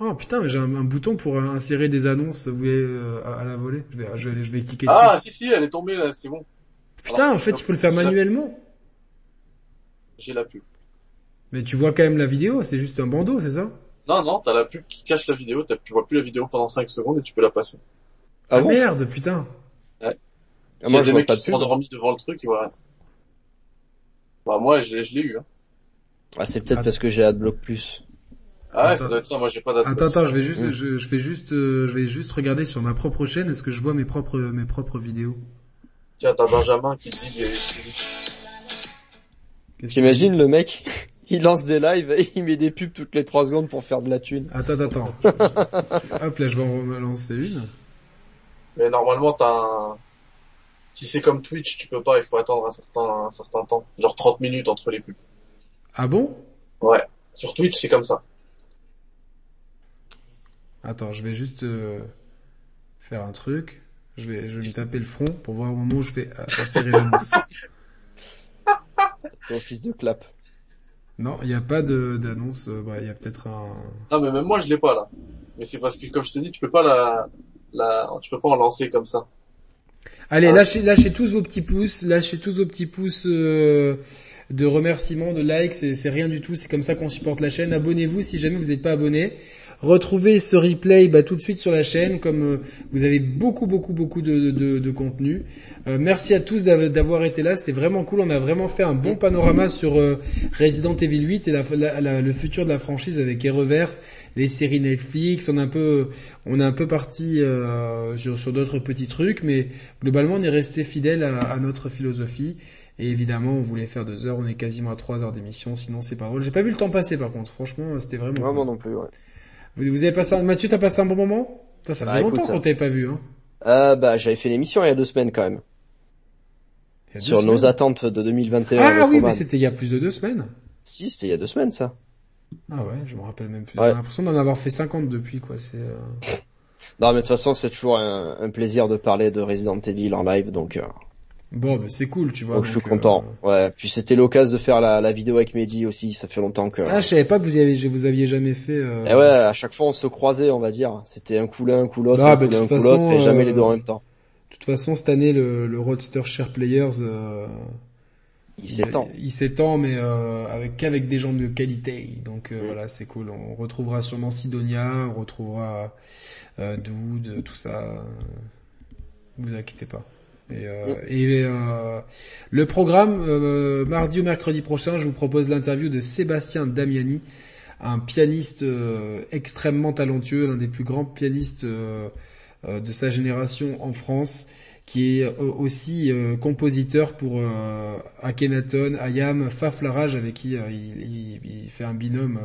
Oh putain, mais j'ai un, un bouton pour euh, insérer des annonces. Vous voulez euh, à, à la volée je vais, je vais, je vais cliquer dessus. Ah, si, si, elle est tombée là, c'est bon. putain, alors, en fait, il faut le faire manuellement. J'ai la pub. Mais tu vois quand même la vidéo. C'est juste un bandeau, c'est ça? Non, non, t'as la pub qui cache la vidéo, t'as- tu vois plus la vidéo pendant 5 secondes et tu peux la passer. Ah, Ah bon? merde, putain. Ah, S'il moi, y a je des vois mecs pas qui de sont endormis devant le truc, ils voient rien. Bah, moi, je l'ai, je l'ai eu, hein. Ah, c'est peut-être parce que j'ai AdBlock Plus. Ah ouais, Attends. ça doit être ça, moi j'ai pas. Attends, attends, je vais juste, Mm. je, je vais juste, euh, je vais juste regarder sur ma propre chaîne. Est-ce que je vois mes propres, mes propres vidéos? Tiens, t'as Benjamin qui dit, T'imagines le mec, il lance des lives et il met des pubs toutes les 3 secondes pour faire de la thune. Attends, attends. Hop, là, je vais en relancer une. mais normalement t'as un... Si c'est comme Twitch, tu peux pas, il faut attendre un certain, un certain temps. Genre 30 minutes entre les pubs. Ah bon? Ouais. Sur Twitch, c'est comme ça. Attends, je vais juste euh, faire un truc. Je vais, je vais lui taper le front pour voir au moment où je vais euh, insérer l'annonce. Ton fils de clap. Non, il n'y a pas de d'annonce. euh, bah, il y a peut-être un. Non, mais même moi, je l'ai pas, là. Mais c'est parce que, comme je te dis, tu peux pas la, la, tu peux pas en lancer comme ça. Allez, Ah, lâchez, lâchez tous vos petits pouces, lâchez tous vos petits pouces euh, de remerciements, de likes, c'est c'est rien du tout, c'est comme ça qu'on supporte la chaîne. Abonnez-vous si jamais vous n'êtes pas abonné. Retrouvez ce replay bah, tout de suite sur la chaîne, comme euh, vous avez beaucoup, beaucoup, beaucoup de, de, de contenu. Euh, merci à tous d'av- d'avoir été là, c'était vraiment cool. On a vraiment fait un bon panorama sur euh, Resident Evil 8 et la, la- la- le futur de la franchise avec Reverse, les séries Netflix. On a un peu, on est un peu parti euh, sur, sur d'autres petits trucs, mais globalement on est resté fidèle à, à notre philosophie. Et évidemment, on voulait faire deux heures, on est quasiment à trois heures d'émission, sinon c'est pas drôle. J'ai pas vu le temps passer par contre, franchement, c'était vraiment. Cool. moi non plus, ouais. Vous, vous avez passé un... Mathieu, t'as passé un bon moment? Ça, ça faisait Bah, longtemps qu'on t'avait pas vu. Hein. Euh, bah, j'avais fait l'émission il y a deux semaines quand même. Sur nos attentes de 2021 Ah oui, Roman. mais c'était il y a plus de deux semaines. Si, c'était il y a deux semaines, ça. Ah ouais, je me rappelle même plus. Ouais. J'ai l'impression d'en avoir fait 50 depuis, quoi. C'est. euh, Non, mais de toute façon, c'est toujours un, un plaisir de parler de Resident Evil en live, donc, euh, Bon, bah, c'est cool, tu vois. donc je suis content. euh, Ouais. Puis c'était l'occasion de faire la, la vidéo avec Mehdi aussi, ça fait longtemps que... Ah, je savais pas que vous aviez, vous aviez jamais fait. Euh... Et Eh ouais, à chaque fois on se croisait, on va dire. C'était un coup l'un, un coup l'autre, Ah, un bah, coup de l'un, un toute coup l'autre, façon, et jamais euh, les deux en même temps. De toute façon, cette année, le, le Roadster Share Players, euh, Il s'étend. Il, il s'étend, mais euh, avec qu'avec des gens de qualité. Donc euh, voilà, c'est cool. On retrouvera sûrement Sidonia, on retrouvera Dude, tout ça. Vous inquiétez pas. Et, euh, et euh, le programme, euh, mardi ou mercredi prochain, je vous propose l'interview de Sébastien Damiani, un pianiste extrêmement talentueux, l'un des plus grands pianistes de sa génération en France, qui est aussi compositeur pour Akhenaton, Ayam, Faf Larage, avec qui il, il- il fait un binôme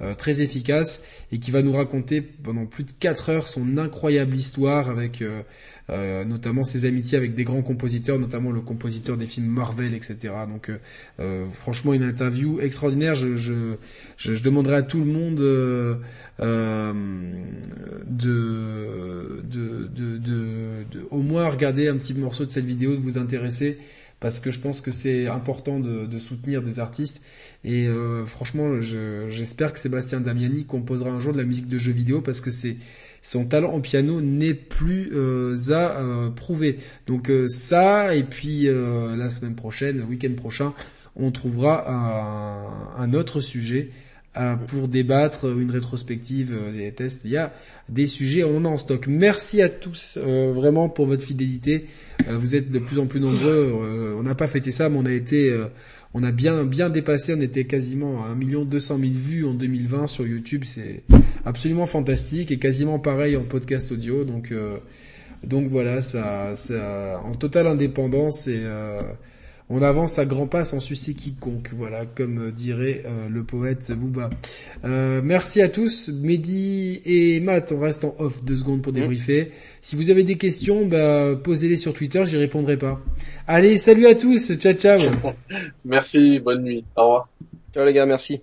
euh, très efficace et qui va nous raconter pendant plus de 4 heures son incroyable histoire avec euh, euh, notamment ses amitiés avec des grands compositeurs, notamment le compositeur des films Marvel, etc. Donc euh, euh, franchement une interview extraordinaire. Je, je, je, je demanderai à tout le monde de, de, de, de, de au moins regarder un petit morceau de cette vidéo, de vous intéresser parce que je pense que c'est important de, de soutenir des artistes et euh, franchement je- j'espère que Sébastien Damiani composera un jour de la musique de jeux vidéo parce que c'est son talent en piano n'est plus euh, à euh, prouver. Donc euh, ça et puis euh, la semaine prochaine, le week-end prochain, on trouvera un, un autre sujet euh, pour débattre une rétrospective euh, des tests. Il y a des sujets, on en a en stock. Merci à tous euh, vraiment pour votre fidélité. Euh, vous êtes de plus en plus nombreux. Euh, on n'a pas fêté ça, mais on a été, euh, on a bien bien dépassé. On était quasiment à 1 million 200 000 vues en 2020 sur YouTube. C'est absolument fantastique et quasiment pareil en podcast audio. Donc euh, donc voilà, ça, ça en totale indépendance et euh, on avance à grands pas sans sucer quiconque, voilà, comme dirait euh, le poète Booba. Euh, merci à tous, Mehdi et Matt, on reste en off deux secondes pour débriefer. Si vous avez des questions, bah, posez-les sur Twitter, j'y répondrai pas. Allez, salut à tous, ciao ciao Merci, bonne nuit. Au revoir. Ciao les gars, merci.